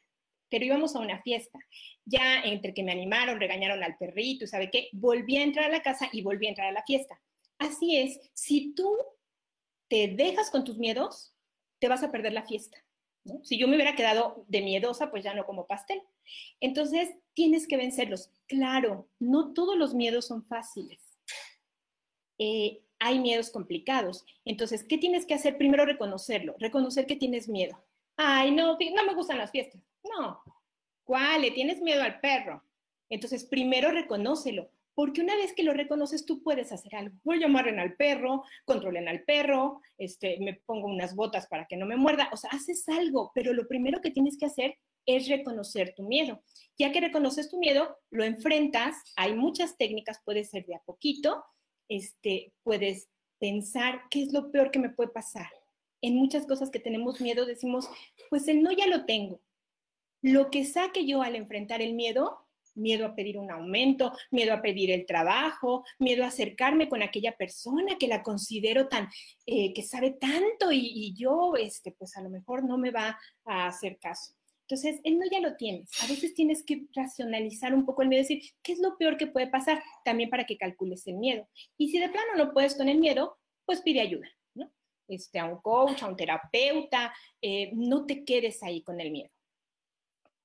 pero íbamos a una fiesta. Ya entre que me animaron, regañaron al perrito, ¿sabe qué? Volví a entrar a la casa y volví a entrar a la fiesta. Así es, si tú te dejas con tus miedos, te vas a perder la fiesta. Si yo me hubiera quedado de miedosa, pues ya no como pastel. Entonces, tienes que vencerlos. Claro, no todos los miedos son fáciles. Eh, hay miedos complicados. Entonces, ¿qué tienes que hacer? Primero reconocerlo, reconocer que tienes miedo. Ay, no, no me gustan las fiestas. No. ¿Cuál? Le tienes miedo al perro. Entonces, primero reconócelo, porque una vez que lo reconoces, tú puedes hacer algo. Voy a llamarle al perro, controlen al perro, este, me pongo unas botas para que no me muerda. O sea, haces algo, pero lo primero que tienes que hacer es reconocer tu miedo. Ya que reconoces tu miedo, lo enfrentas. Hay muchas técnicas, puede ser de a poquito. Este, puedes pensar qué es lo peor que me puede pasar. En muchas cosas que tenemos miedo decimos, pues el no ya lo tengo. Lo que saque yo al enfrentar el miedo miedo a pedir un aumento, miedo a pedir el trabajo, miedo a acercarme con aquella persona que la considero tan, eh, que sabe tanto y, yo, este, pues a lo mejor no me va a hacer caso. Entonces, él no ya lo tienes. A veces tienes que racionalizar un poco el miedo, decir, ¿qué es lo peor que puede pasar? También para que calcules el miedo. Y si de plano no puedes con el miedo, pues pide ayuda, ¿no? Este, a un coach, a un terapeuta, eh, no te quedes ahí con el miedo.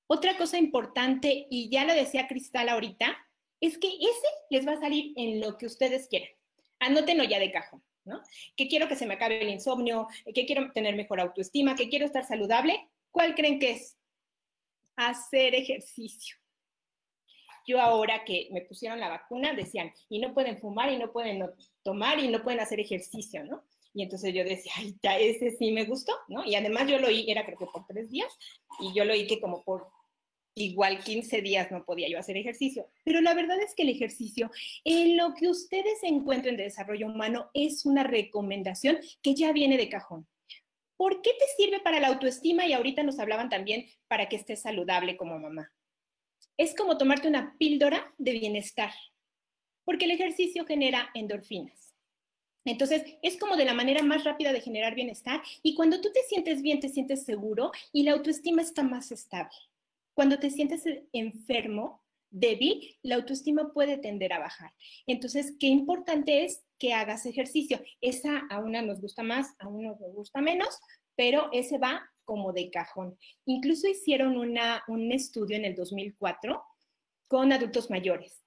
Otra cosa importante, y ya lo decía Cristal ahorita, es que ese les va a salir en lo que ustedes quieran. Anótenlo ya de cajón, ¿no? Que quiero que se me acabe el insomnio, que quiero tener mejor autoestima, que quiero estar saludable. ¿Cuál creen que es? Hacer ejercicio. Yo ahora que me pusieron la vacuna, decían, y no pueden fumar, y no pueden tomar, y no pueden hacer ejercicio, ¿no? Y entonces yo decía, ay, ya ese sí me gustó, ¿no? Y además yo lo oí, era creo que por tres días, y yo lo oí que como por igual 15 días no podía yo hacer ejercicio. Pero la verdad es que el ejercicio, en lo que ustedes encuentren de desarrollo humano, es una recomendación que ya viene de cajón. ¿Por qué te sirve para la autoestima? Y ahorita nos hablaban también para que estés saludable como mamá. Es como tomarte una píldora de bienestar, porque el ejercicio genera endorfinas. Entonces, es como de la manera más rápida de generar bienestar y cuando tú te sientes bien, te sientes seguro y la autoestima está más estable. Cuando te sientes enfermo, débil, la autoestima puede tender a bajar. Entonces, qué importante es que hagas ejercicio. Esa a una nos gusta más, a uno nos gusta menos, pero ese va como de cajón. Incluso hicieron una, un estudio en el 2004 con adultos mayores.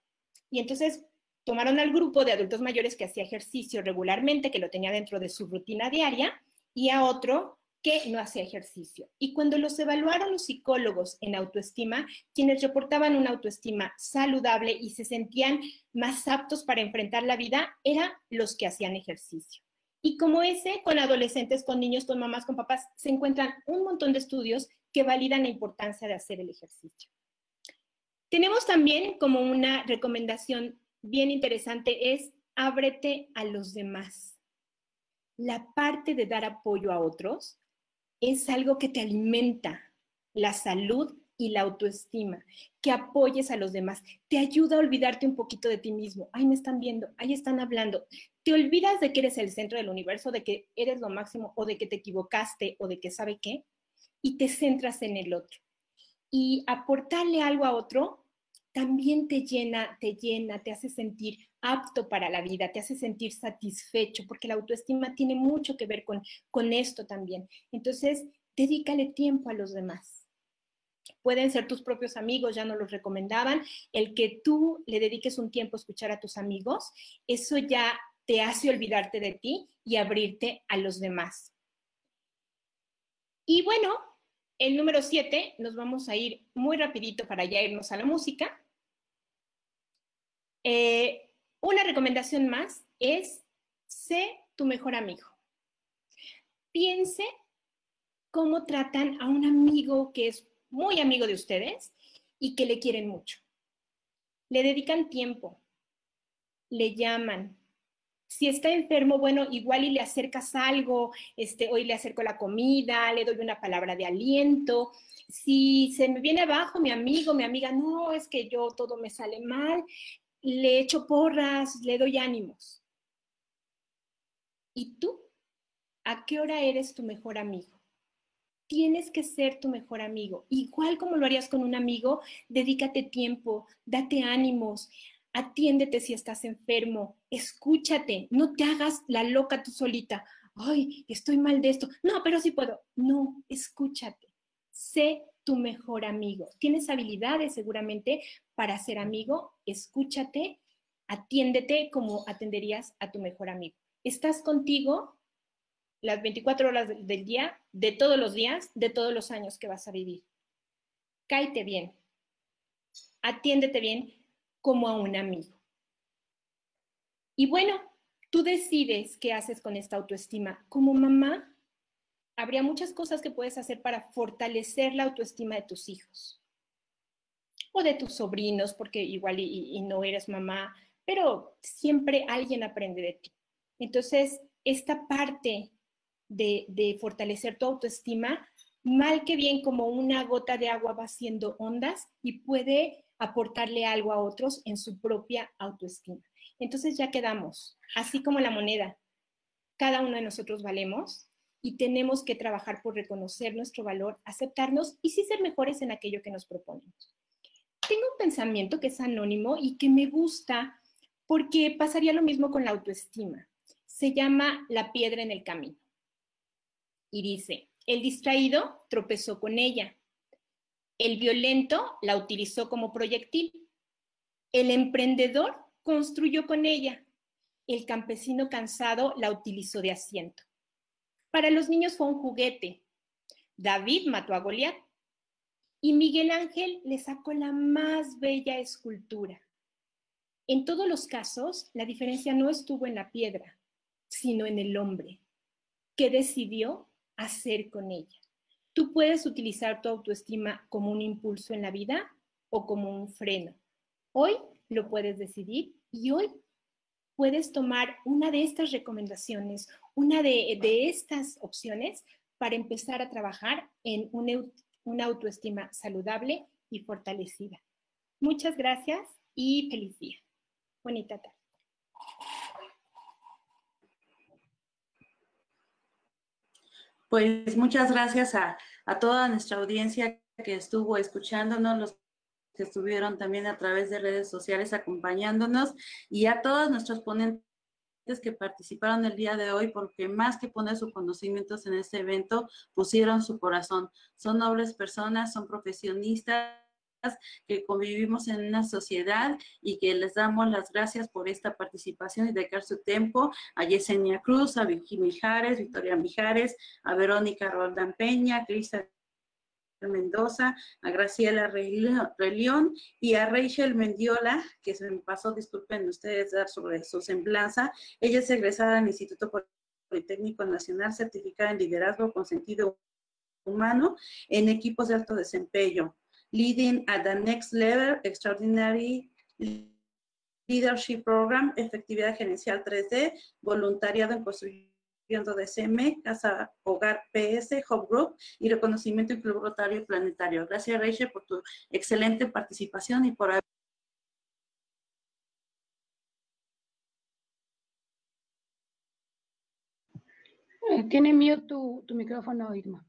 Y entonces tomaron al grupo de adultos mayores que hacía ejercicio regularmente, que lo tenía dentro de su rutina diaria, y a otro que no hacía ejercicio. Y cuando los evaluaron los psicólogos en autoestima, quienes reportaban una autoestima saludable y se sentían más aptos para enfrentar la vida, eran los que hacían ejercicio. Y como ese, con adolescentes, con niños, con mamás, con papás, se encuentran un montón de estudios que validan la importancia de hacer el ejercicio. Tenemos también como una recomendación bien interesante es ábrete a los demás. La parte de dar apoyo a otros es algo que te alimenta la salud y la autoestima, que apoyes a los demás, te ayuda a olvidarte un poquito de ti mismo. Ahí me están viendo, ahí están hablando. Te olvidas de que eres el centro del universo, de que eres lo máximo o de que te equivocaste o de que sabe qué, y te centras en el otro. Y aportarle algo a otro también te llena, te llena, te hace sentir apto para la vida, te hace sentir satisfecho, porque la autoestima tiene mucho que ver con, con esto también. Entonces, dedícale tiempo a los demás. Pueden ser tus propios amigos, ya no los recomendaban. El que tú le dediques un tiempo a escuchar a tus amigos, eso ya te hace olvidarte de ti y abrirte a los demás. Y bueno, el número siete, nos vamos a ir muy rapidito para ya irnos a la música. Eh, una recomendación más es, sé tu mejor amigo. Piense cómo tratan a un amigo que es muy amigo de ustedes y que le quieren mucho. Le dedican tiempo, le llaman. Si está enfermo, bueno, igual y le acercas algo, este, hoy le acerco la comida, le doy una palabra de aliento, si se me viene abajo mi amigo, mi amiga, no, es que yo todo me sale mal, le echo porras, le doy ánimos. ¿Y tú? ¿A qué hora eres tu mejor amigo? Tienes que ser tu mejor amigo. Igual como lo harías con un amigo, dedícate tiempo, date ánimos, atiéndete si estás enfermo, escúchate, no te hagas la loca tú solita. ay, estoy mal de esto. No, pero sí puedo. No, escúchate. Sé tu mejor amigo. Tienes habilidades seguramente para ser amigo. Escúchate, atiéndete como atenderías a tu mejor amigo. Estás contigo las 24 horas del día, de todos los días, de todos los años que vas a vivir. Cáete bien. Atiéndete bien como a un amigo. Y bueno, tú decides qué haces con esta autoestima. Como mamá, habría muchas cosas que puedes hacer para fortalecer la autoestima de tus hijos o de tus sobrinos, porque igual y, no eres mamá, pero siempre alguien aprende de ti. Entonces, esta parte de, de, fortalecer tu autoestima, mal que bien como una gota de agua va haciendo ondas y puede aportarle algo a otros en su propia autoestima. Entonces ya quedamos, así como la moneda. Cada uno de nosotros valemos y tenemos que trabajar por reconocer nuestro valor, aceptarnos y sí ser mejores en aquello que nos proponemos. Pensamiento que es anónimo y que me gusta porque pasaría lo mismo con la autoestima. Se llama la piedra en el camino. Y dice, el distraído tropezó con ella, el violento la utilizó como proyectil. El emprendedor construyó con ella. El campesino cansado la utilizó de asiento. Para los niños fue un juguete. David mató a Goliat y Miguel Ángel le sacó la más bella escultura. En todos los casos, la diferencia no estuvo en la piedra, sino en el hombre, que decidió hacer con ella. Tú puedes utilizar tu autoestima como un impulso en la vida o como un freno. Hoy lo puedes decidir y hoy puedes tomar una de estas recomendaciones, una de, estas opciones para empezar a trabajar en una, una autoestima saludable y fortalecida. Muchas gracias y feliz día. Bonita tarde. Pues muchas gracias a, toda nuestra audiencia que estuvo escuchándonos, los que estuvieron también a través de redes sociales acompañándonos y a todos nuestros ponentes que participaron el día de hoy porque más que poner sus conocimientos en este evento, pusieron su corazón. Son nobles personas, son profesionistas que convivimos en una sociedad y que les damos las gracias por esta participación y dedicar su tiempo a Yesenia Cruz, a Vicky Mijares, Victoria Mijares, a Verónica Roldán Peña, a Cristian Mendoza, a Graciela Relión y a Rachel Mendiola, que se me pasó, disculpen ustedes dar sobre su semblanza. Ella es egresada del Instituto Politécnico Nacional, certificada en liderazgo con sentido humano en equipos de alto desempeño. Leading at the Next Level Extraordinary Leadership Program, Efectividad Gerencial 3D, Voluntariado en Construyendo DCM, Casa Hogar PS, Hub Group y Reconocimiento y Club Rotario Planetario. Gracias, Rachel, por tu excelente participación y por haber eh, Tiene mute tu, tu micrófono, Irma.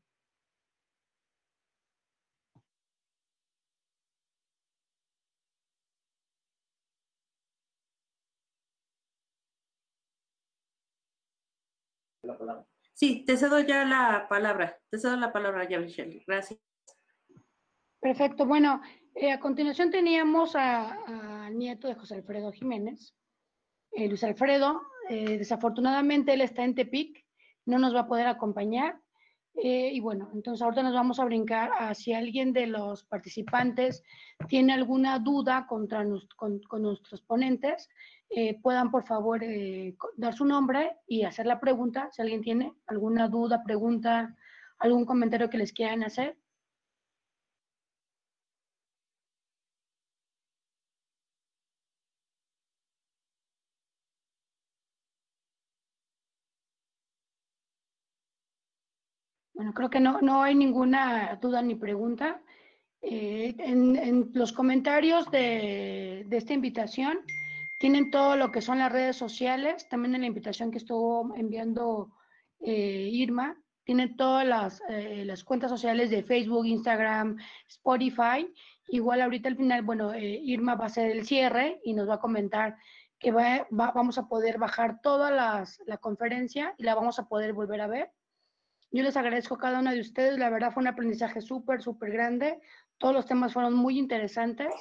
Sí, te cedo ya la palabra. Te cedo la palabra ya, Michelle. Gracias. Perfecto. Bueno, eh, a continuación teníamos al nieto de José Alfredo Jiménez, eh, Luis Alfredo. Eh, desafortunadamente él está en Tepic, no nos va a poder acompañar. y bueno, entonces ahorita nos vamos a brincar a si alguien de los participantes tiene alguna duda contra con, con nuestros ponentes, eh, puedan por favor eh, dar su nombre y hacer la pregunta, si alguien tiene alguna duda, pregunta, algún comentario que les quieran hacer. Bueno, creo que no, no hay ninguna duda ni pregunta. Eh, en, los comentarios de, de esta invitación tienen todo lo que son las redes sociales, también en la invitación que estuvo enviando eh, Irma, tiene todas las, eh, las cuentas sociales de Facebook, Instagram, Spotify. Igual ahorita al final, bueno, eh, Irma va a hacer el cierre y nos va a comentar que va, vamos a poder bajar toda las, la conferencia y la vamos a poder volver a ver. Yo les agradezco a cada una de ustedes, la verdad fue un aprendizaje súper, súper grande. Todos los temas fueron muy interesantes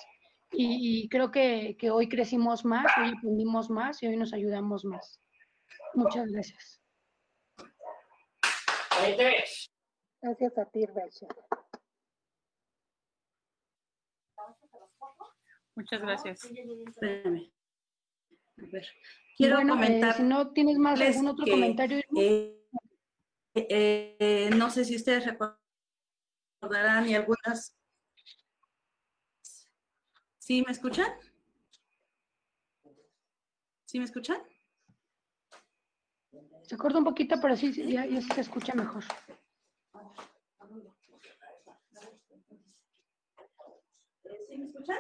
y, creo que, que, hoy crecimos más, hoy aprendimos más y hoy nos ayudamos más. Muchas gracias. Gracias a ti, Rachel. Muchas gracias. Espérame. A ver. Quiero bueno, comentar. Eh, si no tienes más algún otro que, comentario. Eh, eh, no sé si ustedes recordarán y algunas. ¿Sí me escuchan? ¿Sí me escuchan? Se corta un poquito, pero sí, sí, ya, ya se escucha mejor. ¿Sí me escuchan?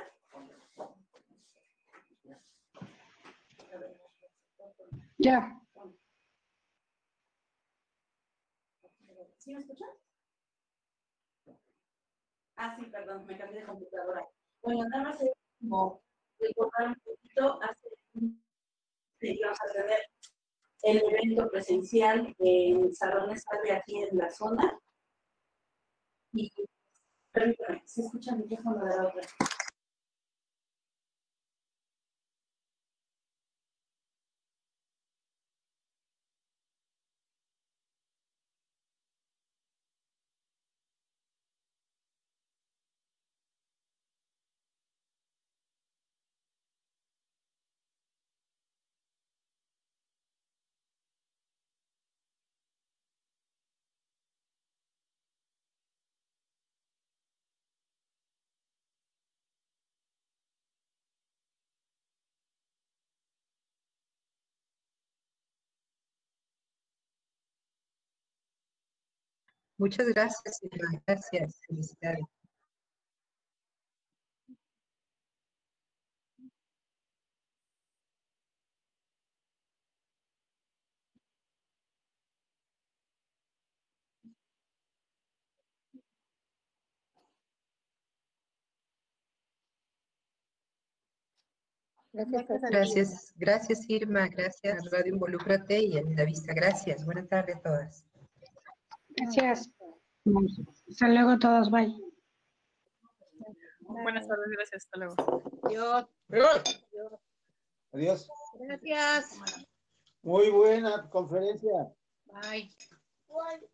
Ya. ¿Sí me escuchan? Ah, sí, perdón, me cambié de computadora. Bueno, nada más es como recordar un poquito, hace íbamos a tener el evento presencial en el Salón Estable aquí en la zona. Y permítame, ¿se escucha el micrófono de la otra? Muchas gracias, Irma. Gracias. Felicidades. Gracias, gracias Irma, gracias Radio Involúcrate y a la vista. Gracias, buenas tardes a todas. Gracias. Hasta luego todos, bye. Buenas tardes, gracias, hasta luego. Adiós. Adiós. Gracias. Muy buena conferencia. Bye. Bye.